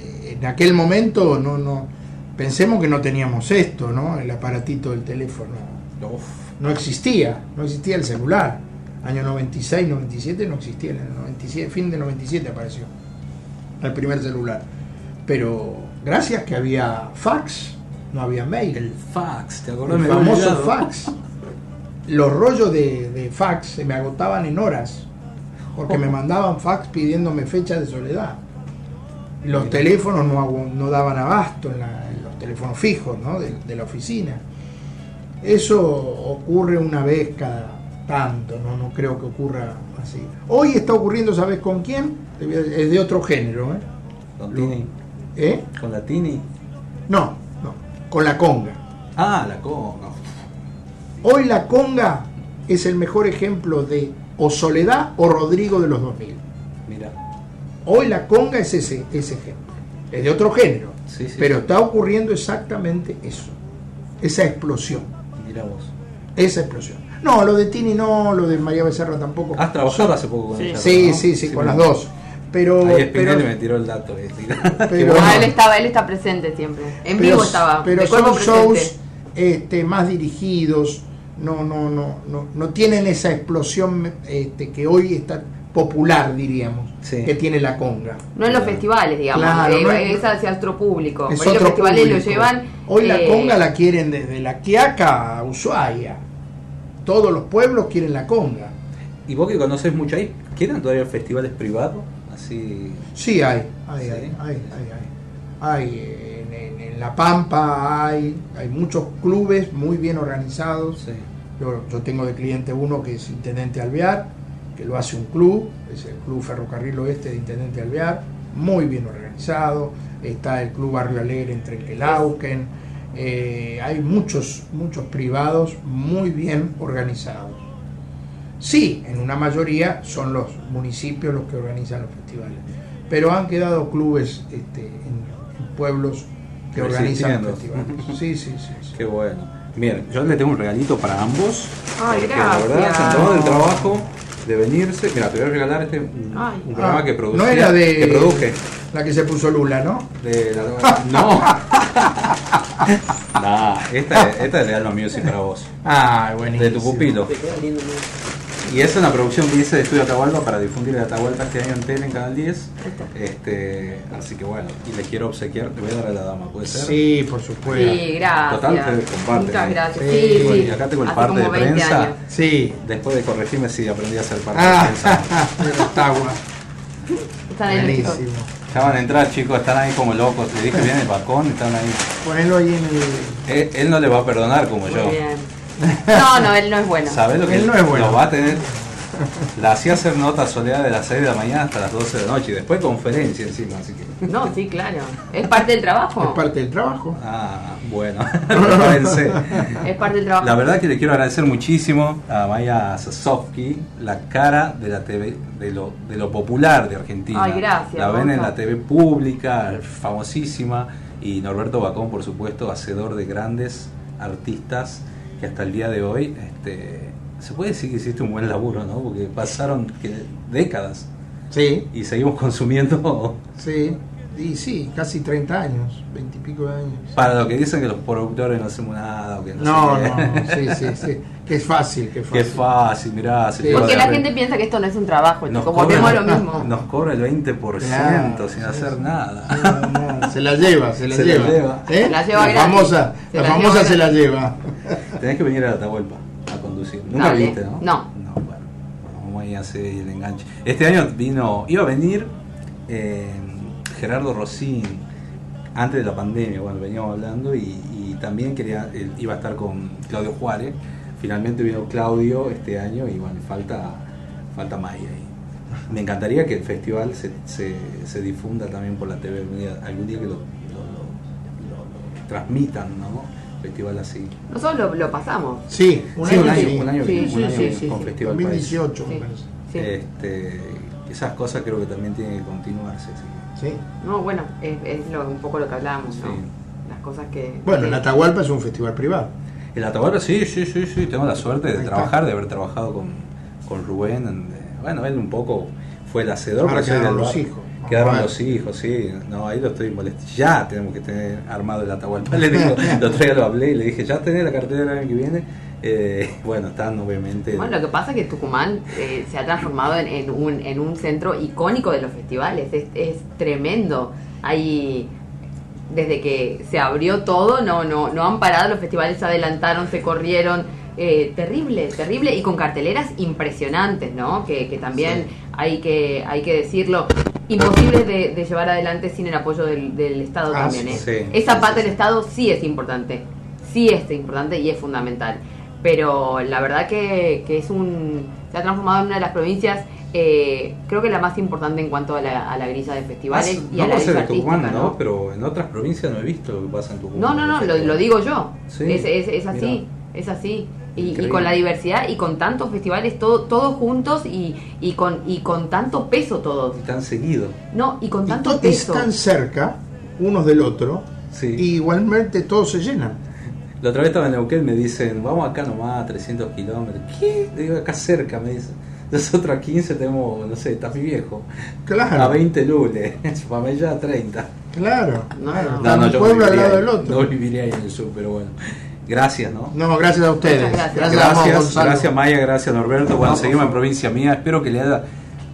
[SPEAKER 10] eh, en aquel momento no, no, pensemos que no teníamos esto, ¿no? El aparatito del teléfono
[SPEAKER 5] Uf,
[SPEAKER 10] no existía, no existía el celular. Año 96, 97 no existía, en el 97, fin de 97 apareció el primer celular. Pero gracias que había fax, no había mail.
[SPEAKER 5] el fax, ¿te acordás?
[SPEAKER 10] El famoso
[SPEAKER 5] olvidado.
[SPEAKER 10] fax. Los rollos de, de fax se me agotaban en horas, porque me mandaban fax pidiéndome fecha de soledad. Los teléfonos no, daban abasto en, la- en los teléfonos fijos ¿no? de, de la oficina. Eso ocurre una vez cada tanto, no, no creo que ocurra así. Hoy está ocurriendo, ¿sabes con quién? Es de otro género, ¿eh?
[SPEAKER 5] Con Tini.
[SPEAKER 10] ¿Eh?
[SPEAKER 5] Con la Tini.
[SPEAKER 10] No, no, con la conga.
[SPEAKER 5] Ah, la conga.
[SPEAKER 10] Hoy la conga es el mejor ejemplo de o Soledad o Rodrigo de los 2000.
[SPEAKER 5] Mira.
[SPEAKER 10] Hoy la conga es ese, ese ejemplo. Es de otro género.
[SPEAKER 5] Sí, sí.
[SPEAKER 10] pero está ocurriendo exactamente eso. Esa explosión.
[SPEAKER 5] Mira vos.
[SPEAKER 10] Esa explosión. No, lo de Tini no, lo de María Becerra tampoco.
[SPEAKER 5] Has trabajado hace poco con
[SPEAKER 9] Sí.
[SPEAKER 5] ella.
[SPEAKER 10] Sí,
[SPEAKER 5] ¿no?
[SPEAKER 10] sí, sí, con
[SPEAKER 5] me-
[SPEAKER 10] las dos. Pero,
[SPEAKER 5] Ahí
[SPEAKER 10] pero,
[SPEAKER 5] me tiró el dato.
[SPEAKER 10] pero-
[SPEAKER 9] Ah, él estaba, él está presente siempre. En
[SPEAKER 10] pero-
[SPEAKER 9] vivo estaba.
[SPEAKER 10] pero son
[SPEAKER 9] presente.
[SPEAKER 10] shows este, más dirigidos, no, no, no, no, no tienen esa explosión este, que hoy está popular, diríamos,
[SPEAKER 5] Sí.
[SPEAKER 10] que tiene la conga.
[SPEAKER 9] No en los festivales, digamos.
[SPEAKER 10] Claro,
[SPEAKER 9] eh,
[SPEAKER 10] no es-
[SPEAKER 9] es hacia otro público.
[SPEAKER 10] Es
[SPEAKER 9] los festivales
[SPEAKER 10] público.
[SPEAKER 9] lo llevan.
[SPEAKER 10] Hoy la
[SPEAKER 9] eh,
[SPEAKER 10] conga la quieren desde la Quiaca a Ushuaia. Todos los pueblos quieren la conga.
[SPEAKER 5] ¿Y vos que conoces mucho ahí, ¿quedan todavía festivales privados? Así.
[SPEAKER 10] Sí, hay, hay,
[SPEAKER 5] Sí.
[SPEAKER 10] hay, hay, hay, hay. Hay, en, en- en La Pampa hay, hay muchos clubes muy bien organizados.
[SPEAKER 5] Sí.
[SPEAKER 10] Yo, yo tengo de cliente uno que es Intendente Alvear, que lo hace un club, es el Club Ferrocarril Oeste de Intendente Alvear, muy bien organizado. Está el Club Barrio Alegre en Trenquelauquen. Eh, hay muchos, muchos privados muy bien organizados. Sí, en una mayoría son los municipios los que organizan los festivales, pero han quedado clubes este, en, en pueblos que organizan los festivales. Sí, sí, sí. sí.
[SPEAKER 5] Qué bueno. Bien, yo le tengo un regalito para ambos.
[SPEAKER 9] Ay,
[SPEAKER 5] porque la verdad
[SPEAKER 9] gracias.
[SPEAKER 5] tomado el trabajo de venirse. Mira, te voy a regalar este un,
[SPEAKER 9] Ay.
[SPEAKER 5] un programa
[SPEAKER 10] Ah,
[SPEAKER 5] que produje.
[SPEAKER 10] no era de
[SPEAKER 5] que produje.
[SPEAKER 10] la que se puso Lula, ¿no?
[SPEAKER 5] De la- no. nah, esta, esta es de Alma Music para vos.
[SPEAKER 10] Ah, buenísimo.
[SPEAKER 5] De tu pupilo. Y es una producción que hice de Estudio Atahualpa para difundir el Atahualpa este año en tele en Canal 10. Este, así que bueno, y le quiero obsequiar, le voy a dar a la dama, ¿puede ser?
[SPEAKER 10] Sí, por supuesto.
[SPEAKER 9] Sí, gracias.
[SPEAKER 5] Total, ustedes comparten.
[SPEAKER 9] Muchas gracias.
[SPEAKER 10] Sí,
[SPEAKER 9] Sí,
[SPEAKER 5] Bueno,
[SPEAKER 9] sí.
[SPEAKER 5] y acá tengo el
[SPEAKER 9] Hace
[SPEAKER 5] parte de
[SPEAKER 9] como 20
[SPEAKER 5] prensa.
[SPEAKER 9] años.
[SPEAKER 10] Sí,
[SPEAKER 5] Después de corregirme, sí, aprendí a ser parte de
[SPEAKER 10] ah,
[SPEAKER 5] prensa.
[SPEAKER 10] está agua.
[SPEAKER 9] Están ahí los chicos.
[SPEAKER 10] Buenísimo.
[SPEAKER 5] Ya van a entrar, chicos, están ahí como locos. Le dije, viene el balcón, están ahí.
[SPEAKER 10] Ponelo ahí en el.
[SPEAKER 5] Él, él no le va a perdonar como yo.
[SPEAKER 9] Bien. No, no, él no es bueno.
[SPEAKER 5] ¿Sabes lo que
[SPEAKER 10] Él no es bueno.
[SPEAKER 5] Lo va a tener. La hacía hacer nota soleada de las 6 de la mañana hasta las 12 de la noche y después conferencia encima, así que.
[SPEAKER 9] No, sí, claro. Es parte del trabajo.
[SPEAKER 10] Es parte del trabajo.
[SPEAKER 5] Ah, bueno, prepárense.
[SPEAKER 9] Es parte del trabajo.
[SPEAKER 5] La verdad que le quiero agradecer muchísimo a Maya Sasovsky, la cara de la TV, de lo, de lo popular de Argentina.
[SPEAKER 9] Ay, gracias,
[SPEAKER 5] La ven en la TV pública, famosísima, y Norberto Bacón, por supuesto, hacedor de grandes artistas que hasta el día de hoy, este, se puede decir que hiciste un buen laburo, ¿no? Porque pasaron que- décadas
[SPEAKER 10] Sí,
[SPEAKER 5] y seguimos consumiendo
[SPEAKER 10] sí. Y sí, casi 30 años, 20 y pico de años.
[SPEAKER 5] para lo que dicen que los productores no hacemos nada o que no,
[SPEAKER 10] No,
[SPEAKER 5] sé
[SPEAKER 10] no, sí, sí, sí. Que es fácil, que es fácil.
[SPEAKER 5] fácil, mirá. se
[SPEAKER 10] Sí.
[SPEAKER 5] lleva
[SPEAKER 9] Porque la gente piensa que esto no es un trabajo,
[SPEAKER 5] nos
[SPEAKER 9] chicos.
[SPEAKER 5] cobra,
[SPEAKER 9] lo mismo.
[SPEAKER 5] nos cobra el 20%
[SPEAKER 10] Claro,
[SPEAKER 5] sin
[SPEAKER 10] sí,
[SPEAKER 5] hacer
[SPEAKER 10] sí.
[SPEAKER 5] nada.
[SPEAKER 10] Se la lleva, se la
[SPEAKER 5] Se la
[SPEAKER 10] lleva.
[SPEAKER 5] lleva.
[SPEAKER 10] ¿Eh?
[SPEAKER 9] Se la lleva
[SPEAKER 10] famosa,
[SPEAKER 9] Se
[SPEAKER 10] la,
[SPEAKER 9] la
[SPEAKER 10] famosa
[SPEAKER 9] lleva
[SPEAKER 10] se la lleva.
[SPEAKER 5] Tenés que venir a Atahualpa a conducir. Nunca
[SPEAKER 9] Dale.
[SPEAKER 5] viniste, ¿no?
[SPEAKER 9] No.
[SPEAKER 5] No, bueno. bueno, Vamos ahí a hacer el enganche. Este año vino, iba a venir eh, Gerardo Rossín antes de la pandemia, bueno, veníamos hablando y, y también quería, iba a estar con Claudio Juárez. Finalmente vino Claudio este año y bueno, falta, falta Maya ahí. Me encantaría que el festival se, se, se difunda también por la TV algún día, algún día que lo, lo- lo- lo- lo transmitan, ¿no? Festival así.
[SPEAKER 9] Nosotros lo, lo pasamos.
[SPEAKER 10] Sí, un
[SPEAKER 5] Sí,
[SPEAKER 10] año,
[SPEAKER 5] un año,
[SPEAKER 10] sí.
[SPEAKER 5] un año,
[SPEAKER 9] Sí,
[SPEAKER 5] un
[SPEAKER 9] sí,
[SPEAKER 5] año
[SPEAKER 9] sí, sí,
[SPEAKER 5] con
[SPEAKER 9] sí.
[SPEAKER 5] Festival País.
[SPEAKER 10] 2018, me parece.
[SPEAKER 9] Sí.
[SPEAKER 5] Este, esas cosas creo que también tienen que continuarse. así
[SPEAKER 10] Sí.
[SPEAKER 9] No, bueno, es, es lo- un poco lo que hablábamos, ¿no?
[SPEAKER 5] Sí.
[SPEAKER 9] Las cosas que.
[SPEAKER 10] Bueno,
[SPEAKER 9] que-
[SPEAKER 10] en Atahualpa es un festival privado.
[SPEAKER 5] El Atahualpa, sí, sí, sí, sí. Tengo la suerte
[SPEAKER 10] Ahí
[SPEAKER 5] de
[SPEAKER 10] está.
[SPEAKER 5] trabajar, de haber trabajado con, con Rubén. en- bueno, él un poco fue el hacedor.
[SPEAKER 10] Ahora quedaron los hijos.
[SPEAKER 5] Quedaron
[SPEAKER 10] Bueno.
[SPEAKER 5] los hijos, sí. No, ahí lo estoy molestando. Ya tenemos que tener armado el Atahualpa. Le digo, el otro día lo hablé y le dije, ya tenés la cartera del año que viene. Eh, bueno, están obviamente.
[SPEAKER 9] Bueno, lo que pasa es que Tucumán eh, se ha transformado en, en un, en un centro icónico de los festivales. Es, es tremendo. Hay. Desde que se abrió todo, no, no, no han parado. Los festivales se adelantaron, se corrieron. Eh, terrible, terrible. Y con carteleras impresionantes, ¿no? Que, que también hay, que, hay que decirlo. Imposibles de, de llevar adelante sin el apoyo del, del Estado
[SPEAKER 10] Ah,
[SPEAKER 9] también. ¿eh?
[SPEAKER 5] sí,
[SPEAKER 9] Esa
[SPEAKER 5] sí,
[SPEAKER 9] parte del. Estado sí es importante. Sí es importante y es fundamental. Pero la verdad que, que es un. se ha transformado en una de las provincias, eh, creo que la más importante en cuanto a la, a la grilla de festivales
[SPEAKER 5] Ah,
[SPEAKER 9] y
[SPEAKER 5] no
[SPEAKER 9] a la grilla
[SPEAKER 5] de Tucumán,
[SPEAKER 9] artística,
[SPEAKER 5] ¿no?
[SPEAKER 9] ¿no?
[SPEAKER 5] Pero en otras provincias no he visto lo que pasa en Tucumán.
[SPEAKER 9] No, no, no, lo, lo digo yo.
[SPEAKER 5] Sí,
[SPEAKER 9] es, es, es así,
[SPEAKER 5] mira.
[SPEAKER 9] es así. Y, y con la diversidad y con tantos festivales, todo, todos juntos y, y, con, y con tanto peso todos.
[SPEAKER 5] Y tan seguido.
[SPEAKER 9] No, y con
[SPEAKER 10] Y
[SPEAKER 9] tanto
[SPEAKER 10] to-
[SPEAKER 9] peso.
[SPEAKER 10] están cerca unos del otro
[SPEAKER 5] Sí.
[SPEAKER 10] y igualmente todos se llenan.
[SPEAKER 5] La otra vez estaba en Neuquén, me dicen, vamos acá nomás, 300 kilómetros. ¿Qué? Le digo, acá cerca, me dicen. Nosotros a 15 tenemos, no sé, está mi viejo.
[SPEAKER 10] Claro.
[SPEAKER 5] A 20 lules, para mí ya a 30.
[SPEAKER 10] Claro,
[SPEAKER 9] No,
[SPEAKER 10] claro.
[SPEAKER 9] no.
[SPEAKER 10] Un
[SPEAKER 5] yo
[SPEAKER 10] pueblo al
[SPEAKER 5] viviría
[SPEAKER 10] lado
[SPEAKER 5] ahí,
[SPEAKER 10] del otro.
[SPEAKER 5] No viviría ahí en el sur, pero bueno. Gracias, ¿no?
[SPEAKER 10] No, gracias a ustedes.
[SPEAKER 9] Gracias.
[SPEAKER 10] a vos,
[SPEAKER 5] Gracias,
[SPEAKER 10] Gonzalo.
[SPEAKER 5] gracias Maya, gracias Norberto. Bueno,
[SPEAKER 10] No,
[SPEAKER 5] seguimos en provincia mía. Espero que le haya-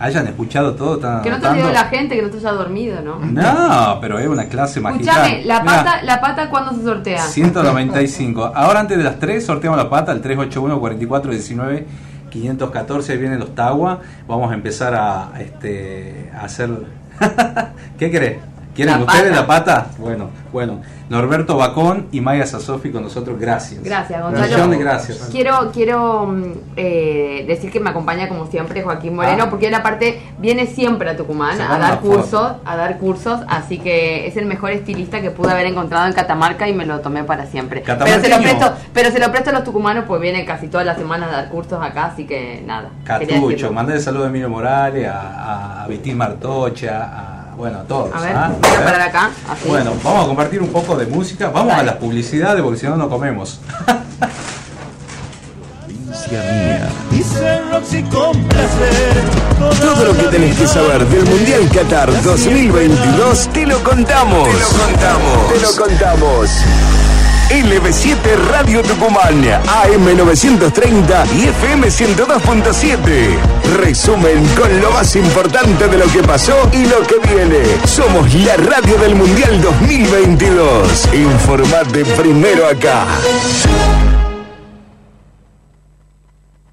[SPEAKER 5] hayan escuchado todo. Están
[SPEAKER 9] Que no te olvide la gente, que no te haya dormido, ¿no?
[SPEAKER 5] No, pero es una clase magistral.
[SPEAKER 9] Escuchame, la
[SPEAKER 5] Mirá,
[SPEAKER 9] pata, la pata cuando se sortea.
[SPEAKER 5] 195. Ahora antes de las 3 sorteamos la pata, el 381 44 19 514, ahí vienen los Tagua. Vamos a empezar a, este, a hacer... ¿Qué querés? ¿Quieren
[SPEAKER 9] La
[SPEAKER 5] ustedes
[SPEAKER 9] pata.
[SPEAKER 5] la pata? Bueno, bueno. Norberto Bacón y Maya Sasofi con nosotros, gracias.
[SPEAKER 9] Gracias,
[SPEAKER 5] Un
[SPEAKER 9] Gonzalo.
[SPEAKER 5] millón de gracias.
[SPEAKER 9] Quiero, quiero mm, eh, decir que me acompaña como siempre Joaquín Moreno,
[SPEAKER 5] Ah.
[SPEAKER 9] porque él aparte viene siempre a Tucumán a dar
[SPEAKER 5] foto.
[SPEAKER 9] cursos, a dar cursos, así que es el mejor estilista que pude haber encontrado en Catamarca y me lo tomé para siempre. Pero se, lo presto, pero se lo presto a los tucumanos, pues viene casi todas las semanas a dar cursos acá, así que nada.
[SPEAKER 5] Catucho, mandale saludos a Emilio Morales, a, a Vitín Martocha, a, bueno, a todos.
[SPEAKER 9] A ver,
[SPEAKER 5] ¿ah?
[SPEAKER 9] voy a parar acá, así.
[SPEAKER 5] Bueno, vamos a compartir un poco de música. Vamos a las publicidades porque si no, no comemos.
[SPEAKER 1] Provincia mía.
[SPEAKER 2] Dice Roxy con placer.
[SPEAKER 4] Todo lo que tenés que saber del Mundial Qatar 2022 te lo contamos. Te lo contamos. Te lo contamos.
[SPEAKER 11] LB7 Radio Tucumán, AM930 y FM 102.7. Resumen con lo más importante de lo que pasó y lo que viene. Somos la radio del Mundial 2022. Informate primero acá.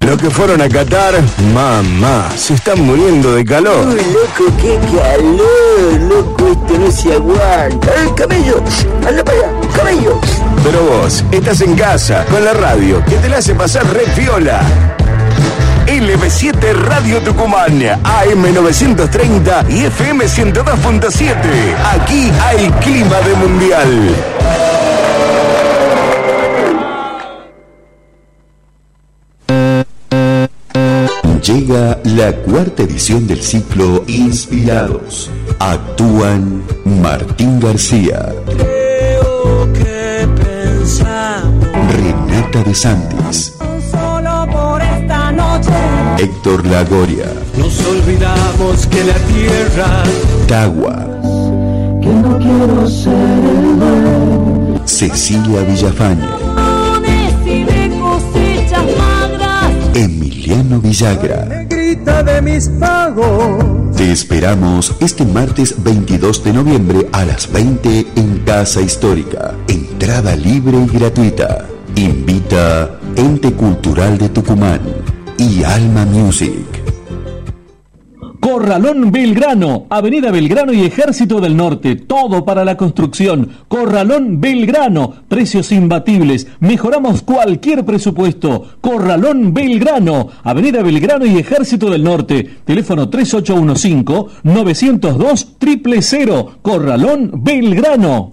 [SPEAKER 11] Los que fueron a Qatar, mamá, se están muriendo de calor.
[SPEAKER 12] Uy, loco, qué calor, loco, esto no se aguanta. ¡Eh, camello! ¡Anda para allá! ¡Camello!
[SPEAKER 11] Pero vos, estás en casa, con la radio, que te la hace pasar re piola. LB7 Radio Tucumán, AM930 y FM 102.7. Aquí hay clima de mundial.
[SPEAKER 1] Llega la cuarta edición del ciclo Inspirados. Actúan Martín García, De Santis,
[SPEAKER 3] Solo por esta noche.
[SPEAKER 1] Héctor Lagoria,
[SPEAKER 2] Nos olvidamos que la tierra
[SPEAKER 1] Tagua,
[SPEAKER 2] que no quiero ser el dueño.
[SPEAKER 1] Cecilia Villafañe. Emiliano Villagra.
[SPEAKER 2] Grita de mis pagos.
[SPEAKER 1] Te esperamos este martes 22 de noviembre a las 20 en Casa Histórica. Entrada libre y gratuita. Invita Ente Cultural de Tucumán y Alma Music.
[SPEAKER 13] Corralón Belgrano, Avenida Belgrano y Ejército del Norte, todo para la construcción. Corralón Belgrano, precios imbatibles, mejoramos cualquier presupuesto. Corralón Belgrano, Avenida Belgrano y Ejército del Norte, teléfono 3815-902 000, Corralón Belgrano.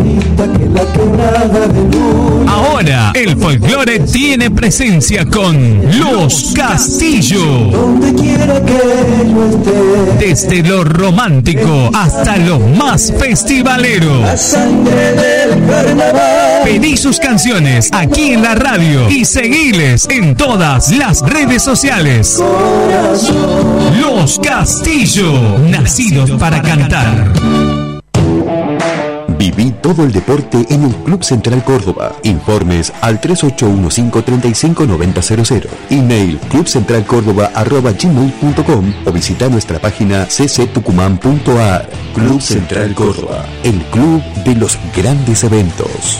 [SPEAKER 2] la quebrada de luna.
[SPEAKER 4] Ahora el folclore tiene presencia con Los Castillo.
[SPEAKER 2] Donde quiera que yo esté.
[SPEAKER 4] Desde lo romántico hasta lo más festivalero.
[SPEAKER 2] La sangre del carnaval.
[SPEAKER 4] Pedí sus canciones aquí en la radio y seguiles en todas las redes sociales.
[SPEAKER 2] Corazón.
[SPEAKER 4] Los Castillo, nacidos para cantar.
[SPEAKER 1] Viví todo el deporte en el Club Central Córdoba. Informes al 3815-359000. Email clubcentralcórdoba.gmail.com o visita nuestra página cctucumán.ar. Club Central Córdoba, el club de los grandes eventos.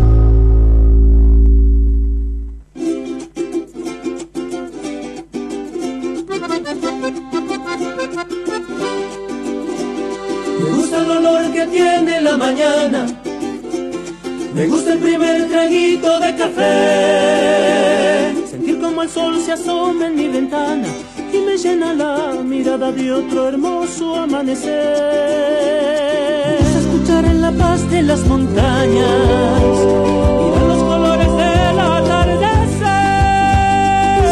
[SPEAKER 2] que tiene la mañana. Me gusta el primer traguito de café. Sentir como el sol se asoma en mi ventana y me llena la mirada de otro hermoso amanecer. Escuchar en la paz de las montañas ver los colores del atardecer.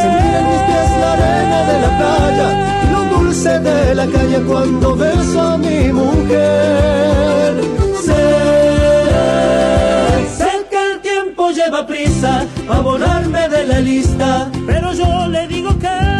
[SPEAKER 2] Sentir en mis pies la arena de la playa y lo dulce de la calle cuando beso a mi mujer. Prisa a borrarme de la lista, pero yo le digo que.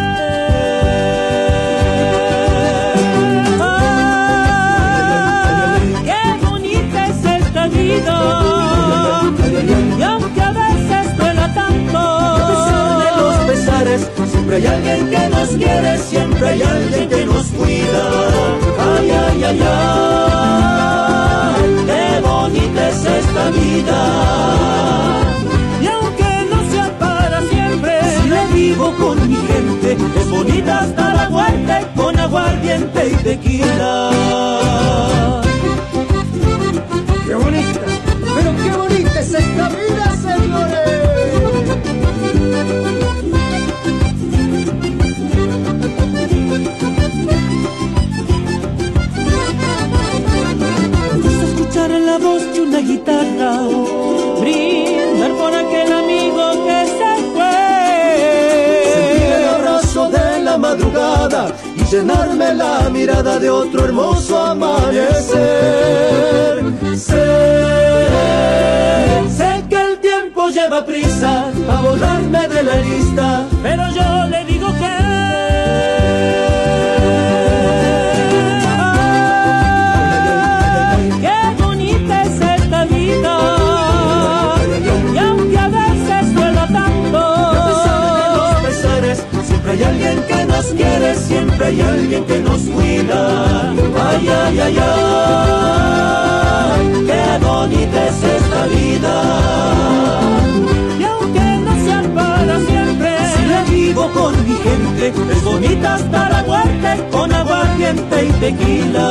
[SPEAKER 2] Llenarme la mirada de otro hermoso amanecer. Sé, sé que el tiempo lleva prisa a borrarme de la lista, pero yo le hay alguien que nos cuida. Ay, ay, ay, ay, qué bonita es esta vida. Y aunque no sea para siempre, si la vivo con mi gente, es bonita hasta la muerte, con aguardiente y tequila.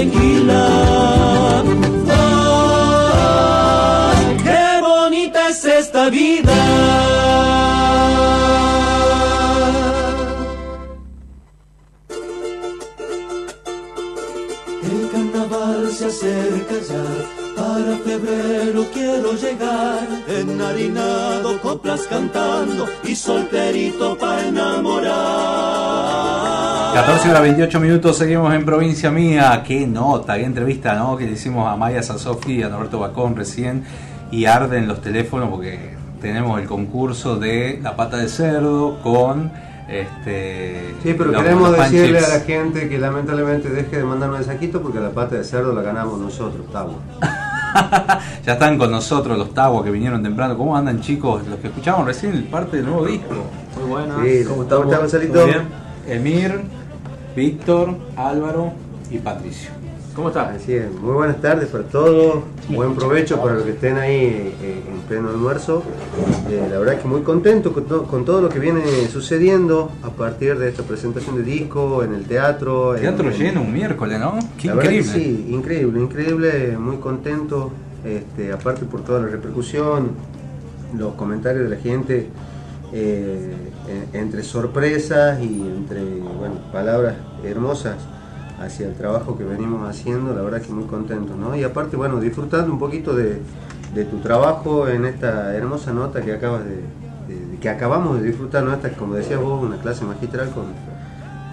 [SPEAKER 2] Tequila. Ay, Qué bonita es esta vida. El carnaval se acerca ya, para febrero quiero llegar, enharinado, coplas cantando y solterito para enamorar.
[SPEAKER 5] 14 horas 28 minutos, seguimos en Provincia Mía. Qué nota, qué entrevista, ¿no? Que le hicimos a Maya Sasofi y a Norberto Bacón recién. Y arden los teléfonos porque tenemos el concurso de la pata de cerdo con este.
[SPEAKER 14] Sí, pero
[SPEAKER 5] los-
[SPEAKER 14] queremos
[SPEAKER 5] los
[SPEAKER 14] decirle
[SPEAKER 5] chips.
[SPEAKER 14] a la gente que lamentablemente deje de mandar mensajitos porque la pata de cerdo la ganamos nosotros, estamos.
[SPEAKER 5] Ya están con nosotros los Taguas que vinieron temprano. ¿Cómo andan, chicos? Los que escuchamos recién parte del nuevo disco.
[SPEAKER 15] Muy buenas.
[SPEAKER 14] Sí,
[SPEAKER 15] ¿Cómo. ¿Todo bien?
[SPEAKER 5] Emir, Víctor, Álvaro y Patricio.
[SPEAKER 15] ¿Cómo estás?
[SPEAKER 14] Así es, muy buenas tardes para todos, buen provecho para los que estén ahí eh, en pleno almuerzo. Eh, la verdad que muy contento con, to- con todo lo que viene sucediendo a partir de esta presentación de disco en el teatro.
[SPEAKER 5] Teatro
[SPEAKER 14] en-
[SPEAKER 5] lleno un miércoles, ¿no? Qué
[SPEAKER 14] La verdad que
[SPEAKER 5] increíble.
[SPEAKER 14] sí, increíble, increíble, muy contento, este, aparte por toda la repercusión, los comentarios de la gente, eh, en- entre sorpresas y entre bueno, palabras hermosas hacia el trabajo que venimos haciendo, la verdad que muy contento, ¿no? Y aparte, bueno, disfrutando un poquito de, de tu trabajo en esta hermosa nota que acabas de, de- que acabamos de disfrutar, ¿no? Esta, como decías vos, una clase magistral con,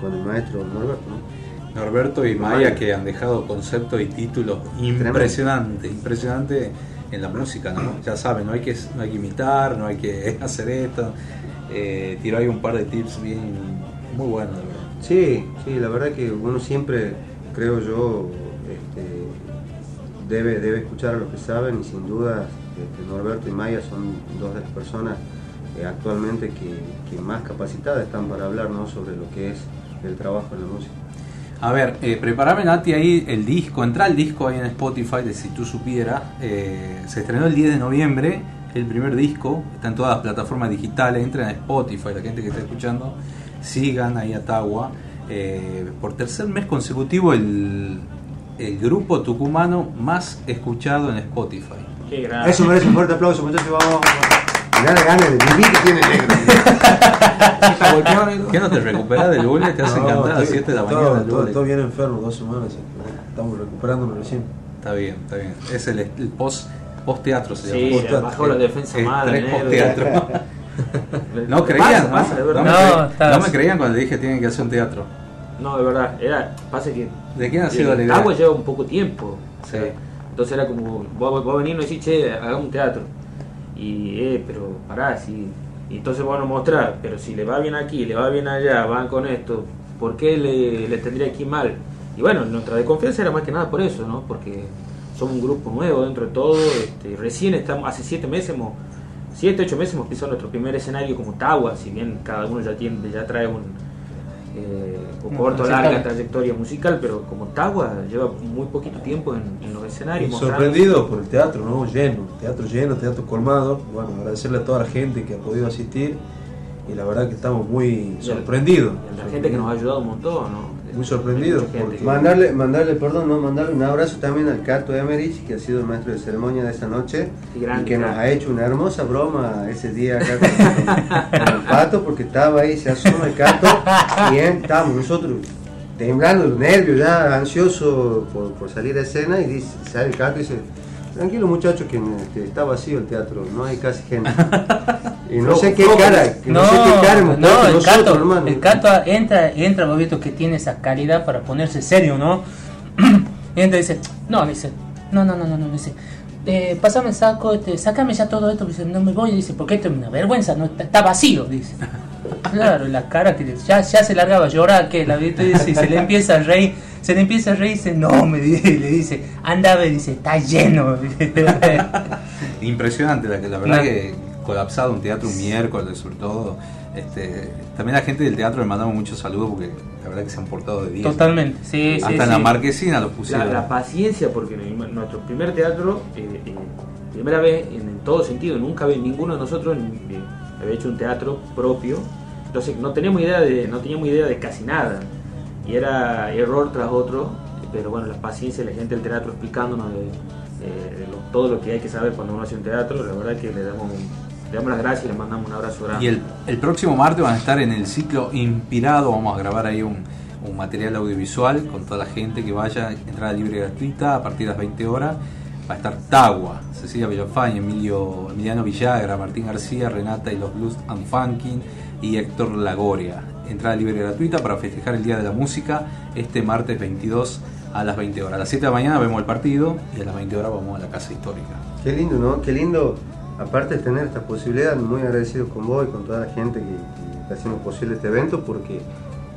[SPEAKER 14] con el maestro Norberto, ¿no?
[SPEAKER 5] Norberto y Maya que han dejado conceptos y títulos impresionantes, impresionante en la música, ¿no? Ya saben, no hay que, no hay que imitar, no hay que hacer esto. Eh, tiró ahí un par de tips bien muy buenos, de verdad.
[SPEAKER 14] Sí, sí, la verdad que uno siempre, creo yo, este, debe, debe escuchar a los que saben y sin duda este, Norberto y Maya son dos de las personas eh, actualmente que, que más capacitadas están para hablar ¿no? sobre lo que es el trabajo en la música.
[SPEAKER 5] A ver, eh, preparame Nati ahí el disco, entra el disco ahí en Spotify de Si Tú Supieras. Eh, se estrenó el 10 de noviembre, el primer disco, está en todas las plataformas digitales, entren a Spotify, la gente que está escuchando, sigan ahí a Tagua. Eh, por tercer mes consecutivo el, el grupo tucumano más escuchado en Spotify.
[SPEAKER 15] Qué grande.
[SPEAKER 14] Eso merece un fuerte aplauso, muchachos, vamos. Mirá la gana de vivir que tiene el negro.
[SPEAKER 5] ¿Qué no te recuperas del lunes? Te hacen
[SPEAKER 16] No,
[SPEAKER 5] cantar a las
[SPEAKER 16] estoy-
[SPEAKER 5] 7 de la
[SPEAKER 16] todo-
[SPEAKER 5] mañana
[SPEAKER 16] todo, todo bien enfermo, dos semanas. Estamos recuperándome recién.
[SPEAKER 5] Está bien, está bien. Es el, el post, post teatro se
[SPEAKER 15] Sí,
[SPEAKER 5] llama.
[SPEAKER 15] se bajó la defensa madre,
[SPEAKER 5] tres
[SPEAKER 15] negro.
[SPEAKER 5] post teatro. no creían,
[SPEAKER 15] pasa, de
[SPEAKER 5] ¿no?
[SPEAKER 15] verdad.
[SPEAKER 5] No, me,
[SPEAKER 15] No,
[SPEAKER 5] cre-
[SPEAKER 15] está-
[SPEAKER 5] no me creían cuando le dije tienen que hacer un teatro.
[SPEAKER 15] No, de verdad, era, pasa que...
[SPEAKER 5] ¿De quién ha sido la idea?
[SPEAKER 15] Agua lleva un poco tiempo.
[SPEAKER 5] Sí.
[SPEAKER 15] Entonces era como, vos, vos venís y nos decís, che, hagamos un teatro. Y, eh, pero pará, sí. Y entonces bueno, mostrar, pero si le va bien aquí, le va bien allá, van con esto, ¿por qué le, tendría aquí mal? Y bueno, nuestra desconfianza era más que nada por eso, ¿no? Porque somos un grupo nuevo dentro de todo, este, recién estamos, hace siete meses hemos, siete, ocho meses hemos pisado nuestro primer escenario como Tawa, si bien cada uno ya tiene, ya trae un o corto o
[SPEAKER 16] musical.
[SPEAKER 15] larga trayectoria musical, pero como Tawa lleva muy poquito tiempo en, en los escenarios.
[SPEAKER 16] Y sorprendido por el teatro, ¿no? Lleno, teatro lleno, teatro colmado. Bueno, agradecerle a toda la gente que ha podido asistir y la verdad que estamos muy sorprendidos.
[SPEAKER 15] y a la gente que nos ha ayudado un montón, ¿no?
[SPEAKER 16] Muy sorprendidos. Porque-
[SPEAKER 14] Mandarle, mandarle, perdón, no, mandarle un abrazo también al Cato Emerich, que ha sido el maestro de ceremonia de esta noche y que nos ha hecho una hermosa broma ese día acá con, con el Pato, porque estaba ahí, se asoma el Cato, y bien, estábamos nosotros temblando los nervios, ya ansioso por, por salir a escena, y dice, sale el Cato y dice, tranquilo muchachos que este, está vacío el teatro, no hay casi gente. Y no sé qué cara, que no, sé qué cara
[SPEAKER 17] no, el Cato,
[SPEAKER 14] hermano.
[SPEAKER 17] el Cato entra, entra, vos visto que tiene esa calidad para ponerse serio, ¿no? y entra y dice, no, dice, no, no, no, no, no, dice, eh, pásame el saco, este, sácame ya todo esto, dice, no me voy, dice, porque esto es una vergüenza, no, está, está vacío, dice. Claro, la cara que ya, ya se largaba a llorar, que la viste, dice, y se le empieza a reír, se le empieza a reír, dice, no, me dice, le dice, anda a ver, dice, está lleno.
[SPEAKER 5] Impresionante, la, verdad
[SPEAKER 17] No.
[SPEAKER 5] que colapsado un teatro un miércoles, sobre todo. Este, también la gente del teatro le mandamos muchos saludos porque la verdad que se han portado de 10.
[SPEAKER 17] Totalmente, sí,
[SPEAKER 5] Hasta
[SPEAKER 17] sí,
[SPEAKER 5] en
[SPEAKER 17] sí.
[SPEAKER 5] la marquesina los
[SPEAKER 15] La,
[SPEAKER 5] pusieron.
[SPEAKER 15] la paciencia, porque en nuestro primer teatro, eh, eh, primera vez en, en todo sentido, nunca había ninguno de nosotros eh, había hecho un teatro propio, entonces no teníamos idea de, no teníamos idea de casi nada, y era error tras otro, pero bueno, la paciencia de la gente del teatro explicándonos de, todo lo que hay que saber cuando uno hace un teatro, la verdad que le damos, le damos las gracias y le mandamos un abrazo grande.
[SPEAKER 5] Y el, el próximo martes van a estar en el ciclo Inspirado, vamos a grabar ahí un, un material audiovisual con toda la gente que vaya, entrada libre y gratuita a partir de las 20 horas. Va a estar Tagua, Cecilia Villafañe, Emilio, Emiliano Villagra, Martín García, Renata y los Blues and Funkin y Héctor Lagoria. Entrada libre y gratuita para festejar el Día de la Música este martes 22 a las 20 horas. A las 7 de la mañana vemos el partido y a las 20 horas vamos a la Casa Histórica.
[SPEAKER 14] Qué lindo, ¿no? Qué lindo, aparte de tener esta posibilidad, muy agradecido con vos y con toda la gente que, que está haciendo posible este evento, porque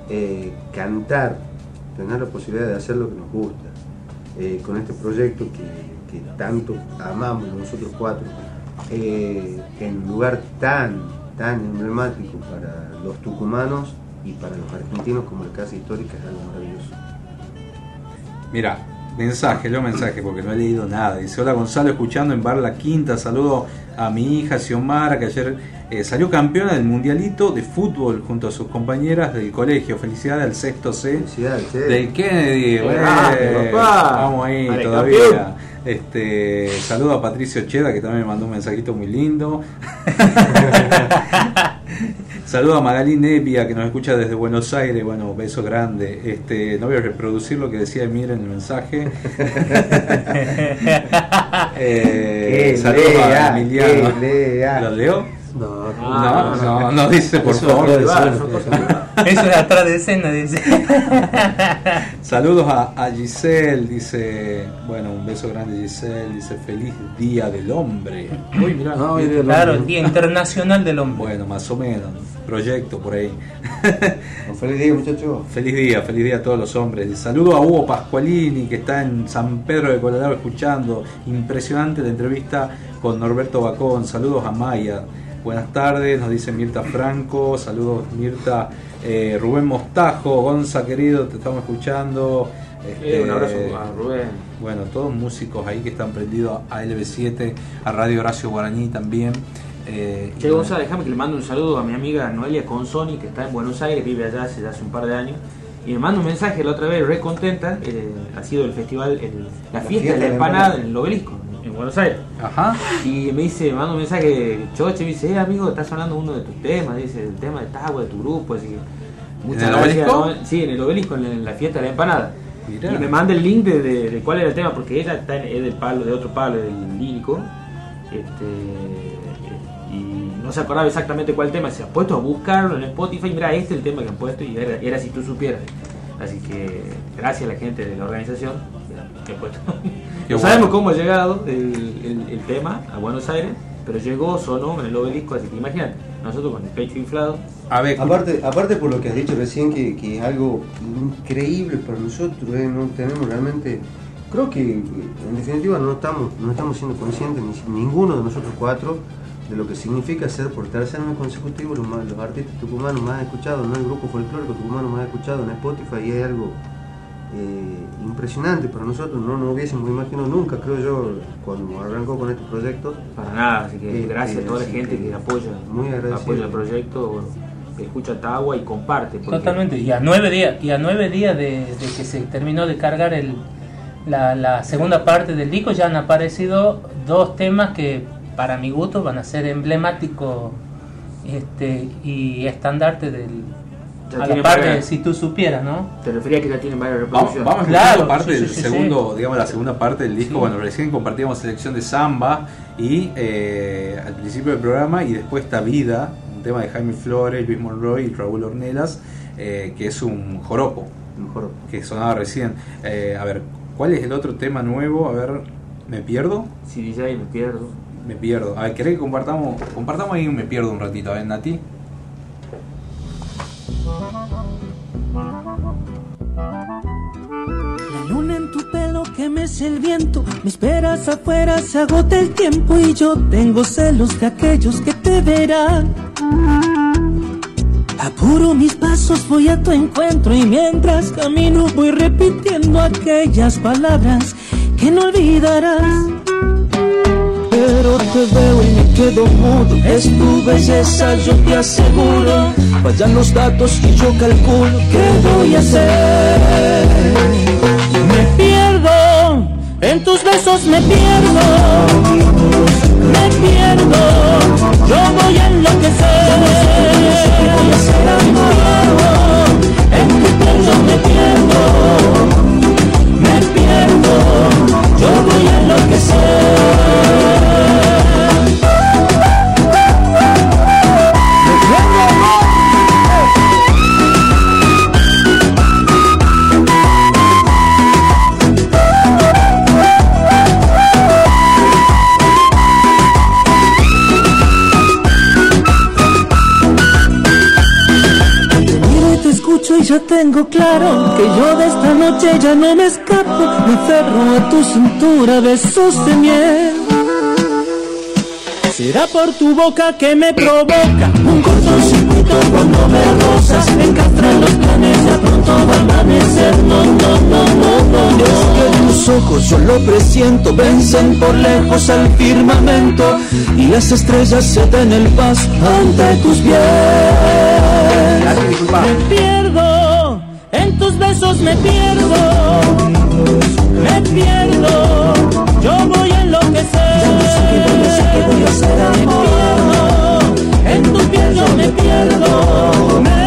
[SPEAKER 14] eh, cantar, tener la posibilidad de hacer lo que nos gusta, eh, con este proyecto que, que tanto amamos nosotros cuatro, eh, en un lugar tan, tan emblemático para los tucumanos y para los argentinos como la Casa Histórica es algo maravilloso.
[SPEAKER 5] Mira, mensaje, leo mensaje porque no he leído nada. Dice, hola Gonzalo, escuchando en Bar La Quinta, saludo a mi hija Xiomara, que ayer eh, salió campeona del Mundialito de Fútbol junto a sus compañeras del colegio. Felicidades al sexto C del Kennedy.
[SPEAKER 15] ¡Qué
[SPEAKER 5] Bueno,
[SPEAKER 15] grande, papá!
[SPEAKER 5] vamos ahí
[SPEAKER 15] Dale,
[SPEAKER 5] todavía.
[SPEAKER 15] campeón.
[SPEAKER 5] Este, saludo a Patricio Cheda, que también me mandó un mensajito muy lindo. Saludo a Magalí Nepia que nos escucha desde Buenos Aires. Bueno, beso grande. Este, no voy a reproducir lo que decía Emir en el mensaje. Eh, saludos
[SPEAKER 14] lea,
[SPEAKER 5] a Emiliano. ¿Lo leo?
[SPEAKER 14] No,
[SPEAKER 5] no, no, no dice por favor.
[SPEAKER 17] Eso es atrás de escena, dice.
[SPEAKER 5] Saludos a, a Giselle, dice, bueno, un beso grande Giselle, dice feliz día del hombre. Uy, mirá,
[SPEAKER 17] No, hoy del Claro, hombre. el Día Internacional del Hombre.
[SPEAKER 5] Bueno, más o menos, proyecto por ahí.
[SPEAKER 14] feliz día, muchachos.
[SPEAKER 5] Feliz día, feliz día a todos los hombres. Saludo a Hugo Pascualini, que está en San Pedro de Colorado escuchando. Impresionante la entrevista con Norberto Bacón. Saludos a Maya. Buenas tardes, nos dice Mirta Franco. Saludos, Mirta. Eh, Rubén Mostajo, Gonza querido, te estamos escuchando. Este,
[SPEAKER 15] Eh, un abrazo a Rubén.
[SPEAKER 5] Bueno, todos músicos ahí que están prendidos a LB7, a Radio Horacio Guaraní también. Eh,
[SPEAKER 15] Che,
[SPEAKER 5] bueno,
[SPEAKER 15] Gonzalo, déjame que le mando un saludo a mi amiga Noelia Consoni, que está en Buenos Aires, vive allá hace, hace un par de años. Y me manda un mensaje la otra vez, re contenta. eh, ha sido el festival, el- la, fiesta, de la empanada en el obelisco, en Buenos Aires.
[SPEAKER 5] Ajá.
[SPEAKER 15] Y me dice, me manda un mensaje, Choche, me dice, eh, amigo, estás sonando uno de tus temas, dice, el tema de Tagua, de tu grupo, así que. Muchas
[SPEAKER 5] ¿En el
[SPEAKER 15] gracias.
[SPEAKER 5] obelisco?
[SPEAKER 15] ¿no? Sí, en el obelisco, en la, en la fiesta de la empanada.
[SPEAKER 5] Mirá.
[SPEAKER 15] Y me manda el link de, de- de cuál era el tema, porque ella está en, es del palo, de otro palo, del lírico. Este, y no se acordaba exactamente cuál tema, se ha puesto a buscarlo en Spotify, mira, este es el tema que han puesto y era, era si tú supieras. Así que gracias a la gente de la organización que ha puesto.
[SPEAKER 5] Qué
[SPEAKER 15] no
[SPEAKER 5] bueno.
[SPEAKER 15] sabemos cómo ha llegado el, el- el tema a Buenos Aires, pero llegó, sonó en el obelisco, así que imagínate, nosotros con el pecho inflado.
[SPEAKER 14] aparte, aparte por lo que has dicho recién, que, que es algo increíble para nosotros, ¿eh? no tenemos realmente, creo que en definitiva no estamos, no estamos siendo conscientes, ni, ninguno de nosotros cuatro, de lo que significa ser por tercer año consecutivo los, más- los artistas tucumanos más escuchados, no el grupo folclórico tucumano más escuchado en Spotify, y es algo eh, impresionante para nosotros, no nos hubiésemos imaginado nunca, creo yo, cuando arrancó con este proyecto.
[SPEAKER 15] Para nada, así que
[SPEAKER 14] Eh,
[SPEAKER 15] gracias
[SPEAKER 14] eh,
[SPEAKER 15] a toda la gente que apoya,
[SPEAKER 14] muy agradecido.
[SPEAKER 15] apoya el proyecto, escucha Tagua y comparte. porque-
[SPEAKER 17] Totalmente. Y a nueve días, y a nueve días de, de que se terminó de cargar el, la, la segunda parte del disco, ya han aparecido dos temas que para mi gusto van a ser emblemáticos este, y estandarte del
[SPEAKER 15] Ya
[SPEAKER 17] a la
[SPEAKER 15] tiene
[SPEAKER 17] parte
[SPEAKER 15] varias-
[SPEAKER 17] si tú supieras, ¿no?
[SPEAKER 15] Te refería a que ya tienen varias
[SPEAKER 5] Vamos,
[SPEAKER 15] reproducciones.
[SPEAKER 5] vamos a
[SPEAKER 17] Claro,
[SPEAKER 5] escuchar parte
[SPEAKER 17] sí,
[SPEAKER 5] del
[SPEAKER 17] sí, sí,
[SPEAKER 5] segundo,
[SPEAKER 17] sí.
[SPEAKER 5] digamos la segunda parte del disco.
[SPEAKER 17] Sí.
[SPEAKER 5] Bueno, recién compartíamos selección de samba y eh, al principio del programa y después esta vida, un tema de Jaime Flores, Luis Monroy y Raúl Ornelas, eh, que es un joropo, que sonaba recién. Eh, a ver, ¿cuál es el otro tema nuevo? A ver, ¿me pierdo?
[SPEAKER 15] Si DJ me pierdo.
[SPEAKER 5] Me pierdo. A ver, ¿querés que compartamos? Compartamos ahí un me pierdo un ratito, a ver, Nati.
[SPEAKER 2] La luna en tu pelo que mece el viento. Me esperas afuera, se agota el tiempo y yo tengo celos de aquellos que te verán. Apuro mis pasos, voy a tu encuentro y mientras camino voy repitiendo aquellas palabras que no olvidarás. Pero te veo y me quedo mudo, es tu belleza, yo te aseguro. Fallan los datos y yo calculo qué voy a hacer. Me pierdo, en tus besos me pierdo, me pierdo, yo voy a enloquecer. Me pierdo, en tu piel yo me pierdo, me pierdo, yo voy a enloquecer. Escucho y ya tengo claro que yo de esta noche ya no me escapo. Me aferro a tu cintura, besos de miel. Será por tu boca que me provoca un cortocircuito cuando me rozas. Me encastran los planes, ya pronto va a amanecer. No, no, no, no, no, no. Es que tus ojos yo lo presiento, vencen por lejos al firmamento y las estrellas se den el paso ante tus pies. Pierdo, en tus besos me pierdo, me pierdo, yo voy a enloquecer. Me pierdo, en tu piel yo me pierdo, que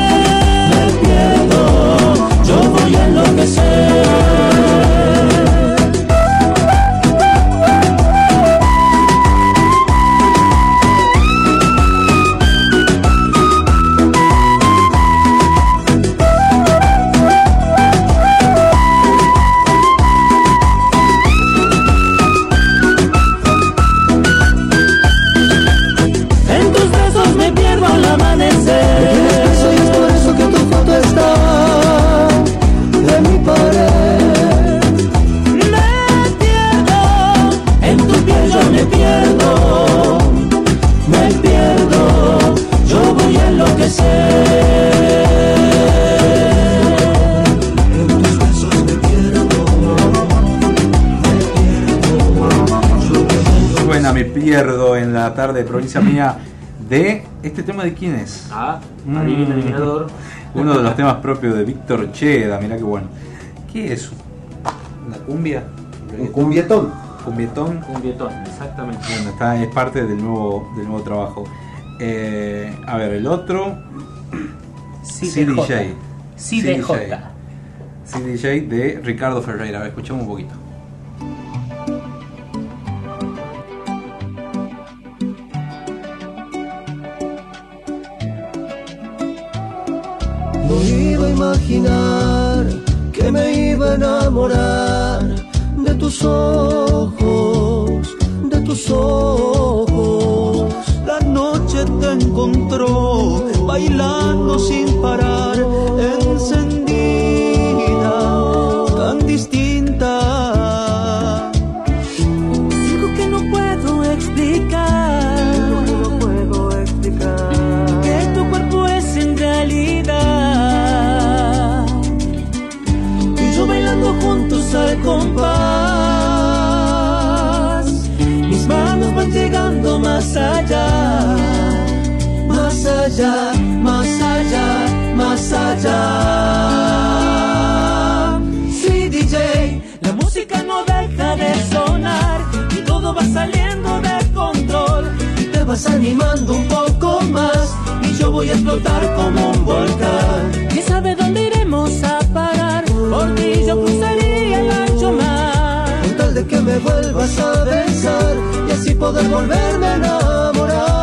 [SPEAKER 5] la tarde de provincia mía de... ¿Este tema de quién es?
[SPEAKER 15] Ah, adivina, adivinador.
[SPEAKER 5] Uno de los temas propios de Víctor Cheda, mirá qué bueno. ¿Qué es? ¿Una cumbia?
[SPEAKER 14] Un cumbietón.
[SPEAKER 5] Cumbietón.
[SPEAKER 15] Cumbietón, exactamente.
[SPEAKER 5] Bueno, está, es parte del nuevo, del nuevo trabajo. Eh, a ver, el otro.
[SPEAKER 17] CDJ. CDJ.
[SPEAKER 5] CDJ de Ricardo Ferreira. A ver, escuchemos un poquito.
[SPEAKER 2] Imaginar que me iba a enamorar de tus ojos, de tus ojos. La noche te encontró bailando sin parar, más allá. Más allá, más allá, más allá. Sí, DJ, la música no deja de sonar y todo va saliendo de control. Y te vas animando un poco más y yo voy a explotar como un volcán. ¿Quién sabe dónde iremos a parar? Por ti yo me vuelvas a besar y así poder volverme a enamorar.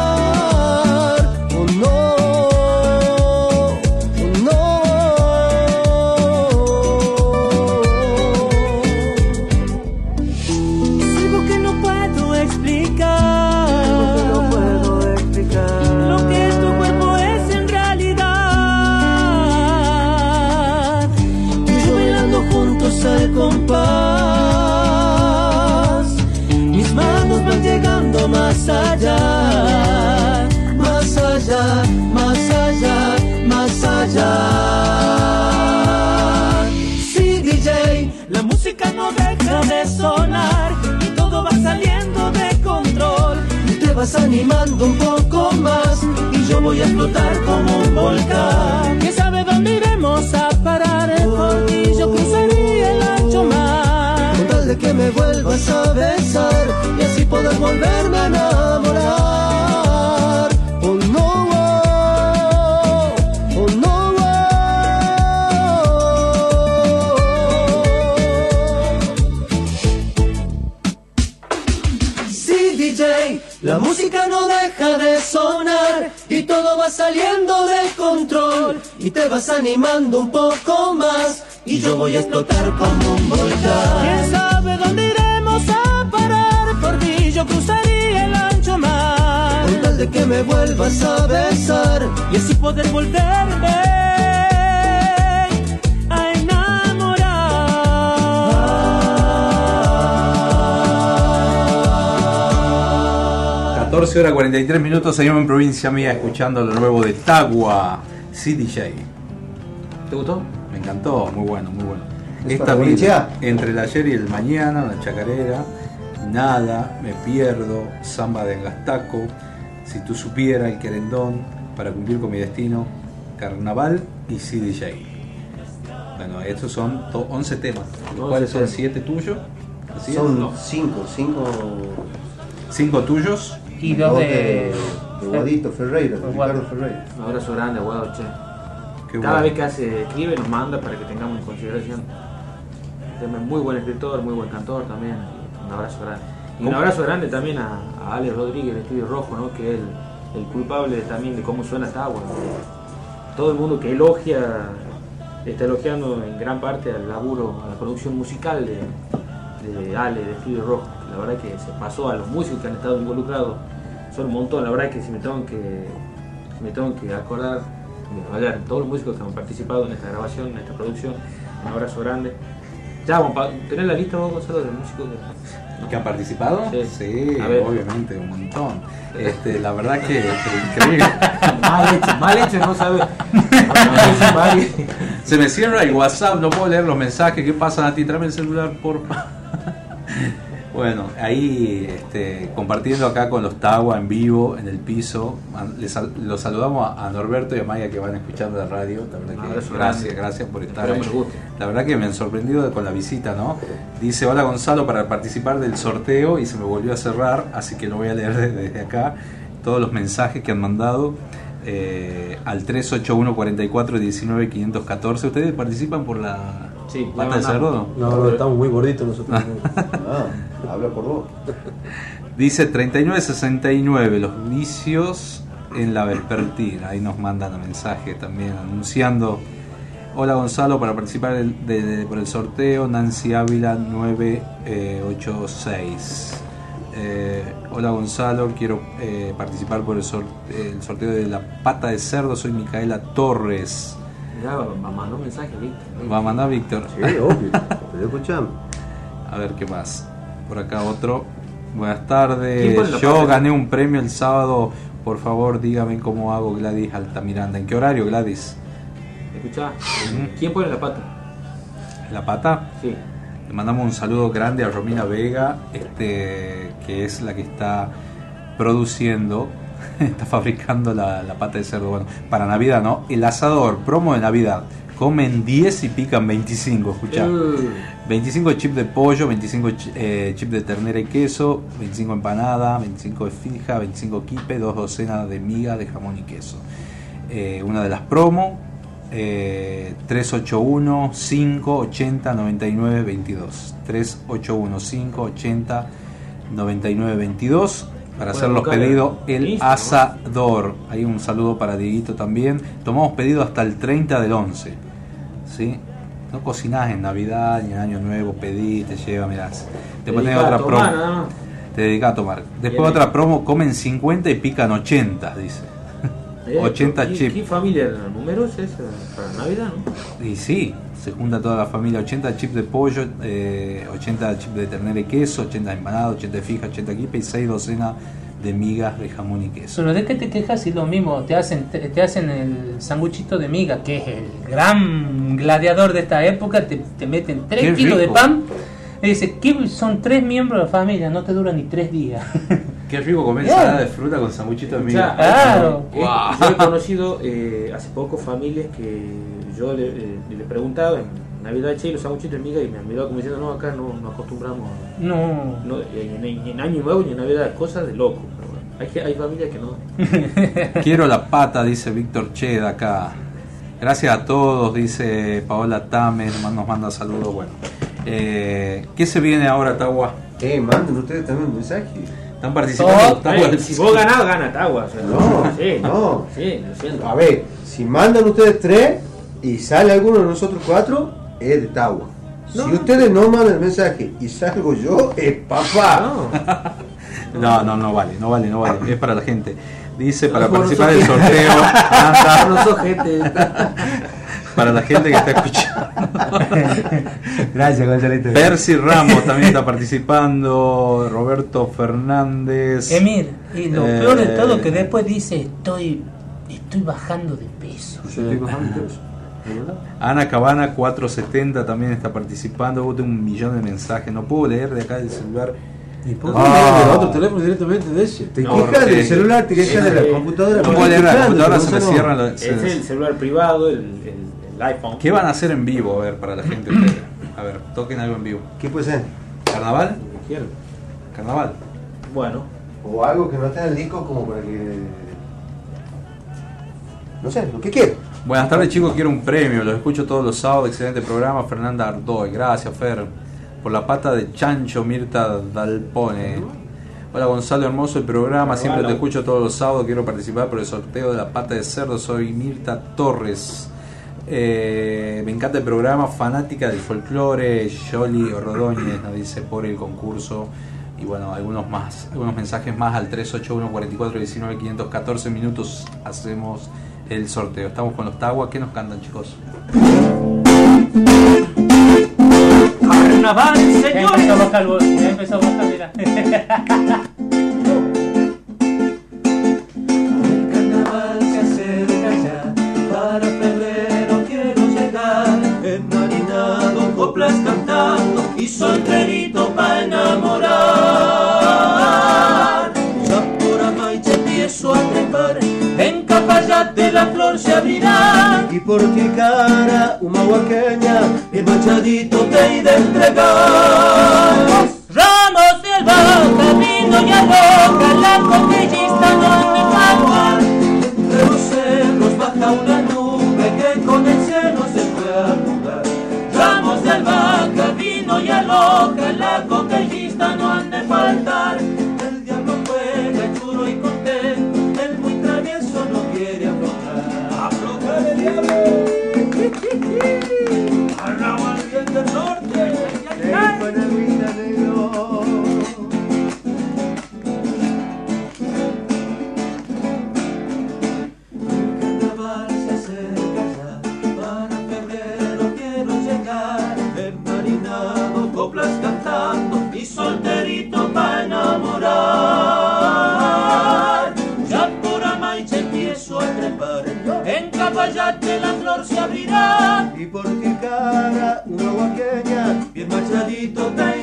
[SPEAKER 2] Vas animando un poco más y yo voy a explotar como un volcán. ¿Quién sabe dónde iremos a parar? Por ti yo cruzaría el ancho mar. Con tal de que me vuelvas a besar y así poder volverme a enamorar. Va saliendo de control y te vas animando un poco más y yo voy a explotar como un volcán. ¿Quién sabe dónde iremos a parar? Por ti yo cruzaría el ancho mar. Con tal de que me vuelvas a besar y así poder volverme
[SPEAKER 5] 12 horas 43 minutos, seguimos en provincia mía escuchando lo nuevo de Tagua, CDJ.
[SPEAKER 15] ¿Te gustó?
[SPEAKER 5] Me encantó, muy bueno, muy bueno.
[SPEAKER 14] ¿Es
[SPEAKER 5] Esta vida, entre el ayer y el mañana, la chacarera, nada, me pierdo, samba de gastaco, si tú supiera el querendón, para cumplir con mi destino, carnaval y CDJ. Bueno, estos son 11 temas, los cuales son 7 tuyos.
[SPEAKER 14] Son 5, 5...
[SPEAKER 5] Cinco... ¿Cinco tuyos?
[SPEAKER 17] Y dos de.
[SPEAKER 14] de Guadito Ferreira, de Ricardo Ferreira.
[SPEAKER 15] Un abrazo grande, Guado, che.
[SPEAKER 5] Qué
[SPEAKER 15] Cada vez que hace escribe nos manda para que tengamos en consideración. Muy buen escritor, muy buen cantor también. Un abrazo grande. Y un abrazo grande también a, a Alex Rodríguez de Estudio Rojo, ¿no? que es el, el culpable también de cómo suena esta agua. Todo el mundo que elogia, está elogiando en gran parte al laburo, a la producción musical de, de Ale de Estudio Rojo. La verdad que se pasó a los músicos que han estado involucrados. Son un montón, la verdad que si me tengo que, si me tengo que acordar, fallar todos los músicos que han participado en esta grabación, en esta producción. Un abrazo grande. Ya, vamos a tener la lista vos, Gonzalo, de los músicos. que-
[SPEAKER 5] ¿Que han participado? Sí,
[SPEAKER 15] A
[SPEAKER 5] obviamente, un montón. Este, la verdad que, que increíble.
[SPEAKER 15] mal hecho, mal hecho, no sabe.
[SPEAKER 5] Se me cierra el WhatsApp, no puedo leer los mensajes. ¿Qué pasa, Nati? Tráeme el celular, por Bueno, ahí este, compartiendo acá con los Tagua en vivo, en el piso. Les los saludamos a, a Norberto y a Maya que van escuchando la radio. La verdad que gracias,
[SPEAKER 15] grande.
[SPEAKER 5] gracias por estar ahí. La verdad que me han sorprendido con la visita, ¿no? Dice, hola Gonzalo, para participar del sorteo y se me volvió a cerrar, así que lo voy a leer desde, desde acá. Todos los mensajes que han mandado eh, al 381 44 19 514. ¿Ustedes participan por la
[SPEAKER 15] Sí,
[SPEAKER 5] pata de cerdo?
[SPEAKER 16] No, no, estamos muy gorditos nosotros.
[SPEAKER 14] Ah, habla por vos.
[SPEAKER 5] Dice 3969, los vicios en la vespertina. Ahí nos mandan un mensaje también anunciando. Hola Gonzalo, para participar del- de- de- por el sorteo, Nancy Ávila 986. Eh, hola Gonzalo, quiero eh, participar por el, sor- el sorteo de la pata de cerdo, soy Micaela Torres.
[SPEAKER 15] Va- mandó un mensaje, Víctor.
[SPEAKER 5] Va a mandar Víctor.
[SPEAKER 14] Sí, obvio. Pero escuchame.
[SPEAKER 5] A ver qué más. Por acá otro. Buenas
[SPEAKER 15] ¿Quién
[SPEAKER 5] tardes. Yo
[SPEAKER 15] parte?
[SPEAKER 5] gané un premio el sábado. Por favor, dígame cómo hago Gladys Altamiranda. ¿En qué horario, Gladys?
[SPEAKER 15] Escuchá, ¿quién pone la pata?
[SPEAKER 5] ¿La pata?
[SPEAKER 15] Sí.
[SPEAKER 5] Le mandamos un saludo grande a Romina Vega, este, que es la que está produciendo, está fabricando la, la pata de cerdo. Bueno, para Navidad, ¿no? El asador, promo de Navidad. Comen 10 y pican 25, escuchá.
[SPEAKER 15] Uh.
[SPEAKER 5] 25 chips de pollo, 25 chi- eh, chips de ternera y queso, 25 empanada, 25 de fija, 25 quipe, dos docenas de miga de jamón y queso. Eh, una de las promo, eh, 381 580 99 22. 381 580 99 22 para hacer los pedidos el
[SPEAKER 15] Instagram.
[SPEAKER 5] asador. Hay un saludo para Dieguito también. Tomamos pedido hasta el 30 del 11. ¿sí? No cocinás en Navidad ni en Año Nuevo, pedí, te lleva, mirás. Después tenés otra
[SPEAKER 15] tomar,
[SPEAKER 5] promo. Te dedicás a tomar. Después otra promo, comen 50 y pican 80, dice.
[SPEAKER 15] Eh,
[SPEAKER 5] 80
[SPEAKER 15] ¿qué-
[SPEAKER 5] chips.
[SPEAKER 15] ¿Qué familia numerosa es para Navidad, no?
[SPEAKER 5] Y sí, se junta toda la familia, 80 chips de pollo, eh, 80 chips de ternera y queso, 80 empanadas, 80 de fija, 80 quipe y 6 docenas de migas de jamón y queso.
[SPEAKER 17] Solo de que te quejas y lo mismo, te hacen, te, te hacen el sanguchito de miga, que es el gran gladiador de esta época, te, te meten
[SPEAKER 5] Qué
[SPEAKER 17] 3 kilos de pan, y dice, "¿Qué? son tres miembros de la familia, no te duran ni tres días.
[SPEAKER 5] Qué rico comer ensalada de fruta con sanguchito de miga.
[SPEAKER 17] Claro.
[SPEAKER 15] Yo he conocido eh, hace poco familias que yo le, eh, le he preguntado en Navidad, che, los sanguchitos de miga, y me han mirado como diciendo, no, acá no, no acostumbramos.
[SPEAKER 17] No.
[SPEAKER 15] no y en, Año Nuevo ni en Navidad, cosas de loco. Pero bueno, hay, hay familias que no.
[SPEAKER 5] Quiero la pata, dice Víctor Cheda acá. Gracias a todos, dice Paola Tames, nos manda saludos. Bueno, eh, ¿qué se viene ahora, Tagua?
[SPEAKER 14] Eh, manden ustedes también un mensaje.
[SPEAKER 5] Están participando.
[SPEAKER 15] Oh, eh, si vos ganás, gana Tagua. o sea,
[SPEAKER 14] No,
[SPEAKER 15] sí,
[SPEAKER 14] no.
[SPEAKER 15] Sí, lo siento.
[SPEAKER 14] A ver, si mandan ustedes tres y sale alguno de nosotros cuatro, es de Tawa.
[SPEAKER 15] No.
[SPEAKER 14] Si ustedes no mandan el mensaje y salgo yo, es papá.
[SPEAKER 5] No, no, no vale, no vale, no vale. Es para la gente. Dice para
[SPEAKER 14] no
[SPEAKER 5] participar del sorteo. anda.
[SPEAKER 15] No sos gente.
[SPEAKER 5] Para la gente que está escuchando.
[SPEAKER 16] Gracias, Gonzalito.
[SPEAKER 5] Percy Ramos también está participando. Roberto Fernández.
[SPEAKER 17] Emir, y lo
[SPEAKER 5] Eh,
[SPEAKER 17] peor de todo que después dice, estoy, estoy bajando de peso.
[SPEAKER 5] Ana Cabana 470 también está participando. Hubo un millón de mensajes. No puedo leer de acá del celular.
[SPEAKER 16] ¿Y por qué
[SPEAKER 5] Ah.
[SPEAKER 16] no otro teléfono directamente de ese?
[SPEAKER 14] Te
[SPEAKER 5] No,
[SPEAKER 14] quejas del celular, te quejas de la computadora.
[SPEAKER 5] No puedo leer la computadora, se me cierran los.
[SPEAKER 15] Es el celular privado, el, el, el iPhone.
[SPEAKER 5] ¿Qué van a hacer en vivo? A ver, para la gente. A ver, toquen algo en vivo.
[SPEAKER 14] ¿Qué puede ser?
[SPEAKER 5] ¿Carnaval?
[SPEAKER 15] ¿Quieren?
[SPEAKER 5] ¿Carnaval?
[SPEAKER 15] Bueno,
[SPEAKER 14] O algo que no esté en el disco como para que... No sé, lo que quiera.
[SPEAKER 5] Buenas tardes chicos, quiero un premio, los escucho todos los sábados, excelente programa, Fernanda Ardoy, gracias Fer, por la pata de Chancho Mirta Dalpone. Hola Gonzalo, hermoso el programa, siempre te escucho todos los sábados, quiero participar por el sorteo de la pata de cerdo, soy Mirta Torres. Eh, me encanta el programa, fanática del folclore, Yoli Rodóñez nos dice por el concurso. Y bueno, algunos más, algunos mensajes más al 381 44 19 514 minutos hacemos el sorteo. Estamos con los Tagua, ¿qué nos cantan chicos?
[SPEAKER 12] Al
[SPEAKER 2] carnaval,
[SPEAKER 17] Ya
[SPEAKER 2] señores.
[SPEAKER 17] empezó a ya empezó a bajar, mira.
[SPEAKER 2] carnaval se acerca ya, para febrero quiero llegar, enmarinado, coplas cantando y solterito para enamorar. Ya por Amaiche empiezo a trepar, Capayate la flor se abrirá. Y por ti cara, una huaqueña, el machadito te he de entregar. Ramos de albahaca, vino y aloca, la coquillista no me falta. Entre los cerros baja una nube que con el cielo se fue a jugar. Ramos de albahaca, vino y aloca, la coquillista no han de faltar. ¡Arraba del norte! Y por ti cara, una guaqueña, bien machadito te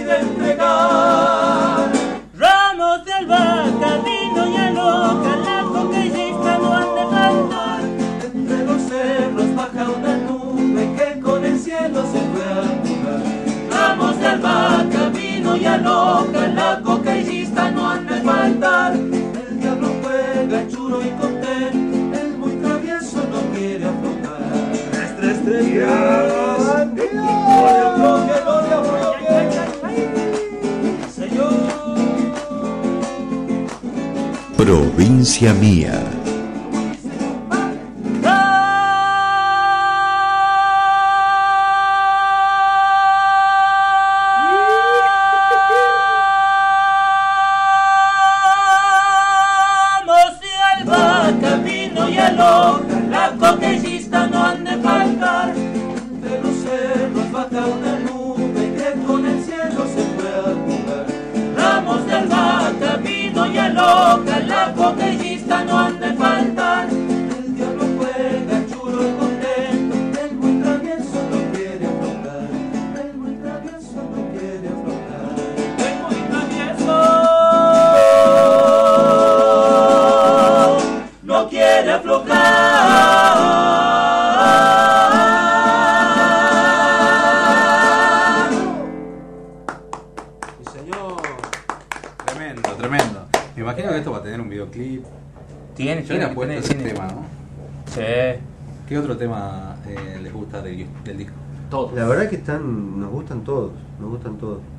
[SPEAKER 1] Provincia mía.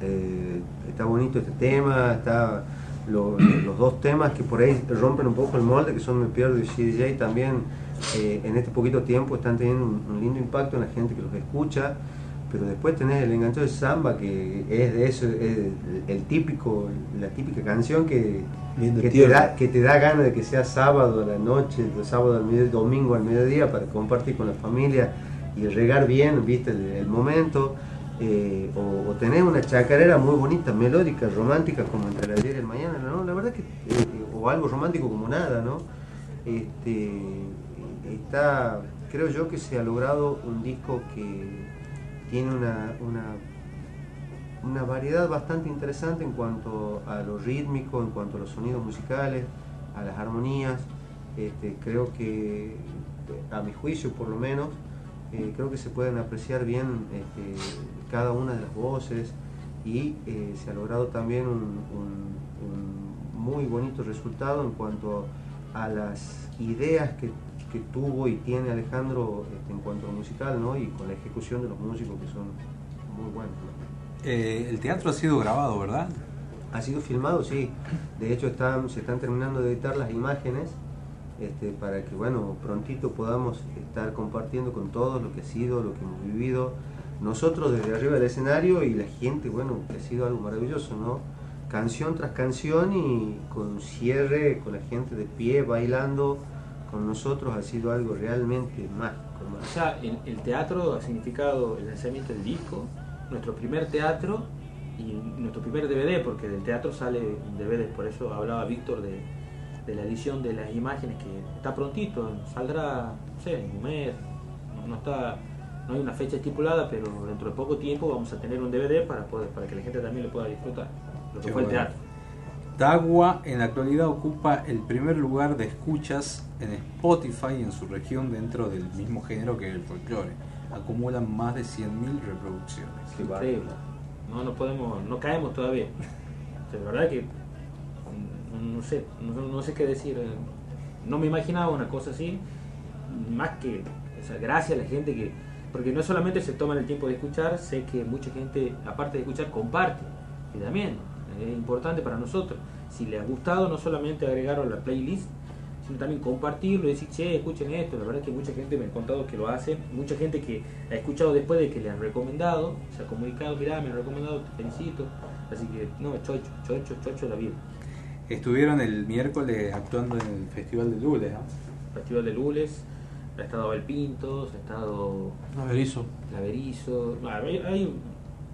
[SPEAKER 5] Eh,
[SPEAKER 14] está bonito este tema, está lo- los dos temas que por ahí rompen un poco el molde, que son Me Pierdo y CDJ, también eh, en este poquito tiempo están teniendo un, un lindo impacto en la gente que los escucha. Pero después tenés el engancho de samba, que es de eso, es el, típico, la típica canción que, que, te da, que te da ganas de que sea sábado a la noche, sábado al mediodía, domingo al mediodía para compartir con la familia y regar bien, viste, el, el momento. Eh, o, tener una chacarera muy bonita, melódica, romántica, como entre el ayer y el mañana, ¿no? La verdad que, eh, o algo romántico como nada, ¿no? Este, está, creo yo que se ha logrado un disco que tiene una, una, una variedad bastante interesante en cuanto a lo rítmico, en cuanto a los sonidos musicales, a las armonías. Este, creo que, a mi juicio por lo menos, eh, creo que se pueden apreciar bien este, cada una de las voces y eh, se ha logrado también un, un- un muy bonito resultado en cuanto a las ideas que, que tuvo y tiene Alejandro este, en cuanto a musical ¿no? y con la ejecución de los músicos que son muy buenos. ¿no?
[SPEAKER 5] Eh, el teatro ha sido grabado, ¿verdad?
[SPEAKER 14] Ha sido filmado, sí. De hecho, están, se están terminando de editar las imágenes este, para que, bueno, prontito podamos estar compartiendo con todos lo que ha sido, lo que hemos vivido. Nosotros desde arriba del escenario y la gente, bueno, que ha sido algo maravilloso, ¿no? Canción tras canción y con cierre, con la gente de pie, bailando con nosotros, ha sido algo realmente mágico.
[SPEAKER 15] O sea, el, teatro ha significado el lanzamiento del disco nuestro primer teatro y nuestro primer DVD, porque del teatro sale un DVD, por eso hablaba Víctor de, de la edición de las imágenes que está prontito, saldrá, no sé, en un mes, no está, no hay una fecha estipulada, pero dentro de poco tiempo vamos a tener un DVD para poder, para que la gente también lo pueda disfrutar, lo que
[SPEAKER 5] Qué
[SPEAKER 15] fue el
[SPEAKER 5] bueno.
[SPEAKER 15] teatro.
[SPEAKER 5] Tagua en la actualidad ocupa el primer lugar de escuchas en Spotify en su región dentro del mismo género que el folclore. Acumulan más de 100.000 reproducciones.
[SPEAKER 15] Increíble. No, no podemos, no caemos todavía. De verdad que no, no sé, no, no sé qué decir. No me imaginaba una cosa así, más que, o sea, gracias a la gente que, porque no solamente se toman el tiempo de escuchar, sé que mucha gente, aparte de escuchar, comparte, y también es importante para nosotros. Si les ha gustado, no solamente agregarlo a la playlist, sino también compartirlo y decir, che, escuchen esto. La verdad es que mucha gente me ha contado que lo hace, mucha gente que ha escuchado después de que le han recomendado, se ha comunicado, mirá, me han recomendado, te felicito. Así que, no, chocho, chocho, chocho la vida.
[SPEAKER 5] Estuvieron el miércoles actuando en el Festival de Lules. ¿no?
[SPEAKER 15] Festival de Lules, ha estado Abel Pintos, ha estado
[SPEAKER 16] Laverizo.
[SPEAKER 15] Laverizo, hay, hay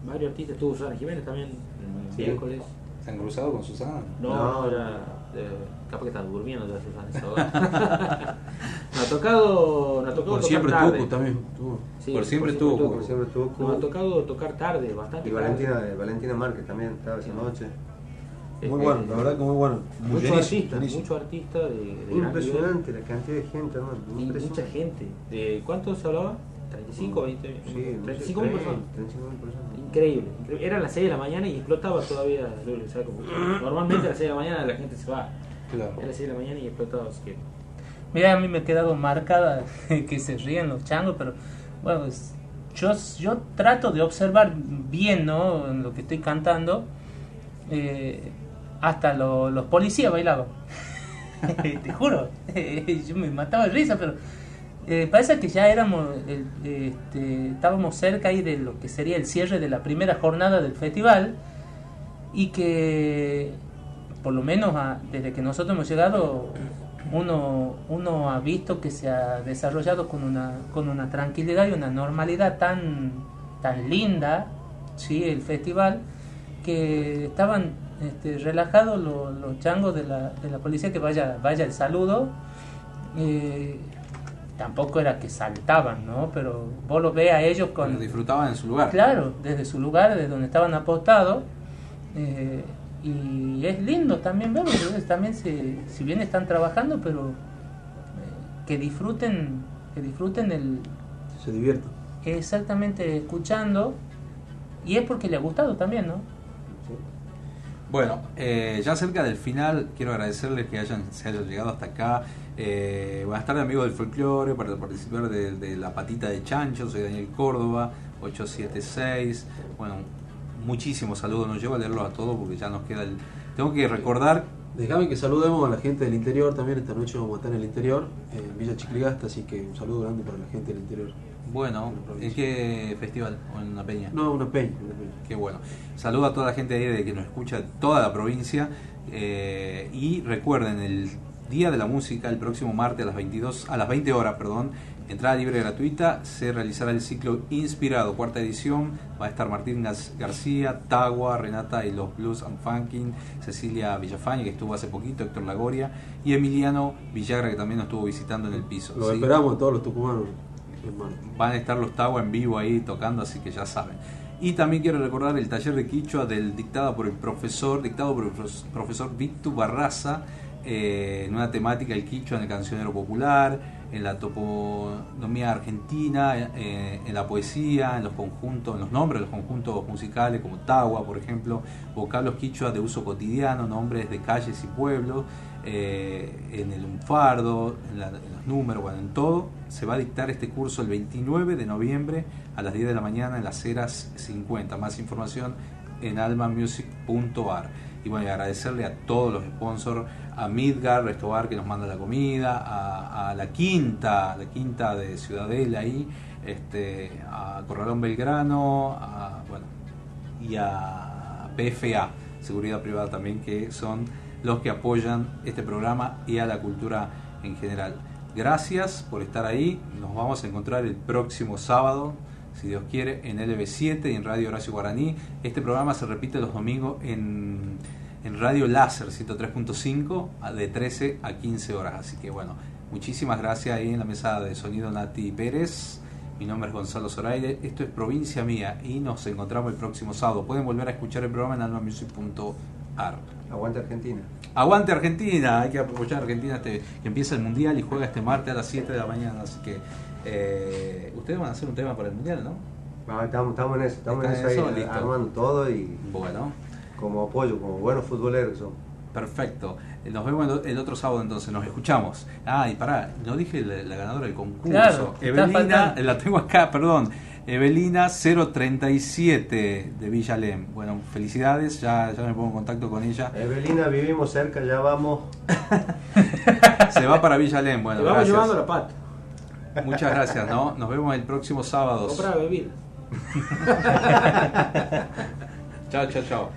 [SPEAKER 15] varios artistas, estuvo Susana Jiménez también el
[SPEAKER 5] Sí.
[SPEAKER 15] miércoles.
[SPEAKER 5] ¿Se han cruzado con Susana?
[SPEAKER 15] No, era. eh, capaz que estaba durmiendo ya Susana esa hora. no ha tocado. No ha tocado
[SPEAKER 16] Por
[SPEAKER 15] tocar
[SPEAKER 16] siempre
[SPEAKER 15] tarde.
[SPEAKER 16] Tucu también. Tucu.
[SPEAKER 15] Sí,
[SPEAKER 5] Por siempre Tucu.
[SPEAKER 14] Por siempre Tucu.
[SPEAKER 15] Nos ha tocado tocar tarde, bastante
[SPEAKER 14] Y
[SPEAKER 15] tarde.
[SPEAKER 14] Valentina, Valentina Márquez también estaba esa noche.
[SPEAKER 16] Muy bueno, la verdad que muy bueno. Muy
[SPEAKER 15] Muchos
[SPEAKER 16] llenísimo,
[SPEAKER 15] artistas,
[SPEAKER 16] llenísimo.
[SPEAKER 15] muchos artistas de,
[SPEAKER 14] Impresionante la cantidad de gente, hermano.
[SPEAKER 15] Y mucha gente. ¿De cuánto se hablaba? ¿35 20?
[SPEAKER 14] Sí,
[SPEAKER 15] 35 mil personas.
[SPEAKER 14] 35 mil personas.
[SPEAKER 15] Increíble, increíble. Eran las 6 de la mañana y explotaba todavía o sea, como- Normalmente a las 6 de la mañana la gente se va.
[SPEAKER 5] Claro.
[SPEAKER 15] Era las 6 de la mañana y explotaba. Así que
[SPEAKER 17] Mira, a mí me ha quedado marcada que se ríen los changos, pero bueno, es- yo, yo trato de observar bien ¿no? en lo que estoy cantando. eh, hasta lo- los policías bailaban. Te juro, yo me mataba de risa, pero eh, parece que ya éramos, el- este, estábamos cerca ahí de lo que sería el cierre de la primera jornada del festival y que por lo menos desde que nosotros hemos llegado uno, uno ha visto que se ha desarrollado con una, con una tranquilidad y una normalidad tan, tan linda ¿sí? el festival que estaban este, relajados los, los changos de la, de la policía que vaya, vaya el saludo eh, tampoco era que saltaban ¿no? pero vos los ves a ellos con
[SPEAKER 5] Pero disfrutaban en su lugar.
[SPEAKER 17] Claro, desde su lugar, desde donde estaban apostados. eh, y es lindo también verlo, porque también se, si bien están trabajando, pero eh, que disfruten, que disfruten el
[SPEAKER 16] Se divierten.
[SPEAKER 17] exactamente escuchando y es porque le ha gustado también, ¿no?
[SPEAKER 5] Bueno, eh, ya cerca del final, quiero agradecerles que hayan, se hayan llegado hasta acá. Eh, buenas tardes, amigos del folclore, para participar de, de la patita de chancho. Soy Daniel Córdoba, 876. Bueno, muchísimos saludos. No llevo a leerlos a todos porque ya nos queda el. Tengo que recordar.
[SPEAKER 16] Déjame que saludemos a la gente del interior también. Esta noche vamos a estar en el interior, en Villa Chicligasta, así que un saludo grande para la gente del interior.
[SPEAKER 5] Bueno, ¿en qué festival? ¿O en una peña?
[SPEAKER 16] No, una peña. Una peña.
[SPEAKER 5] Qué bueno. Saludo a toda la gente ahí de que nos escucha de toda la provincia. eh, y recuerden, el Día de la Música, el próximo martes a las 22, a las 20 horas, perdón, entrada libre gratuita, se realizará el ciclo Inspirado, cuarta edición. Va a estar Martín Gar- García, Tagua, Renata y los Blues and Funkin, Cecilia Villafaña, que estuvo hace poquito, Héctor Lagoria, y Emiliano Villagra, que también nos estuvo visitando en el piso.
[SPEAKER 16] Los
[SPEAKER 5] ¿sí?
[SPEAKER 16] esperamos a todos los tucumanos.
[SPEAKER 5] Van a estar los Tagua en vivo ahí tocando, así que ya saben. Y también quiero recordar el taller de Quichua del dictado por el profesor, dictado por el profes- profesor Víctor Barraza, eh, en una temática el Quichua en el cancionero popular, en la toponomía argentina, eh, en la poesía, en los conjuntos, en los nombres de los conjuntos musicales como Tagua, por ejemplo, vocablos quichua de uso cotidiano, nombres de calles y pueblos, eh, en el lunfardo, en, en los números, bueno, en todo. Se va a dictar este curso el 29 de noviembre a las 10 de la mañana en las Heras 50. Más información en almamusic.ar. Y bueno, agradecerle a todos los sponsors, a Midgar, Restobar que nos manda la comida, a, la quinta, la quinta de Ciudadela ahí, este, a Corralón Belgrano, bueno, y a PFA, Seguridad Privada también, que son los que apoyan este programa y a la cultura en general. Gracias por estar ahí, nos vamos a encontrar el próximo sábado si Dios quiere, en LB7 y en Radio Horacio Guaraní. Este programa se repite los domingos en, en Radio Láser 103.5 a- de 13 a 15 horas. Así que bueno, muchísimas gracias ahí en la mesa de sonido Nati Pérez. Mi nombre es Gonzalo Zoraide, esto es Provincia Mía y nos encontramos el próximo sábado. Pueden volver a escuchar el programa en almamusic.ar.
[SPEAKER 14] Aguante Argentina.
[SPEAKER 5] Aguante Argentina, hay que apoyar a Argentina este, que empieza el Mundial y juega este martes a las 7 de la mañana, así que eh, ustedes van a hacer un tema para el Mundial, ¿no?
[SPEAKER 14] Ah, estamos, estamos en eso, estamos en
[SPEAKER 5] ¿Está
[SPEAKER 14] eso ahí?
[SPEAKER 5] Listo.
[SPEAKER 14] armando todo y
[SPEAKER 5] Bueno.
[SPEAKER 14] como apoyo, como buenos futboleros somos.
[SPEAKER 5] Perfecto. Eh, Nos vemos el, otro sábado entonces, nos escuchamos. Ah, y pará, no dije la, la ganadora del concurso.
[SPEAKER 17] Claro,
[SPEAKER 5] Evelina, la tengo acá, perdón. Evelina 037 de Villalem. Bueno, felicidades, ya, ya me pongo en contacto con ella.
[SPEAKER 14] Evelina, vivimos cerca, ya vamos.
[SPEAKER 5] Se va para Villalem, bueno,
[SPEAKER 15] Te vamos
[SPEAKER 5] gracias.
[SPEAKER 15] llevando la pata.
[SPEAKER 5] Muchas gracias, ¿no? Nos vemos el próximo sábado.
[SPEAKER 15] Compra bebida.
[SPEAKER 5] chao, chao, chao.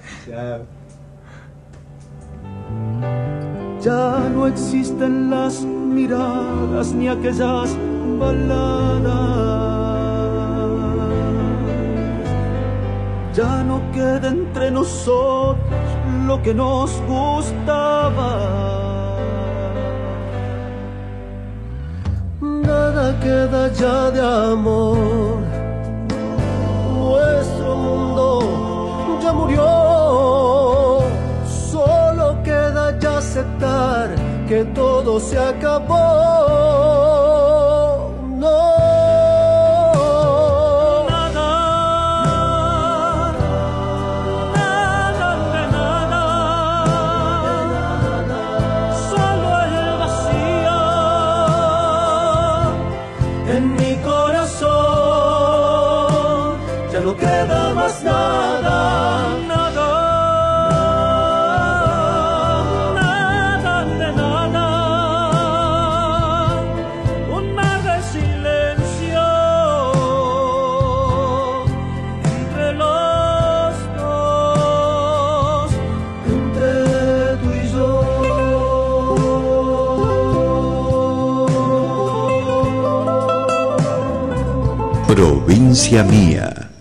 [SPEAKER 2] Ya no existen las miradas ni aquellas baladas. Ya no queda entre nosotros lo que nos gustaba. Nada queda ya de amor. Nuestro mundo ya murió. Solo queda ya aceptar que todo se acabó.
[SPEAKER 1] Provincia Mía.